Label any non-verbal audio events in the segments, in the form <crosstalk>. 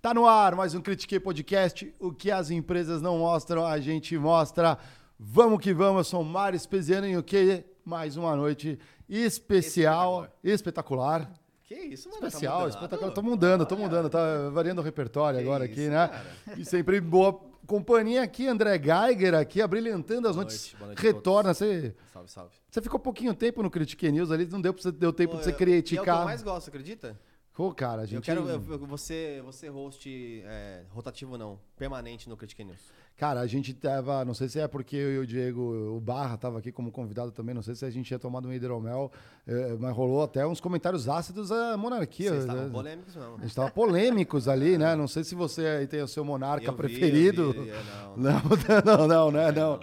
Tá no ar mais um Critique Podcast. O que as empresas não mostram, a gente mostra. Vamos que vamos. Eu sou Mário Espesiano e o que? Mais uma noite especial, espetacular. Que isso, mano? Especial, tá espetacular. Tô mudando, tô mudando. Tá variando o repertório Que agora isso, aqui, né? cara. E sempre boa companhia aqui, André Geiger aqui, abrilhantando as noites. noite, Retorna. Você, Salve, salve. você ficou pouquinho tempo no Critique News ali, não deu, pra você, deu tempo Pô, de você E é o que eu criticar. mais gosto, acredita? Pô, cara, a gente... Eu quero eu, eu- você, você host é, rotativo não, permanente no Critique News. Cara, a gente tava, não sei se é porque eu e o Diego, o Barra tava aqui como convidado também, não sei se a gente tinha tomado um hidromel, eh, mas rolou até uns comentários ácidos à monarquia. Vocês né? estavam polêmicos mesmo. A gente tava polêmicos ali, né? Não sei se você aí tem o seu monarca Eu vi, preferido. eu vi, é, não, <laughs> Não, não, não, né? Não.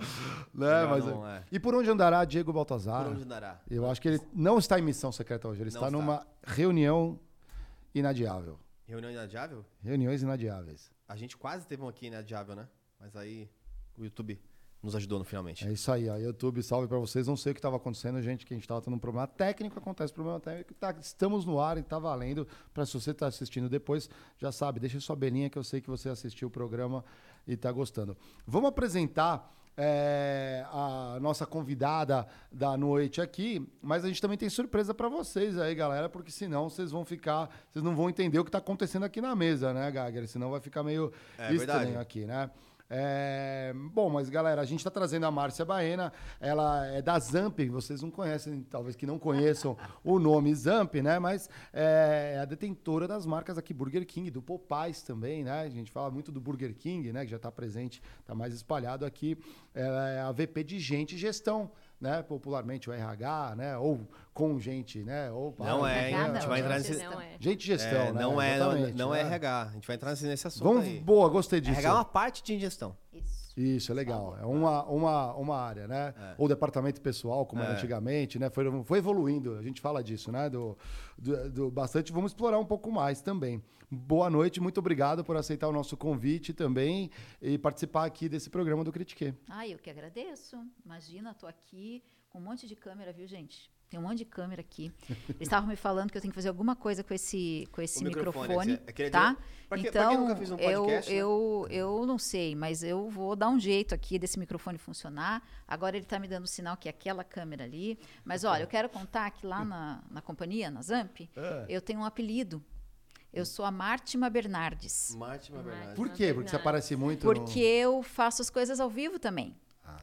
Né? Mas, não, é. E por onde andará Diego Baltazar? Por onde andará? Eu acho que ele não está em missão secreta hoje, ele Não está está. numa reunião inadiável. Reunião inadiável? Reuniões inadiáveis. A gente quase teve um aqui inadiável, né? Mas aí o YouTube nos ajudou no finalmente. É isso aí, ó. YouTube, salve pra vocês. Não sei o que estava acontecendo, gente, que a gente estava tendo um problema técnico. Acontece problema técnico. Tá, estamos no ar e tá valendo. Para se você tá assistindo depois, já sabe, deixa sua belinha que eu sei que você assistiu o programa e tá gostando. Vamos apresentar é, a nossa convidada da noite aqui, mas a gente também tem surpresa para vocês aí, galera, porque senão vocês vão ficar, vocês não vão entender o que tá acontecendo aqui na mesa, né, Gagger? Senão vai ficar meio É estranho verdade. aqui, né? É, bom, mas galera, a gente está trazendo a Márcia Baena, ela é da Zamp, vocês não conhecem, talvez que não conheçam o nome Zamp, né? Mas é a detentora das marcas aqui, Burger King, do Popeyes também, né? A gente fala muito do Burger King, né? Que já está presente, está mais espalhado aqui. Ela é a VP de Gente e Gestão, né? Popularmente o RH, né? Ou com gente, né? Ou Não é, A gente vai entrar gente, nesse... não é. Gente Gestão, É, né? não, é, não, não é né? RH. A gente vai entrar nesse, nesse assunto Vamos, aí. boa, gostei disso. RH é uma parte de ingestão. Isso. Isso, é legal. É uma, uma, uma área, né? Ou departamento pessoal, como era É. antigamente, né? Foi, foi evoluindo, a gente fala disso, né? Do, do, do bastante. Vamos explorar um pouco mais também. Boa noite, muito obrigado por aceitar o nosso convite também e participar aqui desse programa do Critique. Ah, eu que agradeço. Imagina, tô aqui com um monte de câmera, viu, gente? Tem um monte de câmera aqui. Eles estavam me falando que eu tenho que fazer alguma coisa com esse, com esse O microfone, microfone, é- é tá? Pra que- então, nunca fez um podcast, né? eu, eu, eu não sei, mas eu vou dar um jeito aqui desse microfone funcionar. Agora ele está me dando sinal que é aquela câmera ali. Mas olha, eu quero contar que lá na, na companhia, na Zamp, É. eu tenho um apelido. Eu sou a Mártima Bernardes. Mártima Bernardes. Por quê? Porque você aparece muito Porque eu faço as coisas ao vivo também.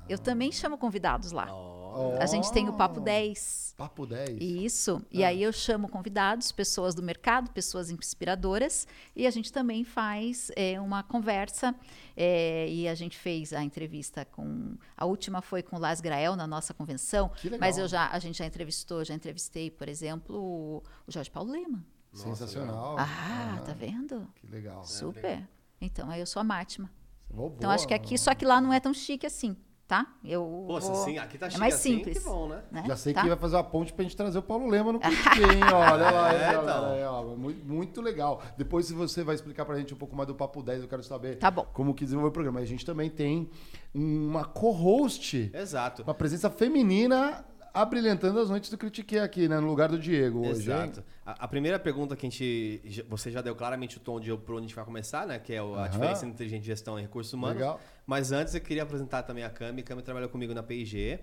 Eu também chamo convidados lá. no... A gente tem o Papo Oh, 10. Papo 10. Isso. E aí eu chamo convidados, pessoas do mercado, pessoas inspiradoras, e a gente também faz é, uma conversa. é, e a gente fez a entrevista com. A última foi com o Las Grael na nossa convenção. Que legal. Mas eu já, a gente já entrevistou, já entrevistei, por exemplo, o, o Jorge Paulo Lema. Sensacional. Ah, tá vendo? Que legal. Super. Então, aí eu sou a Mátima. Oh, Então, boa. acho que aqui, só que lá não é tão chique assim, tá? Eu se vou- assim, aqui tá é chique mais assim, simples. que bom, né? né? Já sei Tá? que vai fazer uma ponte pra gente trazer o Paulo Lema no Critique, hein? <laughs> Olha lá, É, então. Muito, muito legal. Depois, se você vai explicar pra gente um pouco mais do Papo 10, eu quero saber Tá bom. como que desenvolver o programa. A gente também tem uma co-host, Exato. uma presença feminina abrilhantando as noites do Critique aqui, né? No lugar do Diego hoje, hein? Exato. A, a primeira pergunta que a gente. Você já deu claramente o tom de por onde a gente vai começar, né? Que é a Aham. diferença entre inteligente gestão e recursos humanos. Legal. Mas antes eu queria apresentar também a Cami. A Cami trabalhou comigo na PIG.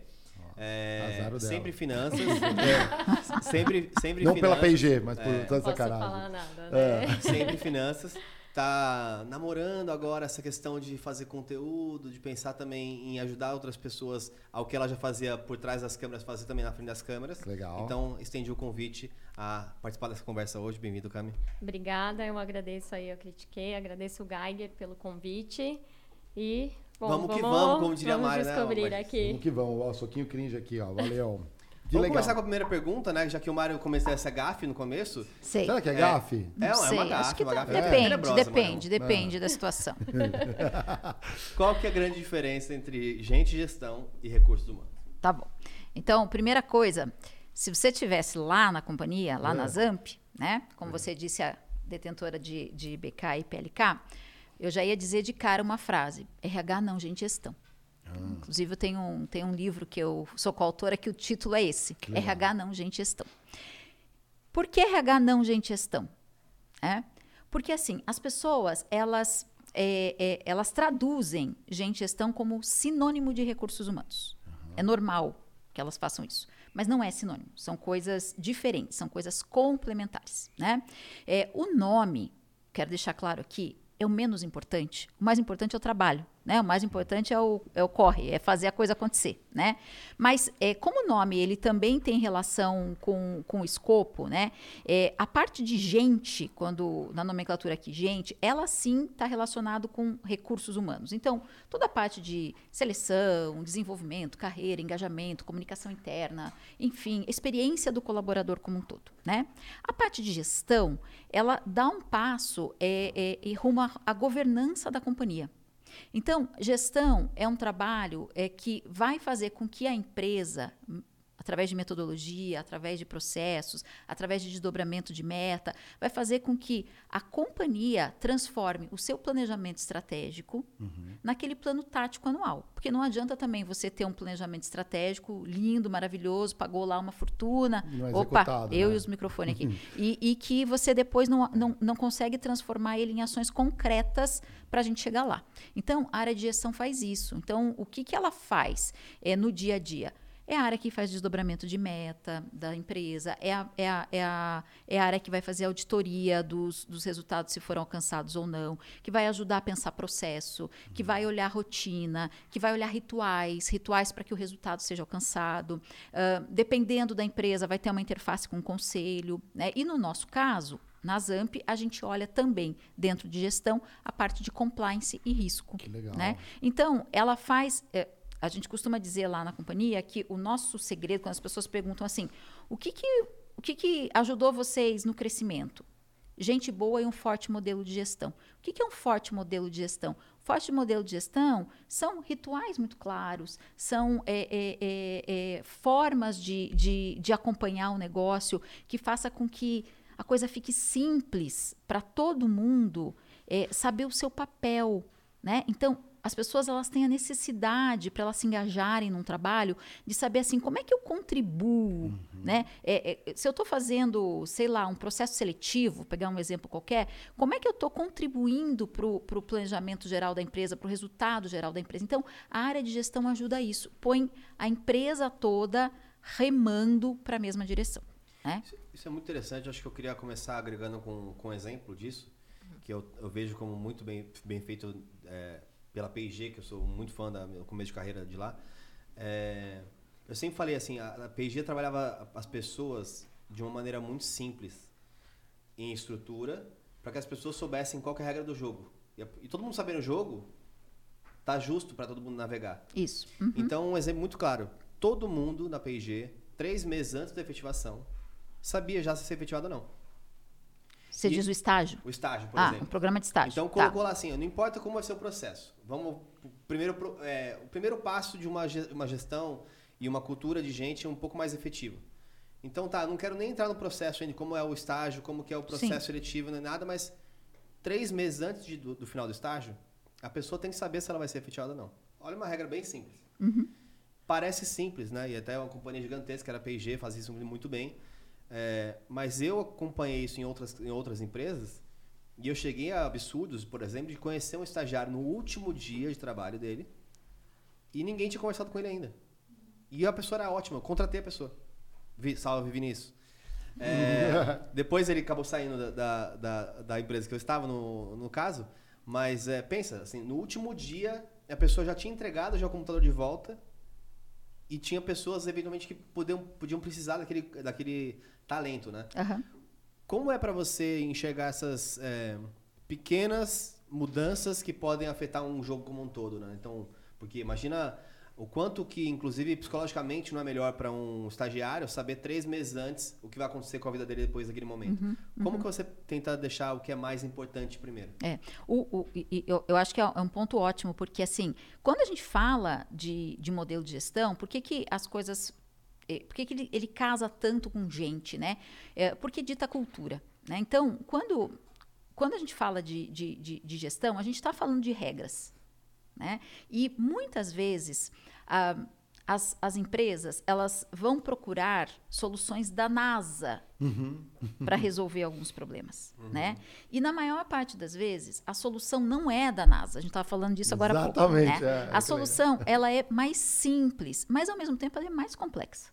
É, azar o dela. sempre finanças. <laughs> é, sempre, sempre Não pela finanças. P&G, mas por É. toda essa falar nada, né? sempre finanças. Tá namorando agora essa questão de fazer conteúdo, de pensar também em ajudar outras pessoas ao que ela já fazia por trás das câmeras, fazer também na frente das câmeras. Legal. Então, estendi o convite a participar dessa conversa hoje. Bem-vindo, Cami. Obrigada, eu agradeço aí, eu critiquei, agradeço o Geiger pelo convite e bom, Vamos que vamos, como diria a vamos Mari, né, descobrir Mari? aqui. Vamos que vamos. Ó, soquinho cringe aqui, ó. Valeu. <laughs> Que Vamos legal. começar com a primeira pergunta, né? Já que o Mário começou essa gafe no começo. Sei. Será que é gafe? Não É, é sei. uma gafe, Acho que uma tá- gafe depende, tenebrosa, depende, Manuel. depende da situação. <laughs> Qual que é a grande diferença entre gente, gestão e recursos humanos? Tá bom. Então, primeira coisa, se você tivesse lá na companhia, lá É. na Zamp, né? Como você disse, a detentora de, de BK e PLK, eu já ia dizer de cara uma frase: RH não, gente, gestão. Ah. Inclusive, eu tenho um, tenho um livro que eu sou coautora que o título é esse. RH não, gente, gestão. Por que RH não, gente, gestão? É? Porque assim, as pessoas, elas, é, é, elas traduzem gente gestão como sinônimo de recursos humanos. É normal que elas façam isso. Mas não é sinônimo. São coisas diferentes, são coisas complementares. Né? É, o nome, quero deixar claro aqui, é o menos importante. O mais importante é o trabalho. Né? O mais importante é o, é o corre, é fazer a coisa acontecer, né? Mas é, como o nome ele também tem relação com, com o escopo, né? É, a parte de gente, quando na nomenclatura aqui gente, ela sim está relacionado com recursos humanos. Então toda a parte de seleção, desenvolvimento, carreira, engajamento, comunicação interna, enfim, experiência do colaborador como um todo, né? A parte de gestão, ela dá um passo é, é, rumo à governança da companhia. Então, gestão é um trabalho é, que vai fazer com que a empresa através de metodologia, através de processos, através de desdobramento de meta, vai fazer com que a companhia transforme o seu planejamento estratégico uhum. naquele plano tático anual. Porque não adianta também você ter um planejamento estratégico lindo, maravilhoso, pagou lá uma fortuna. Não Opa, eu né? e os microfones aqui. <laughs> e, e, que você depois não, não, não consegue transformar ele em ações concretas para a gente chegar lá. Então, a área de gestão faz isso. Então, o que, que ela faz é, no dia a dia? É a área que faz desdobramento de meta da empresa, é a, é a, é a, é a área que vai fazer auditoria dos, dos resultados, se foram alcançados ou não, que vai ajudar a pensar processo, que vai olhar rotina, que vai olhar rituais, rituais para que o resultado seja alcançado. Uh, dependendo da empresa, vai ter uma interface com o conselho. Né? E no nosso caso, na ZAMP, a gente olha também, dentro de gestão, a parte de compliance e risco. Que legal. Né? Então, ela faz. É, a gente costuma dizer lá na companhia que o nosso segredo, quando as pessoas perguntam assim, o que, que, o que, que ajudou vocês no crescimento? Gente boa e um forte modelo de gestão. O que, que é um forte modelo de gestão? Forte modelo de gestão são rituais muito claros, são é, é, é, é, formas de, de, de acompanhar o negócio que faça com que a coisa fique simples para todo mundo é, saber o seu papel. Né? Então, as pessoas elas têm a necessidade para elas se engajarem num trabalho de saber assim como é que eu contribuo, uhum. né? É, é, se eu estou fazendo, sei lá, um processo seletivo, pegar um exemplo qualquer, como é que eu estou contribuindo para o planejamento geral da empresa, para o resultado geral da empresa? Então, a área de gestão ajuda a isso, põe a empresa toda remando para a mesma direção. Né? Isso, isso, é muito interessante. Acho que eu queria começar agregando com, com um exemplo disso, que eu, eu vejo como muito bem, bem feito. É, pela P&G, que eu sou muito fã da meu começo de carreira de lá. É, eu sempre falei assim, a, a P&G trabalhava as pessoas de uma maneira muito simples em estrutura, para que as pessoas soubessem qual é a regra do jogo. E, e todo mundo sabendo o jogo, tá justo para todo mundo navegar. Isso. Uhum. Então, um exemplo muito claro. Todo mundo na P&G, três meses antes da efetivação, sabia já se ser efetivado ou não. Você e diz o estágio? O estágio, por ah, exemplo. o programa de estágio. Então colocou tá. lá assim, não importa como vai ser o processo. Vamos primeiro é, o primeiro passo de uma, uma gestão e uma cultura de gente é um pouco mais efetiva. Então tá, não quero nem entrar no processo ainda, como é o estágio, como que é o processo Sim. seletivo, nem nada, mas três meses antes de, do, do, final do estágio, a pessoa tem que saber se ela vai ser efetivada ou não. Olha uma regra bem simples. Uhum. Parece simples, né? E até uma companhia gigantesca, era P&G, faz isso muito bem. É, mas eu acompanhei isso em outras, em outras empresas e eu cheguei a absurdos, por exemplo, de conhecer um estagiário no último dia de trabalho dele e ninguém tinha conversado com ele ainda. E a pessoa era ótima, eu contratei a pessoa. Vi, salve, Vinícius. É, <laughs> depois ele acabou saindo da, da, da, da, empresa que eu estava, no, no caso. Mas é, pensa, assim, no último dia a pessoa já tinha entregado já o computador de volta e tinha pessoas eventualmente que podiam, podiam precisar daquele, daquele talento, né? Uhum. Como é para você enxergar essas é, pequenas mudanças que podem afetar um jogo como um todo, né? Então, porque imagina o quanto que, inclusive, psicologicamente não é melhor para um estagiário saber três meses antes o que vai acontecer com a vida dele depois daquele momento. Uhum, uhum. Como que você tenta deixar o que é mais importante primeiro? É, o, o, eu, eu acho que é, é um ponto ótimo, porque assim, quando a gente fala de, de modelo de gestão, por que, que as coisas por que, que ele, ele, casa tanto com gente, né? É, porque dita cultura. Né? Então, quando, quando a gente fala de, de, de, de gestão, a gente está falando de regras. Né? E muitas vezes as, as empresas elas vão procurar soluções da NASA para resolver alguns problemas, né? E na maior parte das vezes a solução não é da NASA. A gente estava falando disso agora há pouco, Exatamente, né? é, é a solução ela é mais simples, mas ao mesmo tempo ela é mais complexa.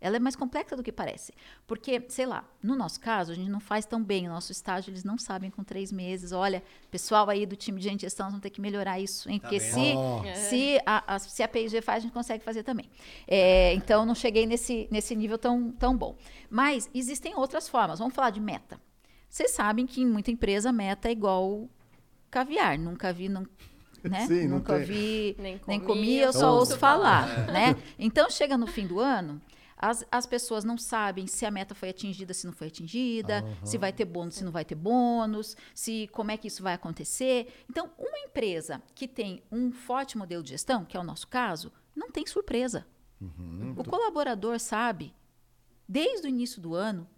Ela é mais complexa do que parece. Porque, sei lá, no nosso caso, a gente não faz tão bem. O nosso estágio, eles não sabem com três meses. Olha, pessoal aí do time de gente gestão, nós vamos ter que melhorar isso, hein? Tá Porque se, Ó. se, a, a- se a P&G faz, a gente consegue fazer também. É, então, não cheguei nesse, nesse nível tão, tão bom. Mas existem outras formas. Vamos falar de meta. Vocês sabem que em muita empresa, meta é igual caviar. Nunca vi... Não, né? Sim, Nunca tem. vi, Nem nem comi, comi, eu só ouço ouço falar, falar. né? Então chega no fim do ano, as, as pessoas não sabem se a meta foi atingida, se não foi atingida, se vai ter bônus, se não vai ter bônus, se como é que isso vai acontecer. Então, uma empresa que tem um forte modelo de gestão, que é o nosso caso, não tem surpresa. O colaborador sabe, desde o início do ano,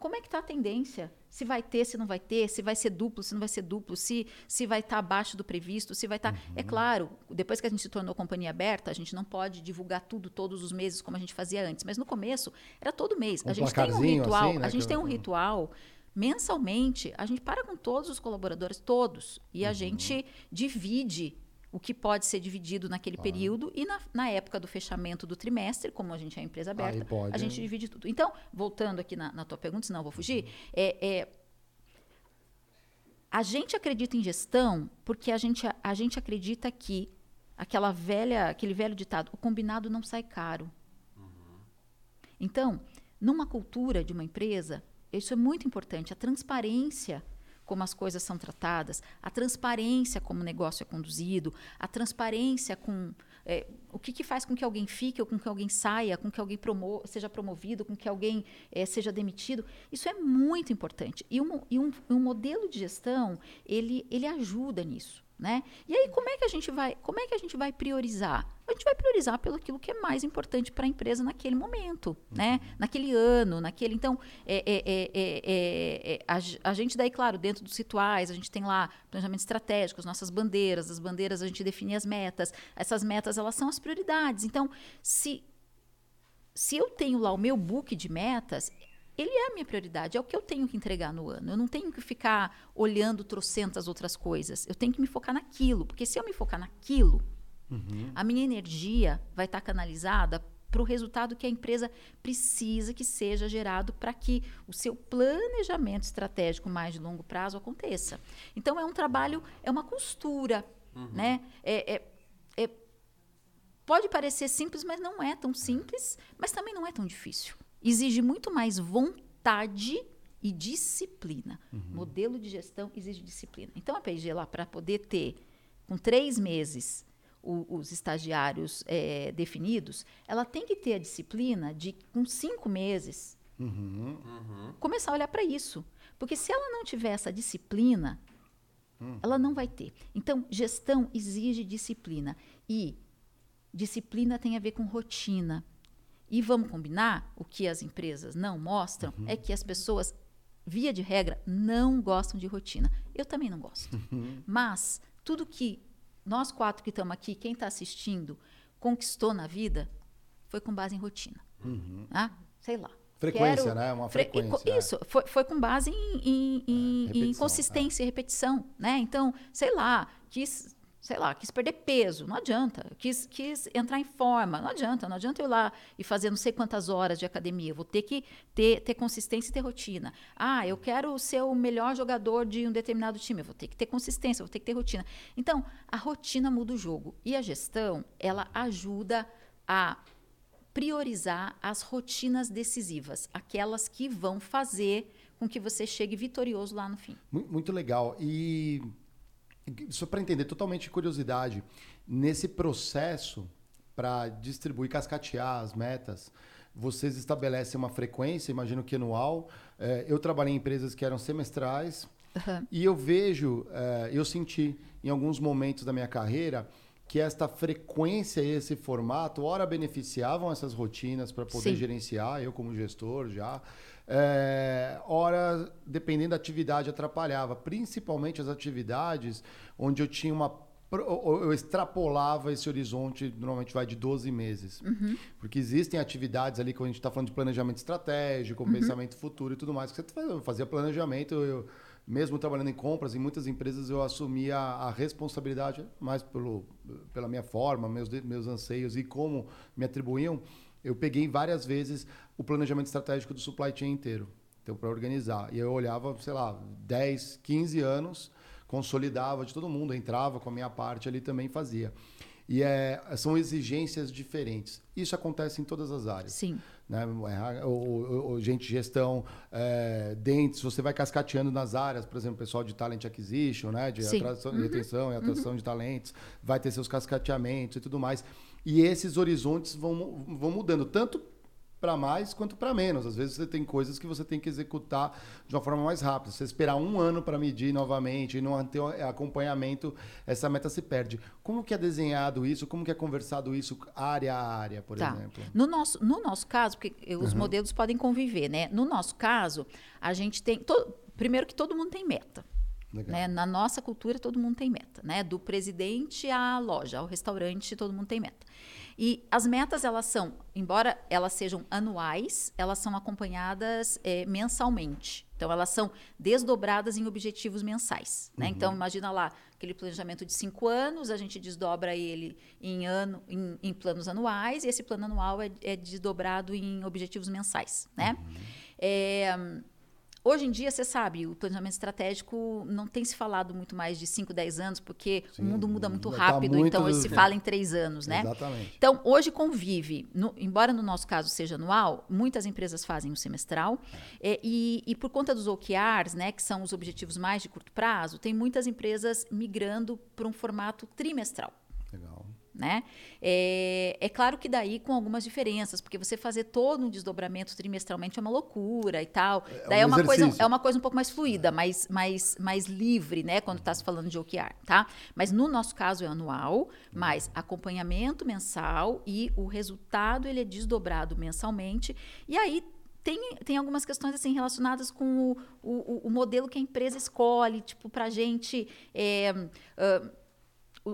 como é que está a tendência? Se vai ter, se não vai ter, se vai ser duplo, se não vai ser duplo, se, se vai estar abaixo do previsto, se vai estar. É claro, depois que a gente se tornou companhia aberta, a gente não pode divulgar tudo todos os meses como a gente fazia antes. Mas no começo era todo mês. Um a gente tem um ritual, assim, né, a gente tem eu- um ritual mensalmente, a gente para com todos os colaboradores, todos, e Uhum. a gente divide o que pode ser dividido naquele período e na, na época do fechamento do trimestre, como a gente é empresa aberta, pode, a gente hein? divide tudo. Então, voltando aqui na, na tua pergunta, senão eu vou fugir, é, é, a gente acredita em gestão porque a gente, a gente acredita que aquela velha, aquele velho ditado, o combinado não sai caro. Então, numa cultura de uma empresa, isso é muito importante. A transparência, como as coisas são tratadas, a transparência como o negócio é conduzido, a transparência com é, o que, que faz com que alguém fique ou com que alguém saia, com que alguém promo seja promovido, com que alguém é, seja demitido. Isso é muito importante. E um, e um, um modelo de gestão, ele, ele ajuda nisso. Né? E aí, como é que a gente vai, como é que a gente vai priorizar? A gente vai priorizar pelo aquilo que é mais importante para a empresa naquele momento, né? Naquele ano, naquele. Então, é, é, é, é, é, é, a, a gente daí, claro, dentro dos rituais, a gente tem lá planejamento estratégico, as nossas bandeiras, as bandeiras a gente define as metas. Essas metas elas são as prioridades. Então, se se eu tenho lá o meu book de metas, ele é a minha prioridade, é o que eu tenho que entregar no ano. Eu não tenho que ficar olhando trocentas outras coisas. Eu tenho que me focar naquilo, porque se eu me focar naquilo, a minha energia vai estar canalizada para o resultado que a empresa precisa que seja gerado para que o seu planejamento estratégico mais de longo prazo aconteça. Então é um trabalho, é uma costura, né? É, é- é- pode parecer simples, mas não é tão simples, mas também não é tão difícil. Exige muito mais vontade e disciplina. Modelo de gestão exige disciplina. Então a P&G lá para poder ter com três meses o- os estagiários eh, definidos, ela tem que ter a disciplina de com cinco meses começar a olhar para isso, porque se ela não tiver essa disciplina, ela não vai ter. Então gestão exige disciplina e disciplina tem a ver com rotina. E vamos combinar, o que as empresas não mostram é que as pessoas, via de regra, não gostam de rotina. Eu também não gosto. Mas tudo que nós quatro que estamos aqui, quem está assistindo, conquistou na vida, foi com base em rotina. Ah, sei lá. Frequência, né? Uma Fre- frequência, é. Isso, foi, foi com base em, em- em- em repetição, consistência e repetição, né? Então, sei lá, quis, sei lá, quis perder peso, não adianta. Quis, quis entrar em forma, não adianta. Não adianta eu ir lá e fazer não sei quantas horas de academia. Eu vou ter que ter, ter consistência e ter rotina. Ah, eu quero ser o melhor jogador de um determinado time. Eu vou ter que ter consistência, eu vou ter que ter rotina. Então, a rotina muda o jogo. E a gestão, ela ajuda a priorizar as rotinas decisivas, aquelas que vão fazer com que você chegue vitorioso lá no fim. Mu- Muito legal. E só para entender, totalmente de curiosidade, nesse processo para distribuir, cascatear as metas, vocês estabelecem uma frequência, imagino que anual. Eh, eu trabalhei em empresas que eram semestrais e eu vejo, eh, eu senti em alguns momentos da minha carreira que esta frequência e esse formato, ora beneficiavam essas rotinas para poder Sim. gerenciar, eu como gestor já, é, ora, dependendo da atividade, atrapalhava. Principalmente as atividades onde eu tinha uma eu extrapolava esse horizonte, normalmente vai de 12 meses. Uhum. Porque existem atividades ali, quando a gente está falando de planejamento estratégico, uhum. pensamento futuro e tudo mais, que você fazia planejamento, eu, mesmo trabalhando em compras, em muitas empresas eu assumia a responsabilidade, mais pelo, pela minha forma, meus, meus anseios e como me atribuíam, eu peguei várias vezes o planejamento estratégico do supply chain inteiro. Então, para organizar. E eu olhava, sei lá, 10, 15 anos consolidava de todo mundo, entrava com a minha parte ali também fazia. E é, são exigências diferentes. Isso acontece em todas as áreas. Sim. Né? O, o, gente, gestão, é, dentes, você vai cascateando nas áreas, por exemplo, pessoal de talent acquisition, né? de atração, uhum. retenção e atração uhum. de talentos, vai ter seus cascateamentos e tudo mais. E esses horizontes vão, vão mudando, tanto para mais quanto para menos. Às vezes você tem coisas que você tem que executar de uma forma mais rápida. Você esperar um ano para medir novamente e não ter acompanhamento, essa meta se perde. Como que é desenhado isso? Como que é conversado isso área a área, por tá. exemplo? No nosso, no nosso caso, porque os uhum. modelos podem conviver, né? No nosso caso, a gente tem... To, primeiro que todo mundo tem meta. Né? Na nossa cultura, todo mundo tem meta. Né? Do presidente à loja, ao restaurante, todo mundo tem meta. E as metas, elas são, embora elas sejam anuais, elas são acompanhadas é, mensalmente. Então, elas são desdobradas em objetivos mensais. Né? Uhum. Então, imagina lá, aquele planejamento de cinco anos, a gente desdobra ele em, ano, em, em planos anuais, e esse plano anual é, é desdobrado em objetivos mensais. Né? Uhum. É, Hoje em dia, você sabe, o planejamento estratégico não tem se falado muito mais de 5, 10 anos, porque Sim, o mundo muda muito tá rápido, muito então se <laughs> fala em 3 anos, né? Exatamente. Então, hoje convive, no, embora no nosso caso seja anual, muitas empresas fazem o semestral, é. É, e, e, por conta dos OKRs, né, que são os objetivos mais de curto prazo, tem muitas empresas migrando para um formato trimestral. Legal né? É, é, claro que daí com algumas diferenças, porque você fazer todo um desdobramento trimestralmente é uma loucura e tal. É, daí é, um é uma coisa é uma coisa um pouco mais fluida, mais, mais, mais livre, né? Quando está se falando de OKR, tá? Mas no nosso caso é anual, mas acompanhamento mensal e o resultado ele é desdobrado mensalmente. E aí tem, tem algumas questões assim relacionadas com o, o, o modelo que a empresa escolhe, tipo, para a gente. É, uh,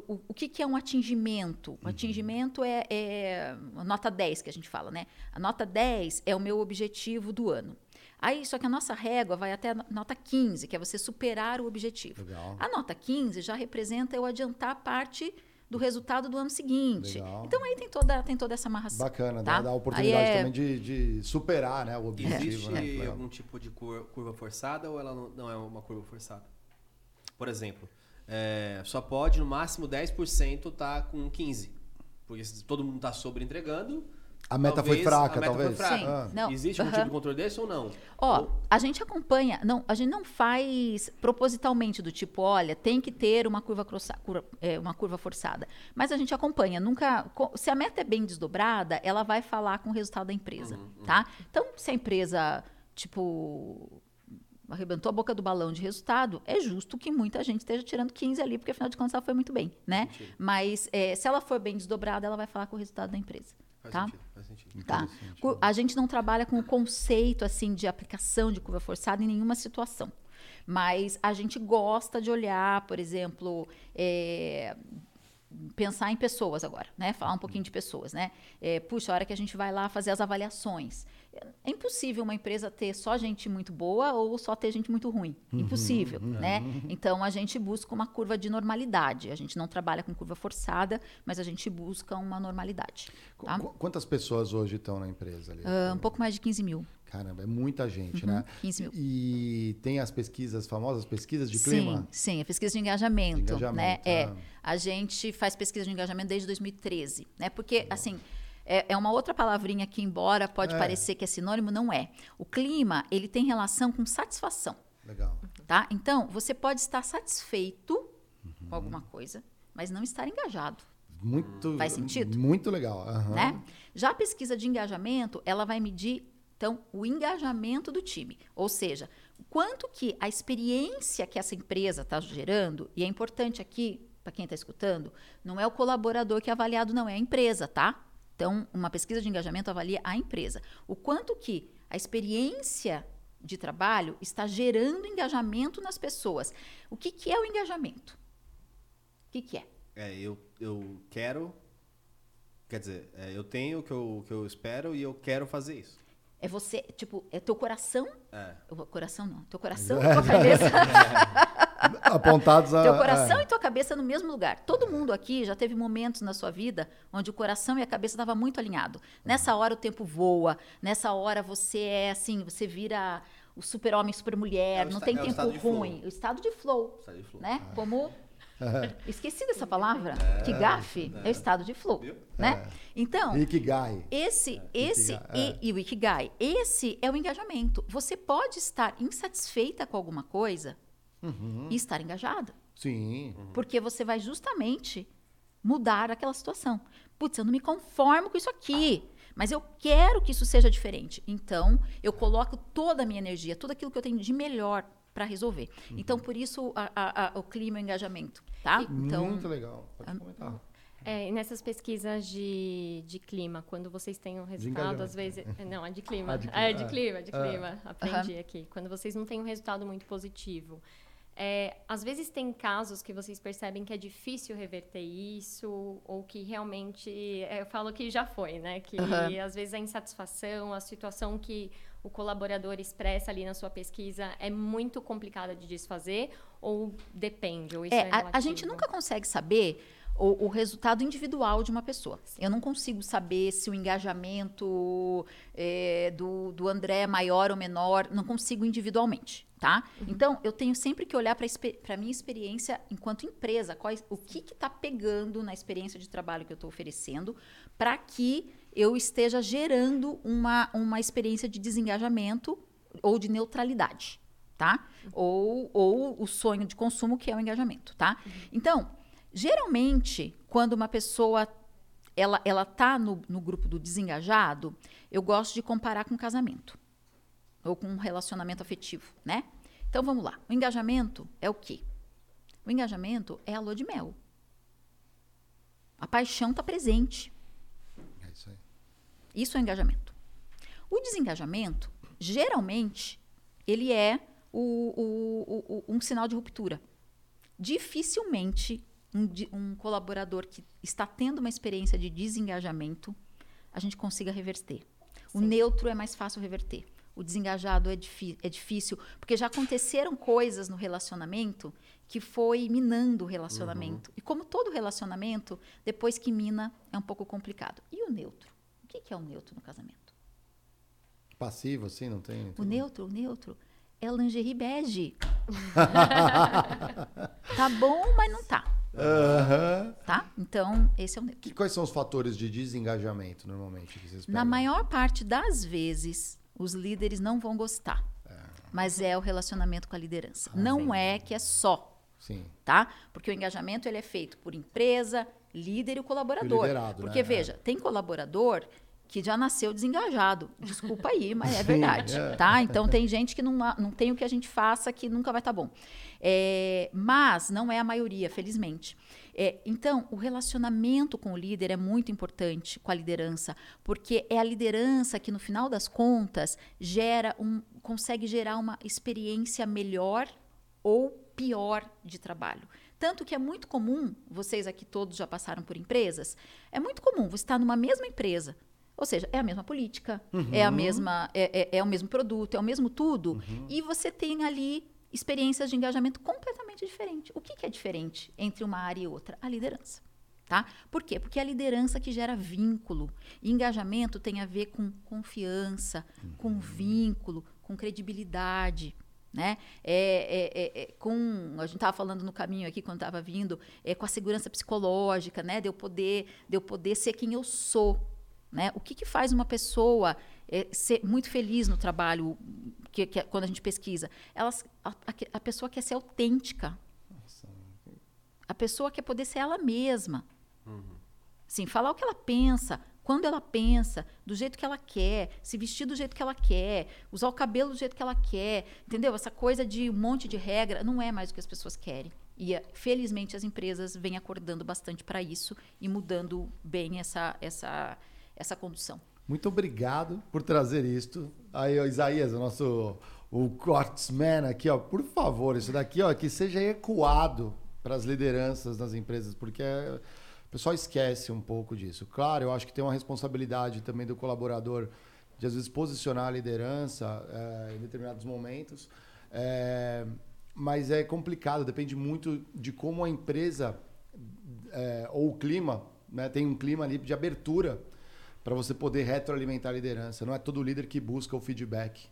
o, o, que, que, é um atingimento? O uhum. atingimento é, é a nota 10 que a gente fala, né? A nota 10 é o meu objetivo do ano. Aí, só que a nossa régua vai até a nota 15, que é você superar o objetivo. Legal. A nota 15 já representa eu adiantar parte do resultado do ano seguinte. Legal. Então aí tem toda, tem toda essa amarração. Bacana, tá? dá, dá a oportunidade é... também de, de, superar né, o objetivo. Existe né? algum tipo de curva forçada ou ela não é uma curva forçada? Por exemplo, é, só pode no máximo 10% estar tá com 15%. Porque se todo mundo está sobre entregando. A meta talvez, foi fraca, a meta talvez. Foi fraca. Sim, ah. não, Existe um tipo de controle desse ou não? Ó, ou... a gente acompanha, não, a gente não faz propositalmente do tipo, olha, tem que ter uma curva, curva é, uma curva forçada. Mas a gente acompanha, nunca. Se a meta é bem desdobrada, ela vai falar com o resultado da empresa. Uhum, uhum. tá? Então, se a empresa, tipo, arrebentou a boca do balão de resultado, é justo que muita gente esteja tirando 15 ali, porque afinal de contas ela foi muito bem, né? Mas é, se ela for bem desdobrada, ela vai falar com o resultado da empresa. Faz tá? sentido, faz sentido. Tá. A gente não trabalha com o conceito assim de aplicação de curva forçada em nenhuma situação. Mas a gente gosta de olhar, por exemplo, é, pensar em pessoas agora, né? Falar um pouquinho de pessoas, né? É, puxa, a hora que a gente vai lá fazer as avaliações, é impossível uma empresa ter só gente muito boa ou só ter gente muito ruim. Uhum, impossível, uhum, né? Uhum. Então a gente busca uma curva de normalidade. A gente não trabalha com curva forçada, mas a gente busca uma normalidade. Tá? Qu quantas pessoas hoje estão na empresa? Ali? Uh, um pouco mais de 15 mil. Caramba, é muita gente, uhum, né? 15 mil. E tem as pesquisas famosas, pesquisas de clima? Sim, a pesquisa de engajamento, de engajamento né? Ah. É, a gente faz pesquisa de engajamento desde 2013, né? Porque, assim, é, é uma outra palavrinha que, embora pode é. parecer que é sinônimo, não é. O clima, ele tem relação com satisfação. Legal. Tá? Então, você pode estar satisfeito uhum. com alguma coisa, mas não estar engajado. Muito, Faz sentido? Muito legal. Uhum. Né? Já a pesquisa de engajamento, ela vai medir, então, o engajamento do time. Ou seja, quanto que a experiência que essa empresa está gerando, e é importante aqui, para quem está escutando, não é o colaborador que é avaliado, não, é a empresa, tá? Então, uma pesquisa de engajamento avalia a empresa. O quanto que a experiência de trabalho está gerando engajamento nas pessoas. O que, que é o engajamento? O que, que é? É, eu, eu quero. Quer dizer, é, eu tenho o que eu, que eu espero e eu quero fazer isso. É você, tipo, é teu coração. É. Coração não. Teu coração <laughs> tua cabeça. <laughs> Apontados a. Teu coração é. e tua cabeça no mesmo lugar. Todo mundo aqui já teve momentos na sua vida onde o coração e a cabeça estavam muito alinhados. Nessa hora o tempo voa. Nessa hora você é assim, você vira o super-homem, super-mulher. É não tem é tempo ruim. O estado de flow. Estado de flow. Né? Como. <laughs> Esqueci dessa palavra. É, que gafe. É. o estado de flow. Viu? Né? Então. Ikigai. Esse, esse Ikigai, e, e o Ikigai, esse é o engajamento. Você pode estar insatisfeita com alguma coisa Uhum. e estar engajada. Sim. Porque você vai justamente mudar aquela situação. Putz, eu não me conformo com isso aqui, mas eu quero que isso seja diferente. Então, eu coloco toda a minha energia, tudo aquilo que eu tenho de melhor para resolver. Uhum. Então, por isso a- a- a- o clima e o engajamento, tá? Então, Muito legal. Pode comentar. É, nessas pesquisas de, de clima, quando vocês têm um resultado, às vezes. Não, a de <laughs> clima. Ah, de Ah, é de clima. clima, de Ah. clima. Aprendi aqui. Quando vocês não têm um resultado muito positivo. É, às vezes tem casos que vocês percebem que é difícil reverter isso, ou que realmente. é, eu falo que já foi, né? Que Aham. às vezes a insatisfação, a situação que o colaborador expressa ali na sua pesquisa é muito complicada de desfazer, ou depende? Ou isso é, É, a, a gente nunca consegue saber o, o resultado individual de uma pessoa. Eu não consigo saber se o engajamento é, do, do André é maior ou menor, não consigo individualmente, tá? Então, eu tenho sempre que olhar para a minha experiência enquanto empresa, quais, o que está pegando na experiência de trabalho que eu estou oferecendo, para que eu esteja gerando uma, uma experiência de desengajamento ou de neutralidade, tá? Ou, ou o sonho de consumo, que é o engajamento, tá? Então, geralmente, quando uma pessoa ela, ela tá no, no grupo do desengajado, eu gosto de comparar com casamento ou com um relacionamento afetivo, né? Então vamos lá. O engajamento é o quê? O engajamento é a lua de mel. A paixão está presente. É isso aí. Isso é engajamento. O desengajamento, geralmente, ele é o- o- o- o- um sinal de ruptura. Dificilmente um, um colaborador que está tendo uma experiência de desengajamento, a gente consiga reverter. O neutro é mais fácil reverter. O desengajado é, é difícil, porque já aconteceram coisas no relacionamento que foi minando o relacionamento. E como todo relacionamento, depois que mina, é um pouco complicado. E o neutro? O que que é o neutro no casamento? Passivo, assim, não tem. O neutro, o neutro é lingerie bege. <laughs> tá bom, mas não tá, Aham. tá? Então, esse é o neutro. Que- Quais são os fatores de desengajamento, normalmente, que vocês Na maior parte das vezes, os líderes não vão gostar. Mas é o relacionamento com a liderança. não é que é só, Sim. tá? Porque o engajamento ele é feito por empresa, líder e o colaborador. liderado, Porque né? veja, tem colaborador que já nasceu desengajado. Desculpa aí, mas é <laughs> Sim, verdade, é. tá? Então tem gente que não, não tem o que a gente faça que nunca vai estar bom. É, mas não é a maioria, felizmente. É, então, o relacionamento com o líder é muito importante, com a liderança, porque é a liderança que, no final das contas, gera um, consegue gerar uma experiência melhor ou pior de trabalho. Tanto que é muito comum, vocês aqui todos já passaram por empresas, é muito comum você estar numa mesma empresa. Ou seja, é a mesma política, é a mesma, é, é- é o mesmo produto, é o mesmo tudo, e você tem ali experiências de engajamento completamente diferentes. O que, que é diferente entre uma área e outra? A liderança. Tá? Por quê? Porque é a liderança que gera vínculo. E engajamento tem a ver com confiança, com vínculo, com credibilidade. Né? É, é- é- é com a gente estava falando no caminho aqui quando estava vindo, é com a segurança psicológica, né? De eu poder, de eu poder ser quem eu sou, né? O que, que faz uma pessoa é, ser muito feliz no trabalho que, que- quando a gente pesquisa? Elas, a, a- pessoa quer ser autêntica. A pessoa quer poder ser ela mesma. Sim, falar o que ela pensa, quando ela pensa, do jeito que ela quer, se vestir do jeito que ela quer, usar o cabelo do jeito que ela quer, entendeu? Essa coisa de um monte de regra não é mais o que as pessoas querem. E eh, felizmente as empresas vêm acordando bastante para isso e mudando bem essa essa essa condução. Muito obrigado por trazer isto. Aí, ó, Isaías, o nosso o Quartzman aqui, ó, por favor, isso daqui, ó, que seja ecoado as lideranças das empresas, porque é, o pessoal esquece um pouco disso. Claro, eu acho que tem uma responsabilidade também do colaborador de às vezes posicionar a liderança é, em determinados momentos, é, mas é complicado, depende muito de como a empresa é, ou o clima, né, tem um clima ali de abertura para você poder retroalimentar a liderança. Não é todo líder que busca o feedback.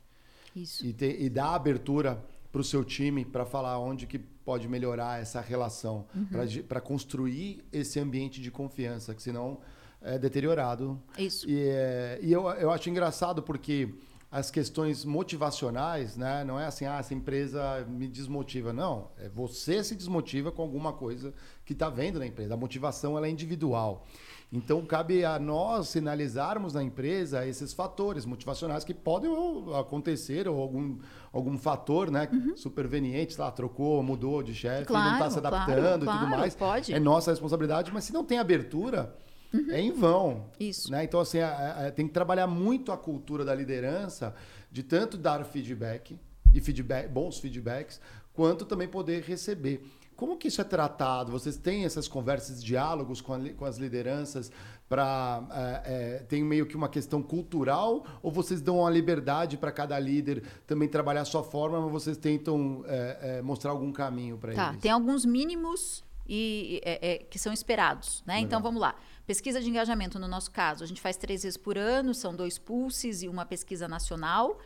Isso. E, ter, e dar abertura para o seu time para falar onde que pode melhorar essa relação, uhum. para construir esse ambiente de confiança, que senão é deteriorado. Isso. E, é, e eu, eu acho engraçado porque as questões motivacionais, né? Não é assim, ah, essa empresa me desmotiva. Não, é você se desmotiva com alguma coisa que está vendo na empresa. A motivação ela é individual. Então, cabe a nós sinalizarmos na empresa esses fatores motivacionais que podem acontecer, ou algum, algum fator né, uhum. superveniente, lá, trocou, mudou de chefe, claro, não está se adaptando claro, e tudo mais. Pode. É nossa responsabilidade, mas se não tem abertura, uhum. é em vão. Isso. Né? Então, assim, é, é, tem que trabalhar muito a cultura da liderança, de tanto dar feedback, e feedback, bons feedbacks, quanto também poder receber. Como que isso é tratado? Vocês têm essas conversas, diálogos com, a, com as lideranças para é, é, tem meio que uma questão cultural ou vocês dão uma liberdade para cada líder também trabalhar a sua forma, mas vocês tentam é, é mostrar algum caminho para tá, eles? Tem alguns mínimos e é, é, que são esperados, né? Então vamos lá. Pesquisa de engajamento no nosso caso, a gente faz três vezes por ano, são dois pulses e uma pesquisa nacional.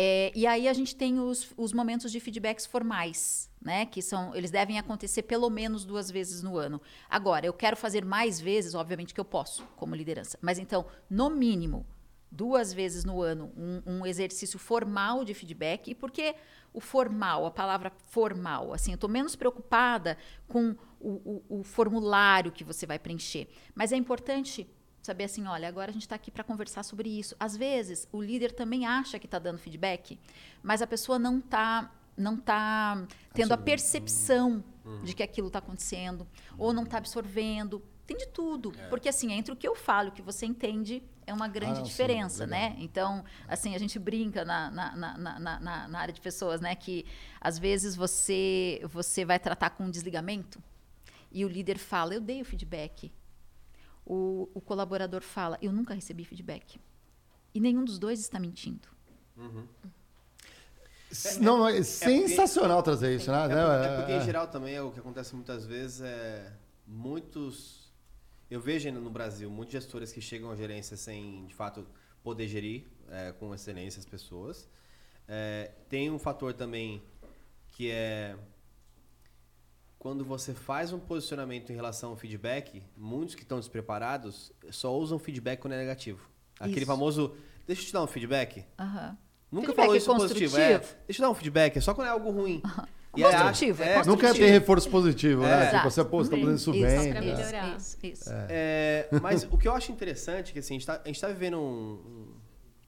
É, e aí a gente tem os, os momentos de feedbacks formais, né? Que são, eles devem acontecer pelo menos duas vezes no ano. Agora, eu quero fazer mais vezes, obviamente que eu posso, como liderança. Mas então, no mínimo, duas vezes no ano, um, um exercício formal de feedback. E por que o formal, a palavra formal? Assim, eu estou menos preocupada com o, o, o formulário que você vai preencher. Mas é importante Saber assim, olha, agora a gente está aqui para conversar sobre isso. Às vezes, o líder também acha que está dando feedback, mas a pessoa não está não tá tendo a percepção uhum. de que aquilo está acontecendo, ou não está absorvendo. Tem de tudo. É. Porque, assim, entre o que eu falo e o que você entende, é uma grande ah, diferença, sim, né? Então, assim, a gente brinca na, na, na, na, na área de pessoas, né? Que, às vezes, você, você vai tratar com um desligamento e o líder fala, eu dei o feedback o, o colaborador fala: Eu nunca recebi feedback. E nenhum dos dois está mentindo. Uhum. Não, é, é sensacional porque, trazer isso, né? É, porque, é porque, em geral, também é o que acontece muitas vezes é muitos. Eu vejo ainda no Brasil muitos gestores que chegam à gerência sem, de fato, poder gerir é, com excelência as pessoas. É, tem um fator também que é quando você faz um posicionamento em relação ao feedback, muitos que estão despreparados só usam feedback quando é negativo. Aquele isso. famoso, deixa eu te dar um feedback. Uhum. Nunca feedback falou isso positivo. É, deixa eu te dar um feedback, é só quando é algo ruim. Uhum. E construtivo, é, é, Nunca tem reforço positivo, né? é. né? Tipo, você, pô, você tá fazendo isso, isso bem. Pra melhorar. Isso, isso. É. é. mas o que eu acho interessante é que assim, a gente está tá vivendo um,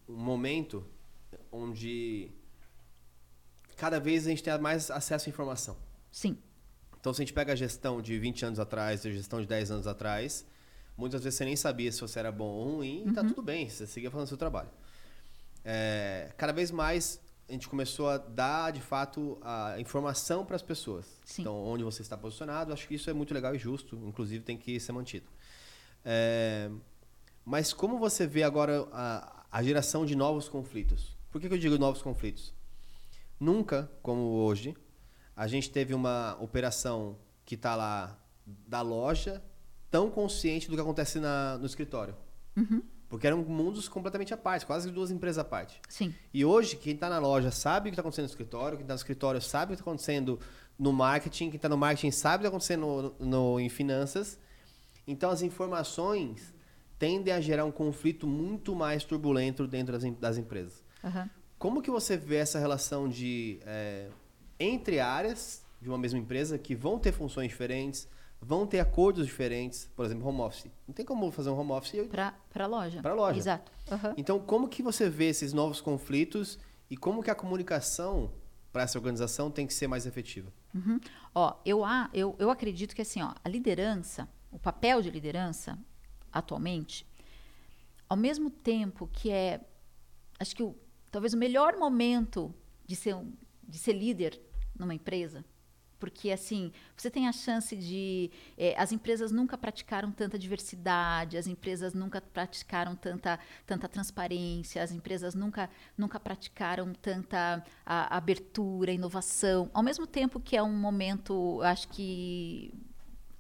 um momento onde cada vez a gente tem mais acesso à informação. Sim. Então, se a gente pega a gestão de 20 anos atrás, a gestão de 10 anos atrás, muitas vezes você nem sabia se você era bom ou ruim, uhum. e tá uhum. tudo bem, você seguia fazendo o seu trabalho. É, cada vez mais a gente começou a dar, de fato, a informação para as pessoas. Sim. Então, onde você está posicionado, acho que isso é muito legal e justo, inclusive tem que ser mantido. É, mas como você vê agora a, a geração de novos conflitos? Por que, que eu digo novos conflitos? Nunca, como hoje, a gente teve uma operação que está lá da loja tão consciente do que acontece na, no escritório. Uhum. Porque eram mundos completamente à parte, quase duas empresas à parte. Sim. E hoje, quem está na loja sabe o que está acontecendo no escritório, quem está no escritório sabe o que está acontecendo no marketing, quem está no marketing sabe o que está acontecendo no, no, em finanças. Então, as informações tendem a gerar um conflito muito mais turbulento dentro das, das empresas. Uhum. Como que você vê essa relação de é, entre áreas de uma mesma empresa que vão ter funções diferentes, vão ter acordos diferentes, por exemplo, home office. Não tem como fazer um home office para a loja. Para loja. Exato. Uhum. Então, como que você vê esses novos conflitos e como que a comunicação para essa organização tem que ser mais efetiva? Uhum. Ó, eu, eu, eu acredito que assim, ó, a liderança, o papel de liderança atualmente, ao mesmo tempo que é, acho que o, talvez o melhor momento de ser, de ser líder numa empresa Porque, assim, você tem a chance de. É, as empresas nunca praticaram tanta diversidade, as empresas nunca praticaram tanta, tanta transparência, as empresas nunca, nunca praticaram tanta a, abertura, inovação. Ao mesmo tempo que é um momento, acho que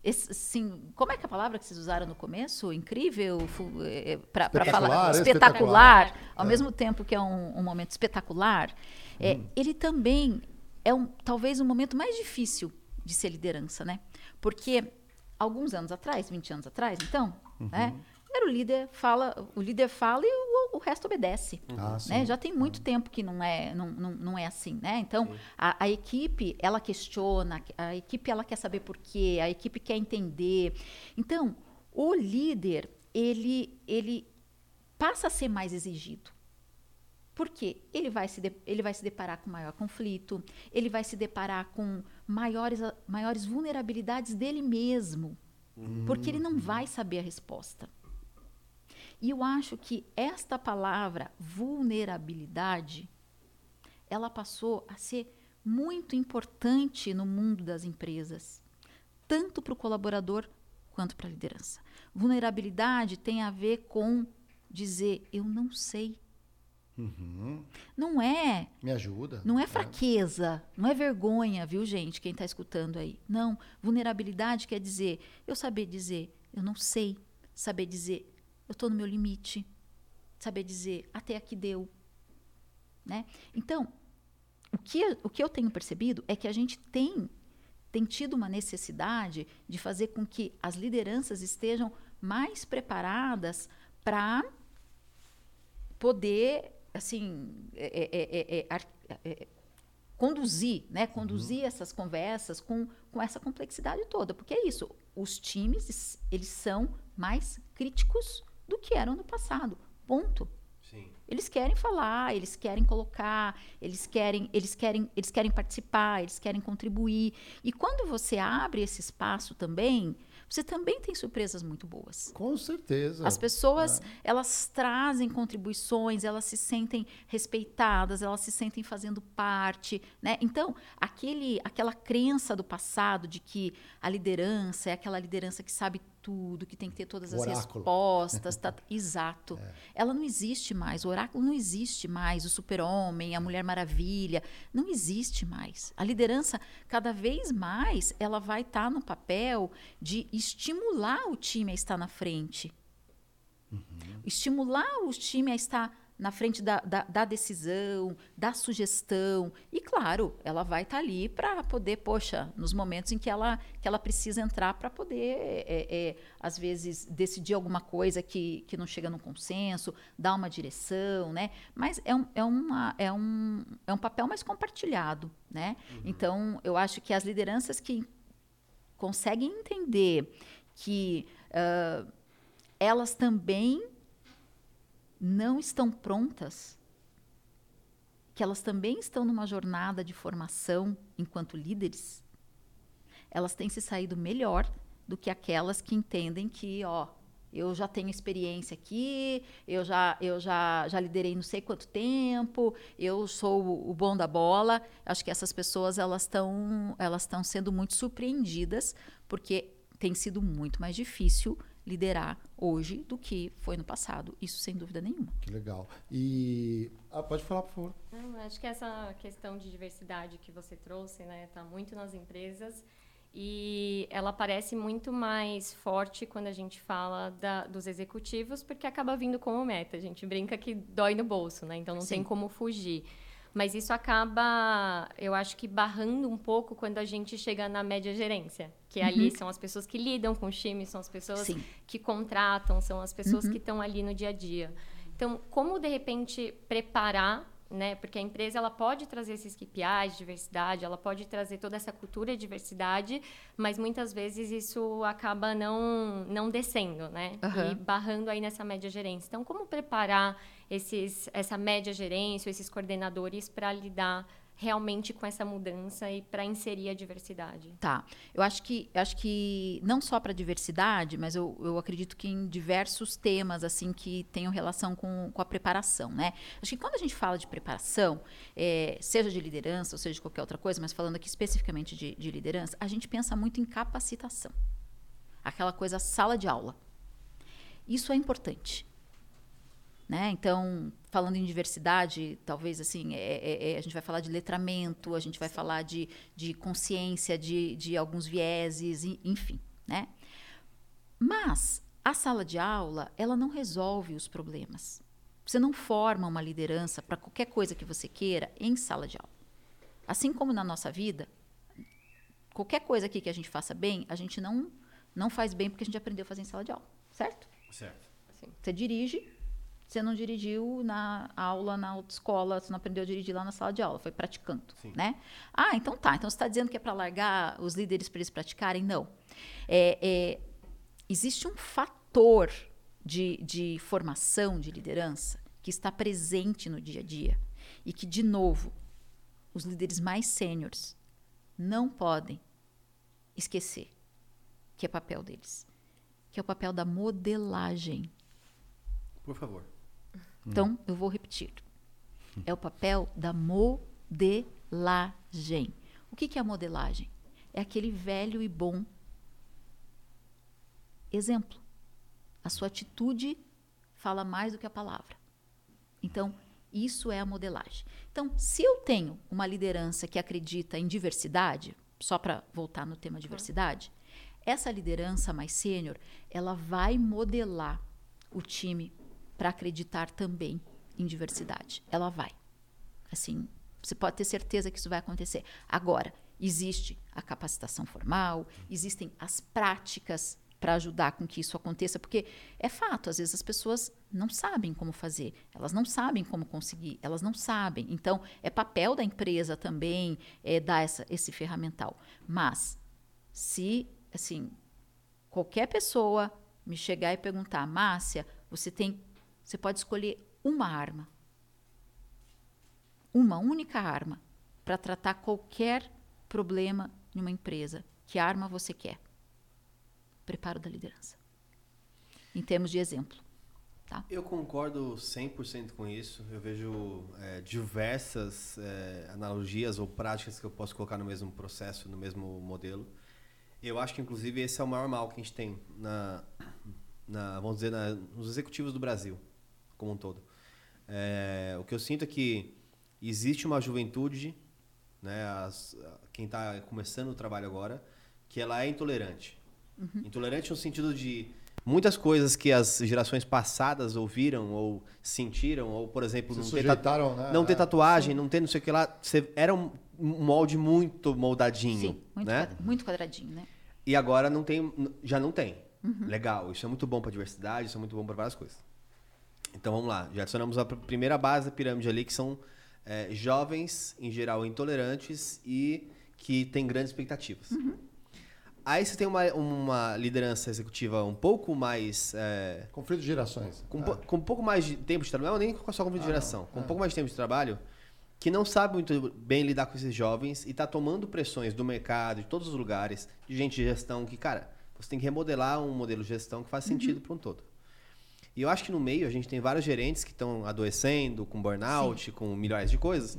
esse, sim, como é que é a palavra que vocês usaram no começo? Incrível? É, para falar. Espetacular. espetacular ao é. mesmo tempo que é um, um momento espetacular, é, hum. ele também é um, talvez o um momento mais difícil de ser liderança, né? Porque alguns anos atrás, 20 anos atrás, então, uhum. né? Era o líder fala, o líder fala e o, o resto obedece. Ah, né? Já tem muito tempo que não é, não, não, não é assim, né? Então, a, a, equipe, ela questiona, a equipe ela quer saber por quê, a equipe quer entender. Então, o líder, ele, ele passa a ser mais exigido. Porque ele vai, se de, ele vai se deparar com maior conflito, ele vai se deparar com maiores, maiores vulnerabilidades dele mesmo. Hum. Porque ele não vai saber a resposta. E eu acho que esta palavra, vulnerabilidade, ela passou a ser muito importante no mundo das empresas, tanto para o colaborador quanto para a liderança. Vulnerabilidade tem a ver com dizer: eu não sei. Uhum. Não é. Me ajuda. Não é, é. fraqueza, é. não é vergonha, viu, gente, quem está escutando aí. Não. Vulnerabilidade quer dizer eu saber dizer, eu não sei. Saber dizer, eu estou no meu limite. Saber dizer, até aqui deu. Né? Então, o que, o que eu tenho percebido é que a gente tem, tem tido uma necessidade de fazer com que as lideranças estejam mais preparadas para poder assim, é, é, é, conduzir, né? Conduzir uhum. essas conversas com, com essa complexidade toda. Porque é isso, os times, eles são mais críticos do que eram no passado. Ponto. Sim. Eles querem falar, eles querem colocar, eles querem, eles querem, eles querem participar, eles querem contribuir. E quando você abre esse espaço também, você também tem surpresas muito boas. Com certeza. As pessoas, é. elas trazem contribuições, elas se sentem respeitadas, elas se sentem fazendo parte, né? Então, aquele, aquela crença do passado de que a liderança é aquela liderança que sabe tudo, que tem que ter todas as respostas. Tá, <laughs> exato. É. Ela não existe mais. O oráculo não existe mais. O super-homem, a Mulher Maravilha, não existe mais. A liderança, cada vez mais, ela vai estar tá no papel de estimular o time a estar na frente. Uhum. Estimular o time a estar na frente da, da, da, decisão, da sugestão. E, claro, ela vai estar tá ali para poder, poxa, nos momentos em que ela, que ela precisa entrar para poder, é, é, às vezes, decidir alguma coisa que, que não chega no consenso, dar uma direção, né? Mas é um, é uma, é um, é um papel mais compartilhado, né? Uhum. Então, eu acho que as lideranças que conseguem entender que uh, elas também não estão prontas, que elas também estão numa jornada de formação enquanto líderes, elas têm se saído melhor do que aquelas que entendem que, ó, eu já tenho experiência aqui, eu já, eu já, já liderei não sei quanto tempo, eu sou o bom da bola. Acho que essas pessoas elas estão elas estão sendo muito surpreendidas porque tem sido muito mais difícil liderar hoje do que foi no passado. Isso sem dúvida nenhuma. Que legal. E ah, pode falar, por favor. Não, acho que essa questão de diversidade que você trouxe, né, está muito nas empresas e ela parece muito mais forte quando a gente fala da, dos executivos, porque acaba vindo como meta. A gente brinca que dói no bolso, né? Então não Sim. tem como fugir. Mas isso acaba, eu acho que barrando um pouco quando a gente chega na média gerência, que uhum. ali são as pessoas que lidam com os times, são as pessoas Sim. que contratam, são as pessoas uhum. que estão ali no dia a dia. Então, como de repente preparar né? Porque a empresa ela pode trazer esses KPIs de diversidade, ela pode trazer toda essa cultura de diversidade, mas muitas vezes isso acaba não não descendo, né? Uhum. E barrando aí nessa média gerência. Então, como preparar esses essa média gerência, esses coordenadores para lidar realmente com essa mudança e para inserir a diversidade? Tá. Eu acho que, acho que não só para diversidade, mas eu, eu acredito que em diversos temas assim que tenham relação com, com a preparação, né? Acho que quando a gente fala de preparação, é, seja de liderança ou seja de qualquer outra coisa, mas falando aqui especificamente de, de liderança, a gente pensa muito em capacitação. Aquela coisa sala de aula. Isso é importante. Né? Então, falando em diversidade, talvez assim, é, é, é, a gente vai falar de letramento, a gente vai falar de, de consciência, de, de alguns vieses, enfim. Né? Mas a sala de aula, ela não resolve os problemas. Você não forma uma liderança para qualquer coisa que você queira em sala de aula. Assim como na nossa vida, qualquer coisa aqui que a gente faça bem, a gente não, não faz bem porque a gente aprendeu a fazer em sala de aula, certo? Certo. Você dirige, você não dirigiu na aula, na autoescola, você não aprendeu a dirigir lá na sala de aula, foi praticando, Sim. né? Ah, então tá. Então você está dizendo que é para largar os líderes para eles praticarem? Não. É, é, existe um fator de, de formação de liderança que está presente no dia a dia e que, de novo, os líderes mais sêniores não podem esquecer que é papel deles, que é o papel da modelagem. Por favor. Então, eu vou repetir. É o papel da modelagem. O que, que é a modelagem? É aquele velho e bom exemplo. A sua atitude fala mais do que a palavra. Então, isso é a modelagem. Então, se eu tenho uma liderança que acredita em diversidade, só para voltar no tema diversidade, essa liderança mais sênior, ela vai modelar o time para acreditar também em diversidade. Ela vai. Assim, você pode ter certeza que isso vai acontecer. Agora, existe a capacitação formal, existem as práticas para ajudar com que isso aconteça, porque é fato, às vezes as pessoas não sabem como fazer, elas não sabem como conseguir, elas não sabem. Então, é papel da empresa também é, dar essa, esse ferramental. Mas, se, assim, qualquer pessoa me chegar e perguntar, Márcia, você tem você pode escolher uma arma. Uma única arma para tratar qualquer problema em uma empresa. Que arma você quer? Preparo da liderança. Em termos de exemplo. Tá? Eu concordo 100% com isso. Eu vejo é, diversas é, analogias ou práticas que eu posso colocar no mesmo processo, no mesmo modelo. Eu acho que, inclusive, esse é o maior mal que a gente tem na, na vamos dizer, na, nos executivos do Brasil como um todo. É, o que eu sinto é que existe uma juventude, né, as, quem está começando o trabalho agora, que ela é intolerante. Uhum. Intolerante no sentido de muitas coisas que as gerações passadas ouviram ou sentiram, ou, por exemplo, não ter, né? não ter é. tatuagem, não ter não sei o que lá. Era um molde muito moldadinho. Sim, muito, né? muito quadradinho, né? E agora não tem, já não tem. Uhum. Legal, isso é muito bom para diversidade, isso é muito bom para várias coisas. Então vamos lá, já adicionamos a primeira base da pirâmide ali, que são é, jovens, em geral, intolerantes e que têm grandes expectativas. Uhum. Aí você tem uma, uma liderança executiva um pouco mais. É, conflito de gerações. Com, ah. com um pouco mais de tempo de trabalho, não nem só conflito ah, de geração, com um ah. pouco mais de tempo de trabalho, que não sabe muito bem lidar com esses jovens e está tomando pressões do mercado, de todos os lugares, de gente de gestão, que, cara, você tem que remodelar um modelo de gestão que faz sentido uhum. para um todo. E eu acho que no meio a gente tem vários gerentes que estão adoecendo, com burnout, Sim. com milhares de coisas,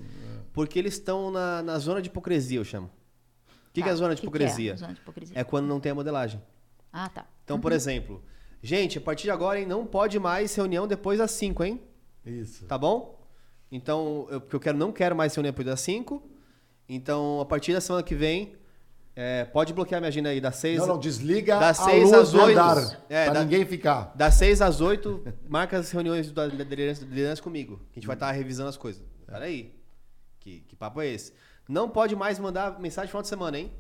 porque eles estão na, na zona de hipocrisia, eu chamo. O que, tá. que é a zona de, hipocrisia? É? zona de hipocrisia? É quando não tem a modelagem. Ah, tá. Então, uhum. por exemplo, gente, a partir de agora, hein, não pode mais reunião depois das 5, hein? Isso. Tá bom? Então, eu, eu quero, não quero mais reunião depois das 5. Então, a partir da semana que vem, é, pode bloquear minha agenda aí, das 6 Não, não, desliga das 6 às 8. É, pra da, ninguém ficar. Das 6 às 8, marca as reuniões da liderança, comigo. Que a gente vai estar tá revisando as coisas. Peraí. Que, que papo é esse? Não pode mais mandar mensagem no final de semana, hein?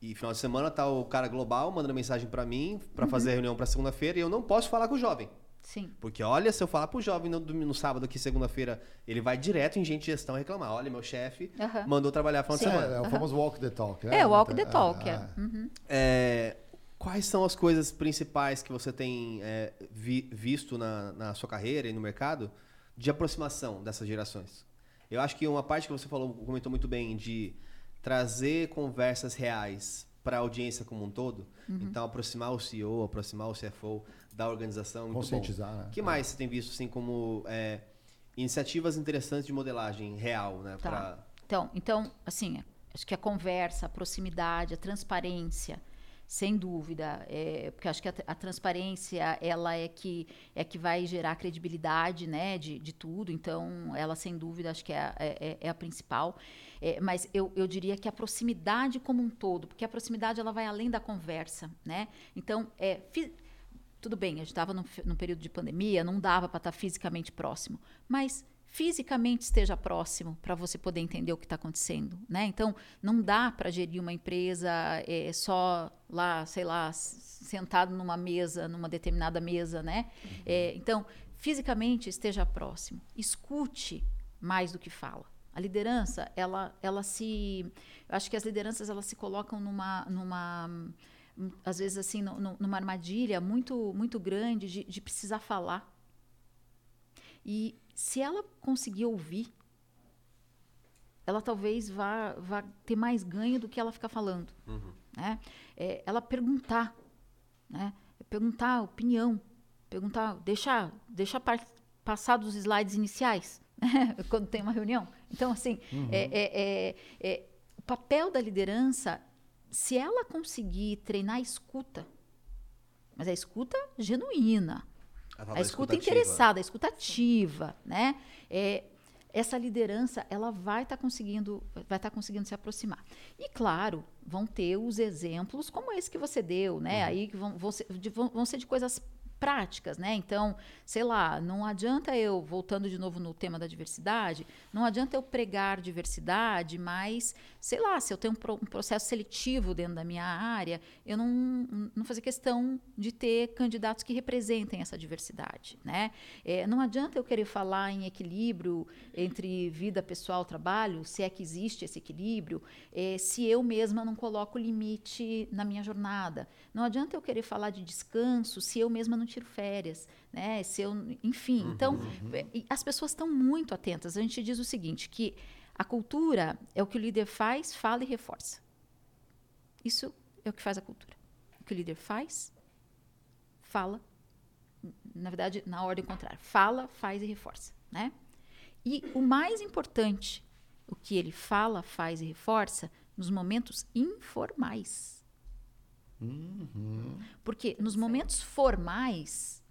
E final de semana tá o cara global mandando mensagem para mim para uhum. fazer a reunião para segunda-feira e eu não posso falar com o jovem. Sim. Porque olha, se eu falar pro jovem no, no sábado aqui, segunda-feira, ele vai direto em gente de gestão reclamar. Olha, meu chefe mandou trabalhar final de semana. É, é o famoso walk the talk. Né? É, o walk the talk. É, é. Uhum. é, quais são as coisas principais que você tem é, vi, visto na, na sua carreira e no mercado de aproximação dessas gerações? Eu acho que uma parte que você falou, comentou muito bem, de trazer conversas reais para a audiência como um todo. Uhum. Então, aproximar o CEO, aproximar o CFO da organização. Conscientizar, né? O que mais você tem visto, assim, como é, iniciativas interessantes de modelagem real, né? Tá. Pra... Então, então, assim, acho que a conversa, a proximidade, a transparência, sem dúvida, é, porque acho que a, a, transparência ela é que é que vai gerar credibilidade, né, de, de tudo. Então, ela sem dúvida acho que é, é, é a principal. É, mas eu, eu diria que a proximidade como um todo, porque a proximidade ela vai além da conversa, né? Então, é, fi, tudo bem, a gente estava num, num período de pandemia, não dava para estar tá fisicamente próximo, mas fisicamente esteja próximo para você poder entender o que está acontecendo, né? Então não dá para gerir uma empresa é, só lá, sei lá, sentado numa mesa, numa determinada mesa, né? Uhum. É, então fisicamente esteja próximo, escute mais do que fala. A liderança, ela, ela se, eu acho que as lideranças elas se colocam numa, numa às vezes assim, no, numa armadilha muito, muito grande de, de precisar falar. E se ela conseguir ouvir, ela talvez vá, vá ter mais ganho do que ela ficar falando. Uhum. Né? É, ela perguntar, né? perguntar a opinião, perguntar, deixar, deixar passar dos slides iniciais, né? <laughs> quando tem uma reunião. Então, assim, uhum. é, é, é, o papel da liderança, se ela conseguir treinar a escuta, mas a escuta genuína, a, escuta interessada, a escuta ativa, né? É, essa liderança ela vai estar tá conseguindo vai estar tá conseguindo se aproximar e claro vão ter os exemplos como esse que você deu né uhum. aí que vão, vão, ser, de, vão, vão ser de coisas práticas, né? Então, sei lá, não adianta eu, voltando de novo no tema da diversidade, não adianta eu pregar diversidade, mas, sei lá, se eu tenho um, pro, um processo seletivo dentro da minha área, eu não, não fazer questão de ter candidatos que representem essa diversidade, né? É, não adianta eu querer falar em equilíbrio entre vida pessoal e trabalho, se é que existe esse equilíbrio, é, se eu mesma não coloco limite na minha jornada. Não adianta eu querer falar de descanso se eu mesma não tiro férias, né? Se eu, enfim, uhum, então uhum. É, as pessoas estão muito atentas. A gente diz o seguinte, que a cultura é o que o líder faz, fala e reforça. Isso é o que faz a cultura. O que o líder faz, fala, na verdade, na ordem contrária, fala, faz e reforça, né? E o mais importante, o que ele fala, faz e reforça nos momentos informais. Uhum. Porque nos momentos formais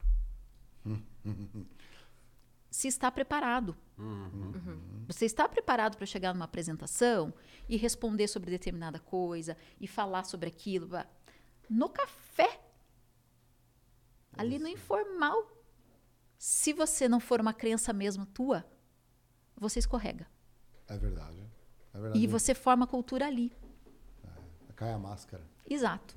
se está preparado. Uhum. Você está preparado para chegar numa apresentação e responder sobre determinada coisa e falar sobre aquilo. No café, ali no informal, se você não for uma crença mesmo tua, você escorrega. É verdade. É verdade. E você forma a cultura ali. É, cai a máscara. Exato.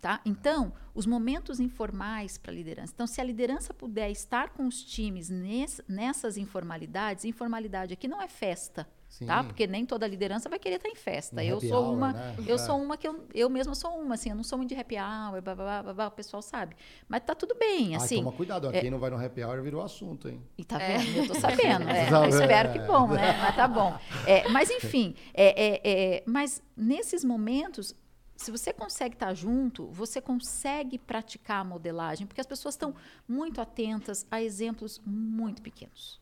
Tá? Então, os momentos informais para a liderança. Então, se a liderança puder estar com os times ness, nessas informalidades, informalidade aqui não é festa, Sim. tá? Porque nem toda liderança vai querer estar em festa. eu sou hour, uma, né? eu é. sou uma que eu, eu mesma sou uma, assim, eu não sou muito de happy hour, blá, blá, blá, blá, o pessoal sabe. Mas tá tudo bem, assim. toma cuidado, é, quem não vai no happy hour virou assunto, hein? E tá vendo? É. Eu tô sabendo, <laughs> é, espero que bom, né? Mas tá bom. É, mas enfim, é, é, mas nesses momentos se você consegue estar junto, você consegue praticar a modelagem, porque as pessoas estão muito atentas a exemplos muito pequenos.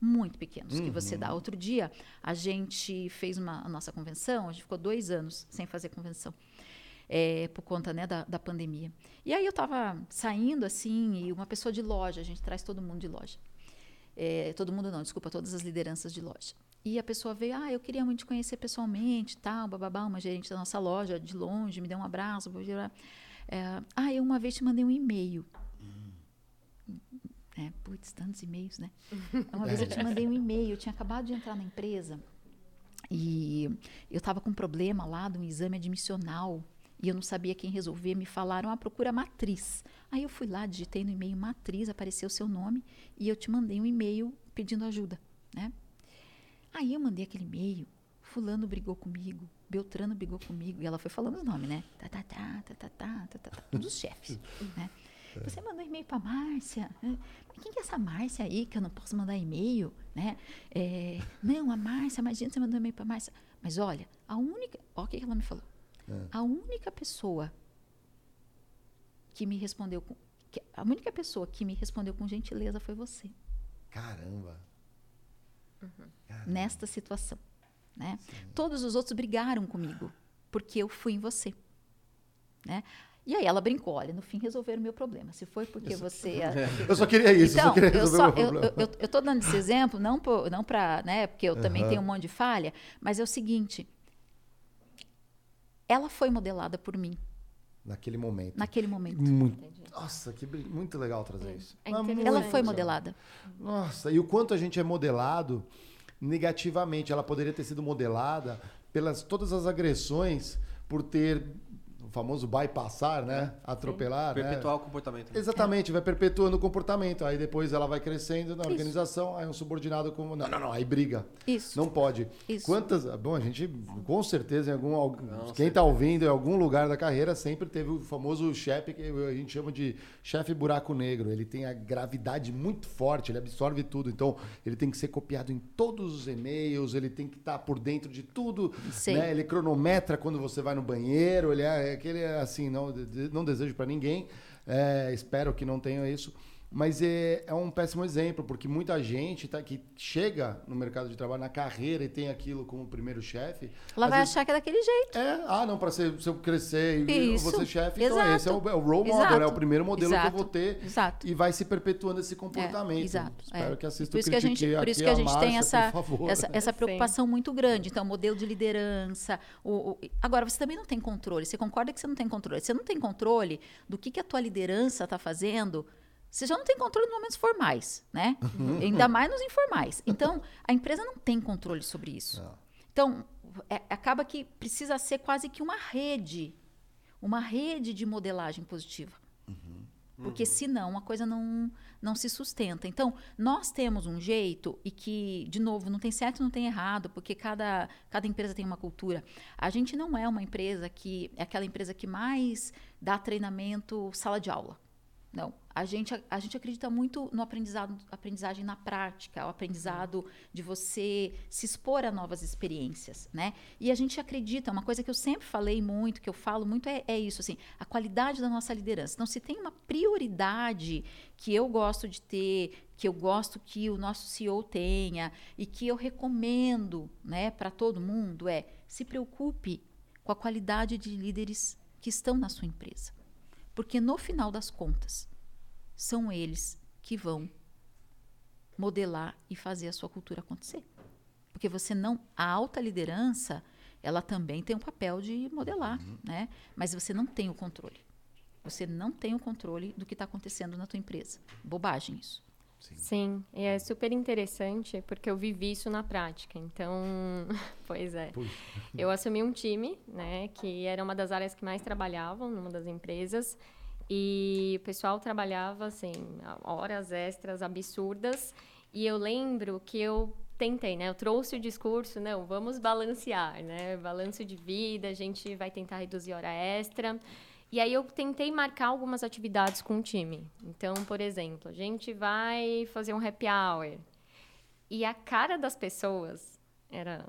Muito pequenos uhum. que você dá. Uhum. Outro dia, a gente fez uma, a nossa convenção, a gente ficou dois anos sem fazer convenção. É, por conta né, da, da pandemia. E aí eu estava saindo assim, e uma pessoa de loja, a gente traz todo mundo de loja. É, todo mundo não, desculpa, todas as lideranças de loja. E a pessoa veio, ah, eu queria muito te conhecer pessoalmente, tal, bababá, uma gerente da nossa loja, de longe, me deu um abraço. É, ah, eu uma vez te mandei um e-mail. Hum. É, putz, tantos e-mails, né? <laughs> Uma vez eu te mandei um e-mail, eu tinha acabado de entrar na empresa e eu estava com um problema lá de um exame admissional e eu não sabia quem resolver. Me falaram, ah, procura matriz. Aí eu fui lá, digitei no e-mail matriz, apareceu o seu nome e eu te mandei um e-mail pedindo ajuda, né? Aí eu mandei aquele e-mail, fulano brigou comigo, Beltrano brigou comigo, e ela foi falando os nomes, né? Tá, tá, tá, tá, tá, tá, tá, tá, tá todos os chefes, <laughs> né? Você mandou e-mail para Márcia? Mas quem que é essa Márcia aí que eu não posso mandar e-mail? Né? É, não, a Márcia, imagina você mandou e-mail para Márcia. Mas olha, a única. Olha o que ela me falou. É. A única pessoa que me respondeu com. que- a única pessoa que me respondeu com gentileza foi você. Caramba. Nesta situação. Né? Todos os outros brigaram comigo, porque eu fui em você. Né? E aí ela brincou, olha, no fim resolveram o meu problema. Se foi porque você... <laughs> Eu só queria isso, eu Então, só queria eu, só, o meu eu, problema. eu, eu tô dando esse exemplo, não, por, não para, né, porque eu também Aham. tenho um monte de falha, mas é o seguinte, ela foi modelada por mim Naquele momento. naquele momento. Muito, nossa, que muito legal trazer isso. É Mas interessante. Ela muito foi legal. modelada. Nossa, e o quanto a gente é modelado negativamente. Ela poderia ter sido modelada pelas todas as agressões por ter famoso bypassar, né? Atropelar, né? Perpetuar o comportamento. né? Exatamente, vai perpetuando o comportamento. Aí depois ela vai crescendo na organização, aí um subordinado como. Não, não, não, aí briga. Isso. Não pode. Isso. Quantas. Bom, a gente, com certeza, em algum. Com quem está ouvindo, em algum lugar da carreira, sempre teve o famoso chefe que a gente chama de chefe buraco negro. Ele tem a gravidade muito forte, ele absorve tudo. Então, ele tem que ser copiado em todos os e-mails, ele tem que estar por dentro de tudo. Sei. Né? Ele cronometra quando você vai no banheiro, ele é aquele assim, não, não desejo para ninguém. É, espero que não tenha isso. Mas é, é um péssimo exemplo, porque muita gente tá, que chega no mercado de trabalho, na carreira, e tem aquilo como primeiro chefe. Ela vai vezes- achar que é daquele jeito. É, ah, não, para ser, se eu crescer e Isso, ser chefe, então exato. esse é o, é o role model, Exato, é o primeiro modelo que eu exato, vou ter. exato. E vai se perpetuando esse É, comportamento. exato. Espero é. que assista por o isso que a gente, Critique por isso que a a gente tem essa, essa, essa <laughs> Sim. preocupação muito grande. Então, modelo de liderança. O, o- Agora, você também não tem controle. Você concorda que você não tem controle? Você não tem controle do que, que a tua liderança está fazendo. Você já não tem controle nos momentos formais, né? Uhum. Ainda mais nos informais. Então, a empresa não tem controle sobre isso. Não. Então, é- acaba que precisa ser quase que uma rede, uma rede de modelagem positiva. Porque senão a coisa não, não se sustenta. Então, nós temos um jeito, e que, de novo, não tem certo e não tem errado, porque cada, cada empresa tem uma cultura. A gente não é uma empresa que é aquela empresa que mais dá treinamento sala de aula. Não. A gente, a gente acredita muito no aprendizado, aprendizagem na prática, o aprendizado de você se expor a novas experiências, né? E a gente acredita, uma coisa que eu sempre falei muito, que eu falo muito, é, é isso, assim, a qualidade da nossa liderança. Então, se tem uma prioridade que eu gosto de ter, que eu gosto que o nosso CEO tenha e que eu recomendo, né, para todo mundo, é se preocupe com a qualidade de líderes que estão na sua empresa. Porque no final das contas, são eles que vão modelar e fazer a sua cultura acontecer. Porque você não. A alta liderança, ela também tem um papel de modelar, né? Mas você não tem o controle. Você não tem o controle do que está acontecendo na tua empresa. Bobagem isso. Sim, e é super interessante porque eu vivi isso na prática. Então, <laughs> pois é. Puxa. Eu assumi um time, né, que era uma das áreas que mais trabalhavam numa das empresas. E o pessoal trabalhava, assim, horas extras absurdas. E eu lembro que eu tentei, né? Eu trouxe o discurso, não, vamos balancear, né? Balanço de vida, a gente vai tentar reduzir hora extra. E aí eu tentei marcar algumas atividades com o time. Então, por exemplo, a gente vai fazer um happy hour. E a cara das pessoas era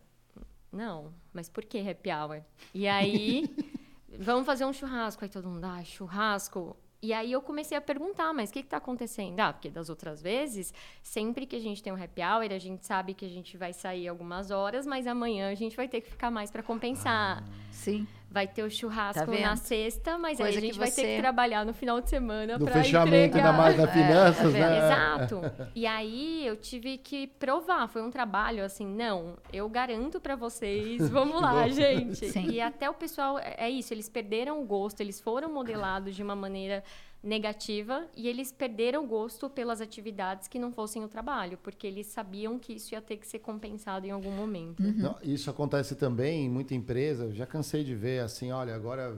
não, mas por que happy hour? E aí, <laughs> vamos fazer um churrasco. Aí todo mundo, ah, churrasco. E aí eu comecei a perguntar, mas o que está acontecendo? Ah, porque das outras vezes, sempre que a gente tem um happy hour, a gente sabe que a gente vai sair algumas horas, mas amanhã a gente vai ter que ficar mais para compensar. Sim. Vai ter o churrasco Tá na sexta, mas aí Coisa a que gente vai ter você- que trabalhar no final de semana para fechamento, entregar. ainda mais na É, finanças, tá né? Exato. E aí eu tive que provar, foi um trabalho assim, não, eu garanto pra vocês, <laughs> vamos lá, gente. Sim. E até o pessoal, é é isso, eles perderam o gosto, eles foram modelados de uma maneira negativa e eles perderam o gosto pelas atividades que não fossem o trabalho, porque eles sabiam que isso ia ter que ser compensado em algum momento. Não, isso acontece também em muita empresa. Eu já cansei de ver assim, olha, agora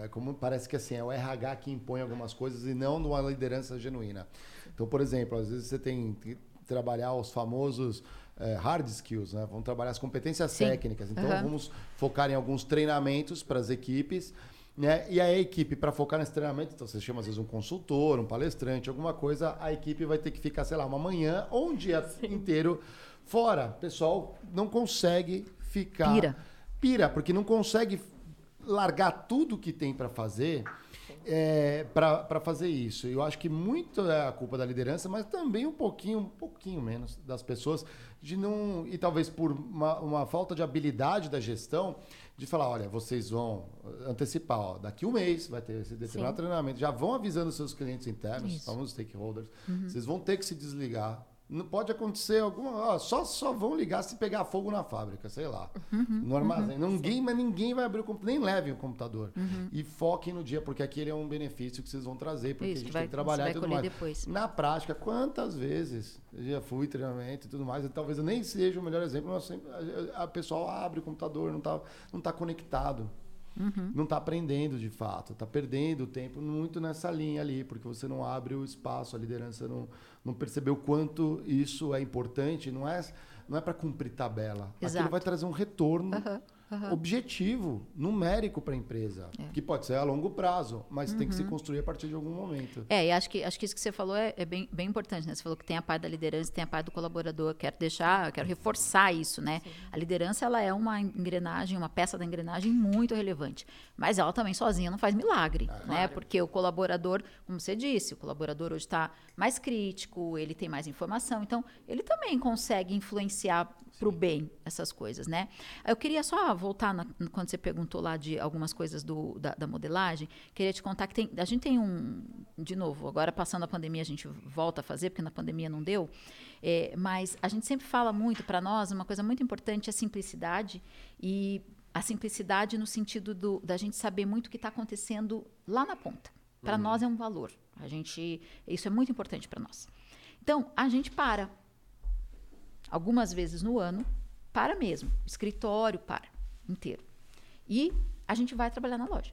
é, é como parece que assim é o RH que impõe algumas coisas e não uma liderança genuína. Então, por exemplo, às vezes você tem que trabalhar os famosos é, hard skills, né? Vamos trabalhar as competências Sim. técnicas. Então, Aham. vamos focar em alguns treinamentos para as equipes. Né? E aí a equipe, para focar nesse treinamento, então você chama às vezes um consultor, um palestrante, alguma coisa, a equipe vai ter que ficar, sei lá, uma manhã ou um dia Sim. inteiro fora. O pessoal não consegue ficar. Pira. Pira, porque não consegue largar tudo que tem para fazer é, para fazer isso. Eu acho que muito é a culpa da liderança, mas também um pouquinho, um pouquinho menos das pessoas de não e talvez por uma, uma falta de habilidade da gestão de falar, olha, vocês vão antecipar, ó, daqui um mês vai ter esse determinado Sim. treinamento, já vão avisando seus clientes internos, os famosos stakeholders, uhum. vocês vão ter que se desligar pode acontecer alguma. Ó, só, só vão ligar se pegar fogo na fábrica, sei lá. Uhum, no armazém. Uhum, ninguém, mas ninguém vai abrir o computador, nem levem o computador. Uhum. E foquem no dia, porque aquele é um benefício que vocês vão trazer, porque Isso, a gente vai, tem que trabalhar e tudo mais. Depois. Na prática, quantas vezes eu já fui treinamento e tudo mais, e talvez eu nem seja o melhor exemplo, mas sempre a, a pessoal abre o computador, não está não tá conectado. Uhum. Não está aprendendo de fato, está perdendo tempo muito nessa linha ali, porque você não abre o espaço, a liderança não, não percebeu quanto isso é importante. Não é, não é para cumprir tabela. Exato. Aquilo vai trazer um retorno. Uhum uhum. objetivo, numérico para a empresa, é. que pode ser a longo prazo, mas uhum. tem que se uhum. construir a partir de algum momento. É, e acho que, acho que isso que você falou é, é, bem, bem importante, né? Você falou que tem a parte da liderança, tem a parte do colaborador. Quero deixar, quero reforçar isso, né? Sim. A liderança ela é uma engrenagem, uma peça da engrenagem muito relevante, mas ela também sozinha não faz milagre, é, né? Claro. Porque o colaborador, como você disse, o colaborador hoje está mais crítico, ele tem mais informação, então ele também consegue influenciar para o bem essas coisas, né? Eu queria só voltar na, quando você perguntou lá de algumas coisas do, da, da, modelagem, queria te contar que tem, a gente tem um, de novo, agora passando a pandemia a gente volta a fazer, porque na pandemia não deu, é, mas a gente sempre fala muito para nós, uma coisa muito importante é a simplicidade e a simplicidade no sentido do, da gente saber muito o que está acontecendo lá na ponta. Para uhum. nós é um valor. A gente, isso é muito importante para nós. Então, a gente para algumas vezes no ano, para mesmo. Escritório para inteiro. E a gente vai trabalhar na loja.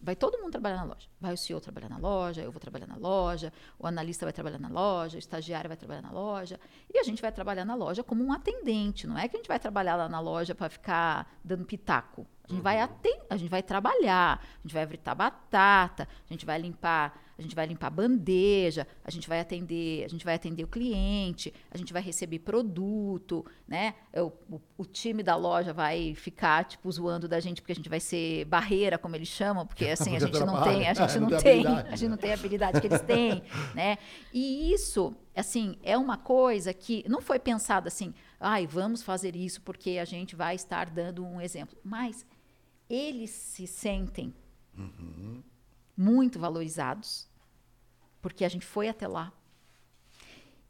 Vai todo mundo trabalhar na loja. Vai o CEO trabalhar na loja, eu vou trabalhar na loja, o analista vai trabalhar na loja, o estagiário vai trabalhar na loja. E a gente vai trabalhar na loja como um atendente. Não é que a gente vai trabalhar lá na loja para ficar dando pitaco. A gente, uhum. vai atend a gente vai trabalhar, a gente vai fritar batata, a gente vai limpar a gente vai limpar a bandeja, a gente vai atender, a gente vai atender o cliente, a gente vai receber produto, né? O, o, o, time da loja vai ficar tipo zoando da gente porque a gente vai ser barreira, como eles chamam, porque <laughs> assim a gente não tem, a gente <laughs> não, não tem, a gente não tem a habilidade que eles têm, <laughs> né? E isso, assim, é uma coisa que não foi pensado assim, ai, vamos fazer isso porque a gente vai estar dando um exemplo, mas eles se sentem uhum. muito valorizados porque a gente foi até lá.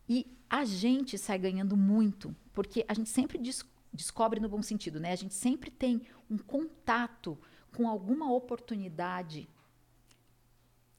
E a gente sai ganhando muito, porque a gente sempre des descobre no bom sentido, né? A gente sempre tem um contato com alguma oportunidade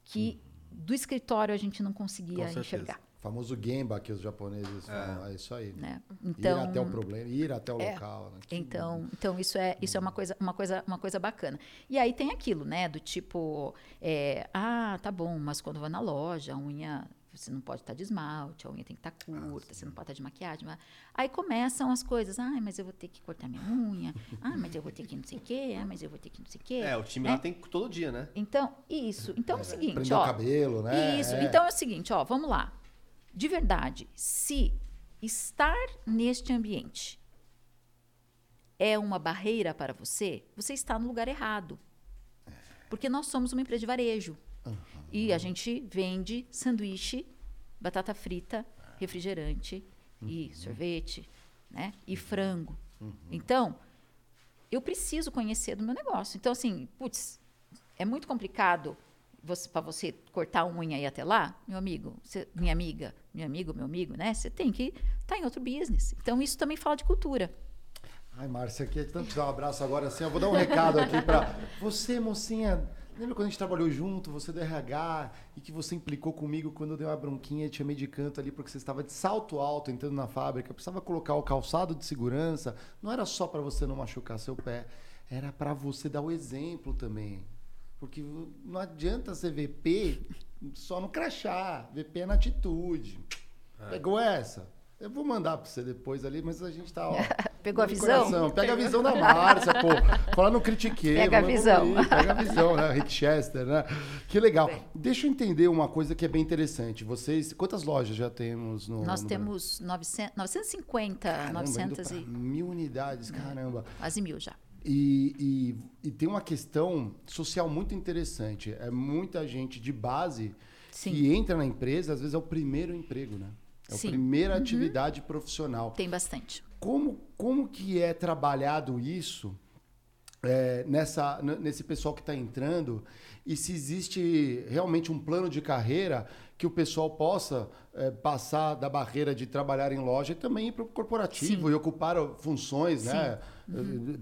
que do escritório a gente não conseguia enxergar. O famoso gemba que os japoneses falam, é, é isso aí. Né? Então, ir até o problema, ir até o é, local. Né? Então, então isso é isso é uma coisa uma coisa uma coisa bacana. E aí tem aquilo, né, do tipo, é, ah, tá bom, mas quando vai na loja, a unha você não pode estar de esmalte, a unha tem que estar curta, ah, você não pode estar de maquiagem. Mas... Aí começam as coisas, ah, mas eu vou ter que cortar minha unha, ah, mas eu vou ter que não sei o quê, ah, mas eu vou ter que não sei o quê. É, o time lá né? tem todo dia, né? Então, isso. Então é, o seguinte, ó. o cabelo, né? Isso. É. Então é o seguinte, ó, vamos lá. De verdade, se estar neste ambiente é uma barreira para você, você está no lugar errado. Porque nós somos uma empresa de varejo. Uhum. E a gente vende sanduíche, batata frita, refrigerante uhum. e sorvete, né? E frango. Uhum. Então, eu preciso conhecer do meu negócio. Então, assim, putz, é muito complicado você, para você cortar a unha e ir até lá, meu amigo, você, minha amiga, meu amigo, meu amigo, né? Você tem que estar tá em outro business. Então, isso também fala de cultura. Ai, Márcia, aqui é tanto te dar um abraço agora assim. Eu vou dar um recado aqui para você, mocinha. Lembra quando a gente trabalhou junto, você do RH, e que você implicou comigo quando eu dei uma bronquinha e te chamei de canto ali porque você estava de salto alto entrando na fábrica, precisava colocar o calçado de segurança. Não era só para você não machucar seu pé, era para você dar o exemplo também. Porque não adianta ser VP só no crachá, VP na atitude. É. Pegou essa? Eu vou mandar para você depois ali, mas a gente tá, ó, <laughs> Pegou a no visão? coração. Pega a visão da Márcia, pô. Fala, não critiquei. Pega a visão. Pega a visão, né? Rick Chester, né? Que legal. Deixa eu entender uma coisa que é bem interessante. Vocês, quantas lojas já temos no Nós no temos 900, 950, Caramba, 900 indo e mil unidades, caramba. quase mil já. E, e- e tem uma questão social muito interessante. É muita gente de base Sim. que entra na empresa, às vezes é o primeiro emprego, né? É a Sim. Uhum. primeira atividade profissional. Tem bastante. Como, como que é trabalhado isso é, nessa, nesse pessoal que está entrando e se existe realmente um plano de carreira que o pessoal possa é, passar da barreira de trabalhar em loja e também ir para o corporativo Sim. e ocupar funções, né?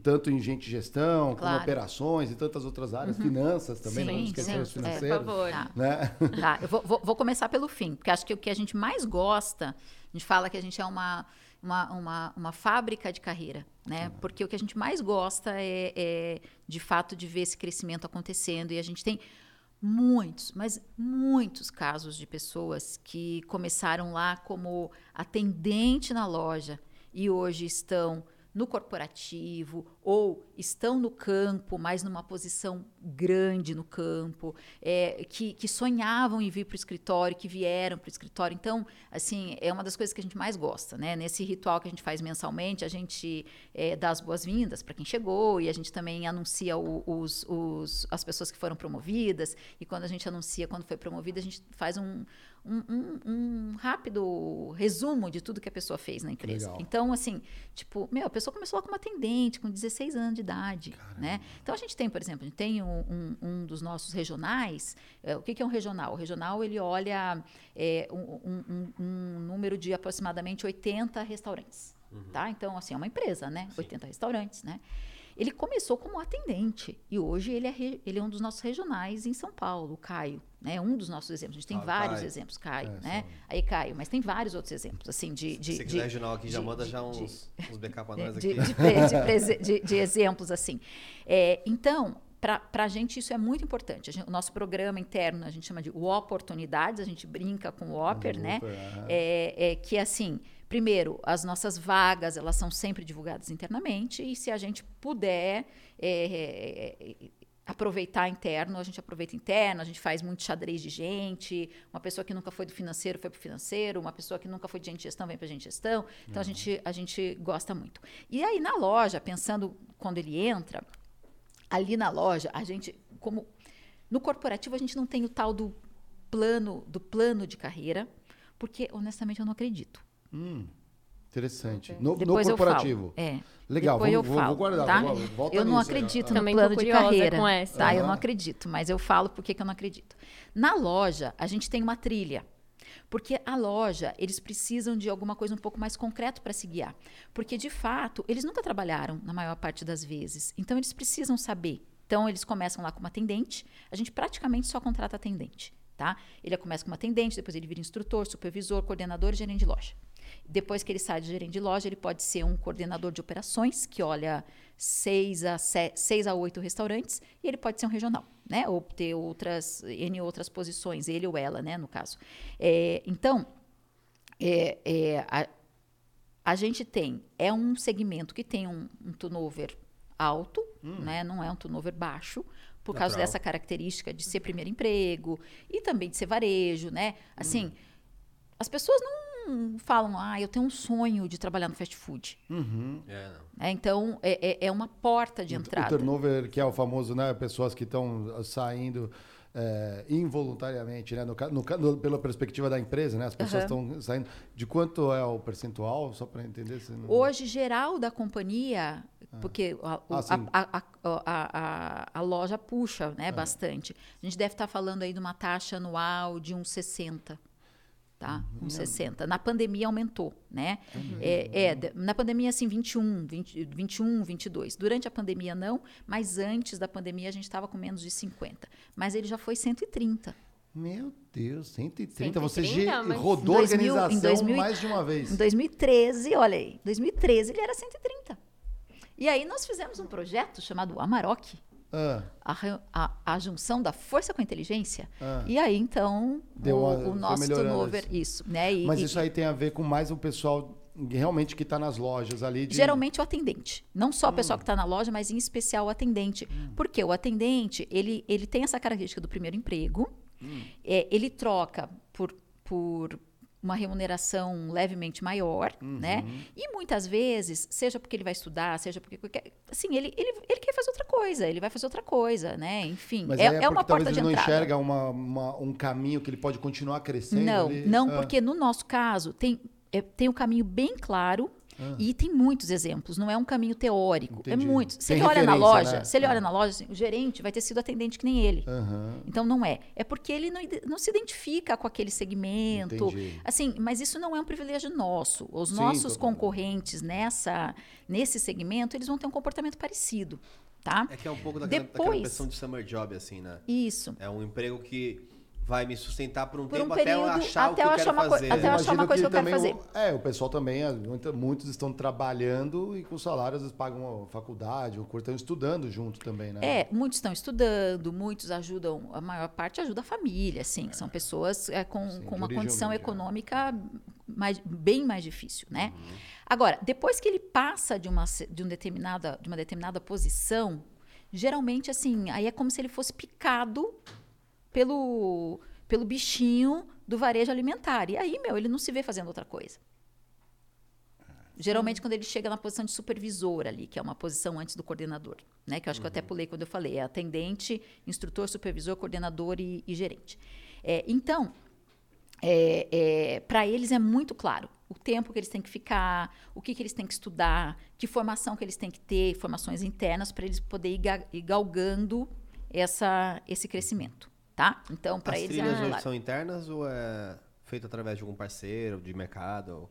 Tanto em gente de gestão, como Claro. operações e tantas outras áreas, finanças também, Sim, não esquecer os sim. É, Por financeiros. favor. Tá. Né? Tá, eu vou, vou- vou começar pelo fim, porque acho que o que a gente mais gosta, a gente fala que a gente é uma, uma, uma, uma fábrica de carreira, né? Porque o que a gente mais gosta é, é, de fato, de ver esse crescimento acontecendo. E a gente tem muitos, mas muitos casos de pessoas que começaram lá como atendente na loja e hoje estão no corporativo ou estão no campo, mas numa posição grande no campo, é, que, que sonhavam em vir para o escritório, que vieram para o escritório. Então, assim, é uma das coisas que a gente mais gosta, né? Nesse ritual que a gente faz mensalmente, a gente é, dá as boas-vindas para quem chegou e a gente também anuncia o- os, os- as pessoas que foram promovidas. E quando a gente anuncia quando foi promovida, a gente faz um, um, um- um rápido resumo de tudo que a pessoa fez na empresa. Legal. Então, assim, tipo, meu, a pessoa começou lá como atendente, com 16 anos de idade, né? Então, a gente tem, por exemplo, a gente tem um, um- dos nossos regionais. é, o que, que é um regional? O regional, ele olha é, um, número de aproximadamente 80 restaurantes, tá? Então, assim, é uma empresa, né? 80 restaurantes, né? Ele começou como atendente e hoje ele é, re- ele é um dos nossos regionais em São Paulo, o Caio, né? Um dos nossos exemplos. A gente tem Ah, vários Caio. exemplos, Caio, É, né? Aí Caio, mas tem vários outros exemplos, assim, de... de Se quiser regional aqui, já de- manda de- já uns, uns pra <laughs> de, nós aqui. <laughs> de exemplos assim. É, então, para a gente isso é muito importante. Gente- o nosso programa interno a gente chama de oportunidades, a gente brinca com o Whopper, né? É, é que assim, primeiro, as nossas vagas elas são sempre divulgadas internamente e se a gente puder é, é, aproveitar interno, a gente aproveita interno, a gente faz muito xadrez de gente, uma pessoa que nunca foi do financeiro foi para o financeiro, uma pessoa que nunca foi de gente de gestão vem para gente de gestão, então a, gente, a gente gosta muito. E aí na loja, pensando quando ele entra, ali na loja, a gente, como no corporativo a gente não tem o tal do plano, do plano de carreira, porque honestamente eu não acredito. Hum, interessante. No, no Depois eu corporativo. falo. É. Legal, Depois vamos, eu vou, falo, vou guardar. tá? vou- eu não nisso acredito no Também plano de carreira. com essa. Tá, eu Aham. não acredito, mas eu falo porque que eu não acredito. Na loja, a gente tem uma trilha. Porque a loja, eles precisam de alguma coisa um pouco mais concreto para se guiar. Porque, de fato, eles nunca trabalharam na maior parte das vezes. Então, eles precisam saber. Então, eles começam lá como atendente. A gente praticamente só contrata atendente. Tá? Ele começa como atendente, depois ele vira instrutor, supervisor, coordenador e gerente de loja. Depois que ele sai de gerente de loja, ele pode ser um coordenador de operações, que olha seis a, se, seis a oito restaurantes, e ele pode ser um regional, né? Ou ter outras, N outras posições, ele ou ela, né, no caso. É, então, é, é, a, a gente tem, é um segmento que tem um, um turnover alto, né? Não é um turnover baixo, por causa Natural. dessa característica de ser primeiro emprego e também de ser varejo, né? Assim, as pessoas não falam, ah, eu tenho um sonho de trabalhar no fast food. Uhum. É, não. né? Então, é, é- é uma porta de O- O entrada. turnover, que é o famoso, né? Pessoas que estão saindo é, involuntariamente, né? No, no no- pela perspectiva da empresa, né? As pessoas estão saindo. De quanto é o percentual, só para entender? Se não... Hoje, geral da companhia, porque a, o- Ah, a- a- a- a- a- a loja puxa né, bastante. A gente deve estar falando aí de uma taxa anual de uns 60. Tá? Uns 60. Na pandemia aumentou, né? É, é, de- na pandemia, assim, 21, 20, 21, 22. Durante a pandemia, não, mas antes da pandemia a gente estava com menos de 50. Mas ele já foi 130. Meu Deus, 130. Você 130, ge- mas- rodou a Em 2000, em organização 2000 mais de uma vez. Em 2013, olha aí, 2013 ele era 130. E aí nós fizemos um projeto chamado Amarok, Ah, a, a- a junção da força com a inteligência. Ah. E aí, então, Deu o, o nosso turnover, isso. isso. Né? E, mas e- isso aí tem a ver com mais o pessoal realmente que está nas lojas ali. De... Geralmente o atendente. Não só a Hum. pessoa que está na loja, mas em especial o atendente. Porque o atendente, ele, ele tem essa característica do primeiro emprego. Hum. É, ele troca por, por uma remuneração levemente maior, Uhum. né? E muitas vezes, seja porque ele vai estudar, seja porque... Assim, ele, ele, ele quer fazer outra coisa, ele vai fazer outra coisa, né? Enfim, Mas é, aí é uma talvez porta de ele não entrada. enxerga uma, uma- um caminho que ele pode continuar crescendo Não, não, Ah. porque no nosso caso tem, é, tem um caminho bem claro Ah. e tem muitos exemplos. Não é um caminho teórico, Entendi. é muito. Se Tem ele olha na loja, né? se ele Ah. olha na loja, assim, o gerente vai ter sido atendente que nem ele. Aham. Então não é. É porque ele não, não se identifica com aquele segmento. Entendi. Assim, mas isso não é um privilégio nosso. Os Sim, nossos concorrentes nessa, nesse segmento, eles vão ter um comportamento parecido, tá? É que é um pouco daquela, daquela Depois- impressão de summer job, assim, né? Isso. É um emprego que vai me sustentar por um Por um tempo até eu período, achar até o que eu achar quero fazer. até eu achar uma Imagino coisa que eu quero também fazer. o- é, o pessoal também, muita- muitos estão trabalhando e com salário, às vezes pagam a faculdade, ou estão estudando junto também, né? É, muitos estão estudando, muitos ajudam, a maior parte ajuda a família, assim, são pessoas é, com, Sim, com uma condição humilde, é. econômica mais, bem mais difícil, né? Uhum. Agora, depois que ele passa de uma, de, um determinada, de uma determinada posição, geralmente, assim, aí é como se ele fosse picado pelo, pelo bichinho do varejo alimentar. E aí, meu, ele não se vê fazendo outra coisa. Geralmente, quando ele chega na posição de supervisor ali, que é uma posição antes do coordenador, né? Que eu acho que eu até pulei quando eu falei, é atendente, instrutor, supervisor, coordenador e, e gerente. É, então, para eles é muito claro o tempo que eles têm que ficar, o que, que eles têm que estudar, que formação que eles têm que ter, formações internas, para eles poderem ir, ga- ir galgando essa, esse crescimento, tá? Então, para As eles é trilhas muito hoje claro. são internas ou é feito através de algum parceiro, de mercado?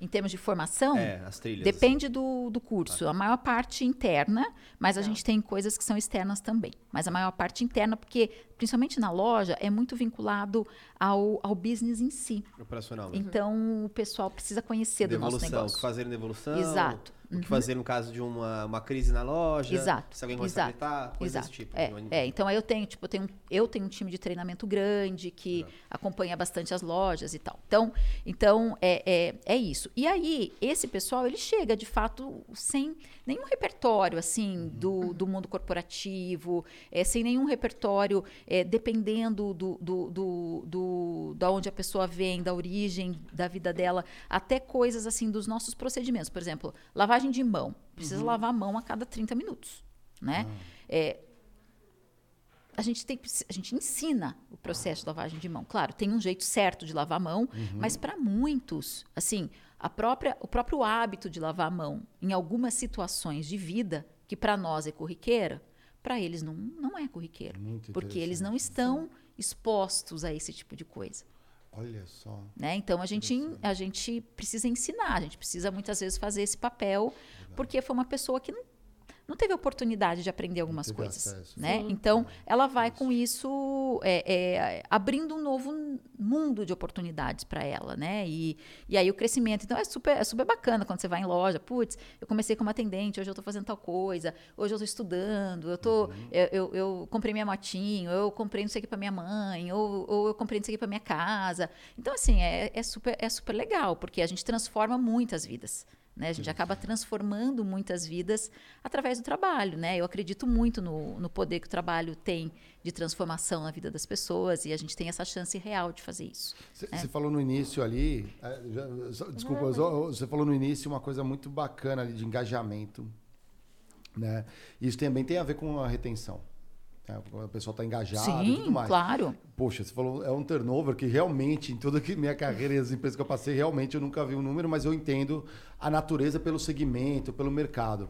Em termos de formação, É, as trilhas. Depende do, do curso. A maior parte interna, mas a Tá. gente tem coisas que são externas também. Mas a maior parte interna, porque, principalmente na loja, é muito vinculado ao, ao business em si. assim, Operacional mesmo. Então, o pessoal precisa conhecer do nosso Devolução, o que negócio. fazer devolução. Exato. O que fazer no caso de uma, uma crise na loja. Exato, Se alguém começar a exato, gritar, coisa Exato. desse tipo. É, Então, é, então aí eu tenho, tipo, eu tenho, eu tenho um time de treinamento grande que acompanha bastante as lojas e tal. Então, então é, é, é isso. E aí, esse pessoal, ele chega, de fato, sem nenhum repertório, assim, do, do mundo corporativo, é, sem nenhum repertório, é, dependendo do, do, do, do, da onde a pessoa vem, da origem da vida dela, até coisas, assim, dos nossos procedimentos. Por exemplo, lavagem de mão. Precisa lavar a mão a cada 30 minutos, né? É, a gente, tem, a gente ensina o processo de lavagem de mão. Claro, tem um jeito certo de lavar a mão, mas para muitos, assim, a própria, o próprio hábito de lavar a mão em algumas situações de vida, que para nós é corriqueira, para eles não, não é corriqueiro. Muito Porque eles não estão expostos a esse tipo de coisa. Olha só. Né? Então a gente, a gente precisa ensinar, a gente precisa muitas vezes fazer esse papel, porque foi uma pessoa que não, não teve oportunidade de aprender algumas coisas. acesso. Né? Então ela vai com isso é, é, abrindo um novo mundo de oportunidades para ela. Né? E, e aí o crescimento. Então é super, é super bacana quando você vai em loja, putz, eu comecei como atendente, hoje eu estou fazendo tal coisa, hoje eu estou estudando, eu, tô, eu, eu, eu comprei minha motinho, eu comprei não sei o que para minha mãe, ou, ou eu comprei não sei o que para minha casa. Então, assim, é, é, super, é super legal, porque a gente transforma muitas vidas. Né? A gente acaba transformando muitas vidas através do trabalho. Né? Eu acredito muito no, no poder que o trabalho tem de transformação na vida das pessoas e a gente tem essa chance real de fazer isso. Você falou no início ali, é, já- desculpa, você falou no início uma coisa muito bacana ali de engajamento, né? Isso também tem a ver com a retenção. Né? O pessoal está engajado e tudo Sim, mais. claro. Poxa, você falou, é um turnover que realmente, em toda a minha carreira e as empresas que eu passei, realmente eu nunca vi um número, mas eu entendo a natureza pelo segmento, pelo mercado.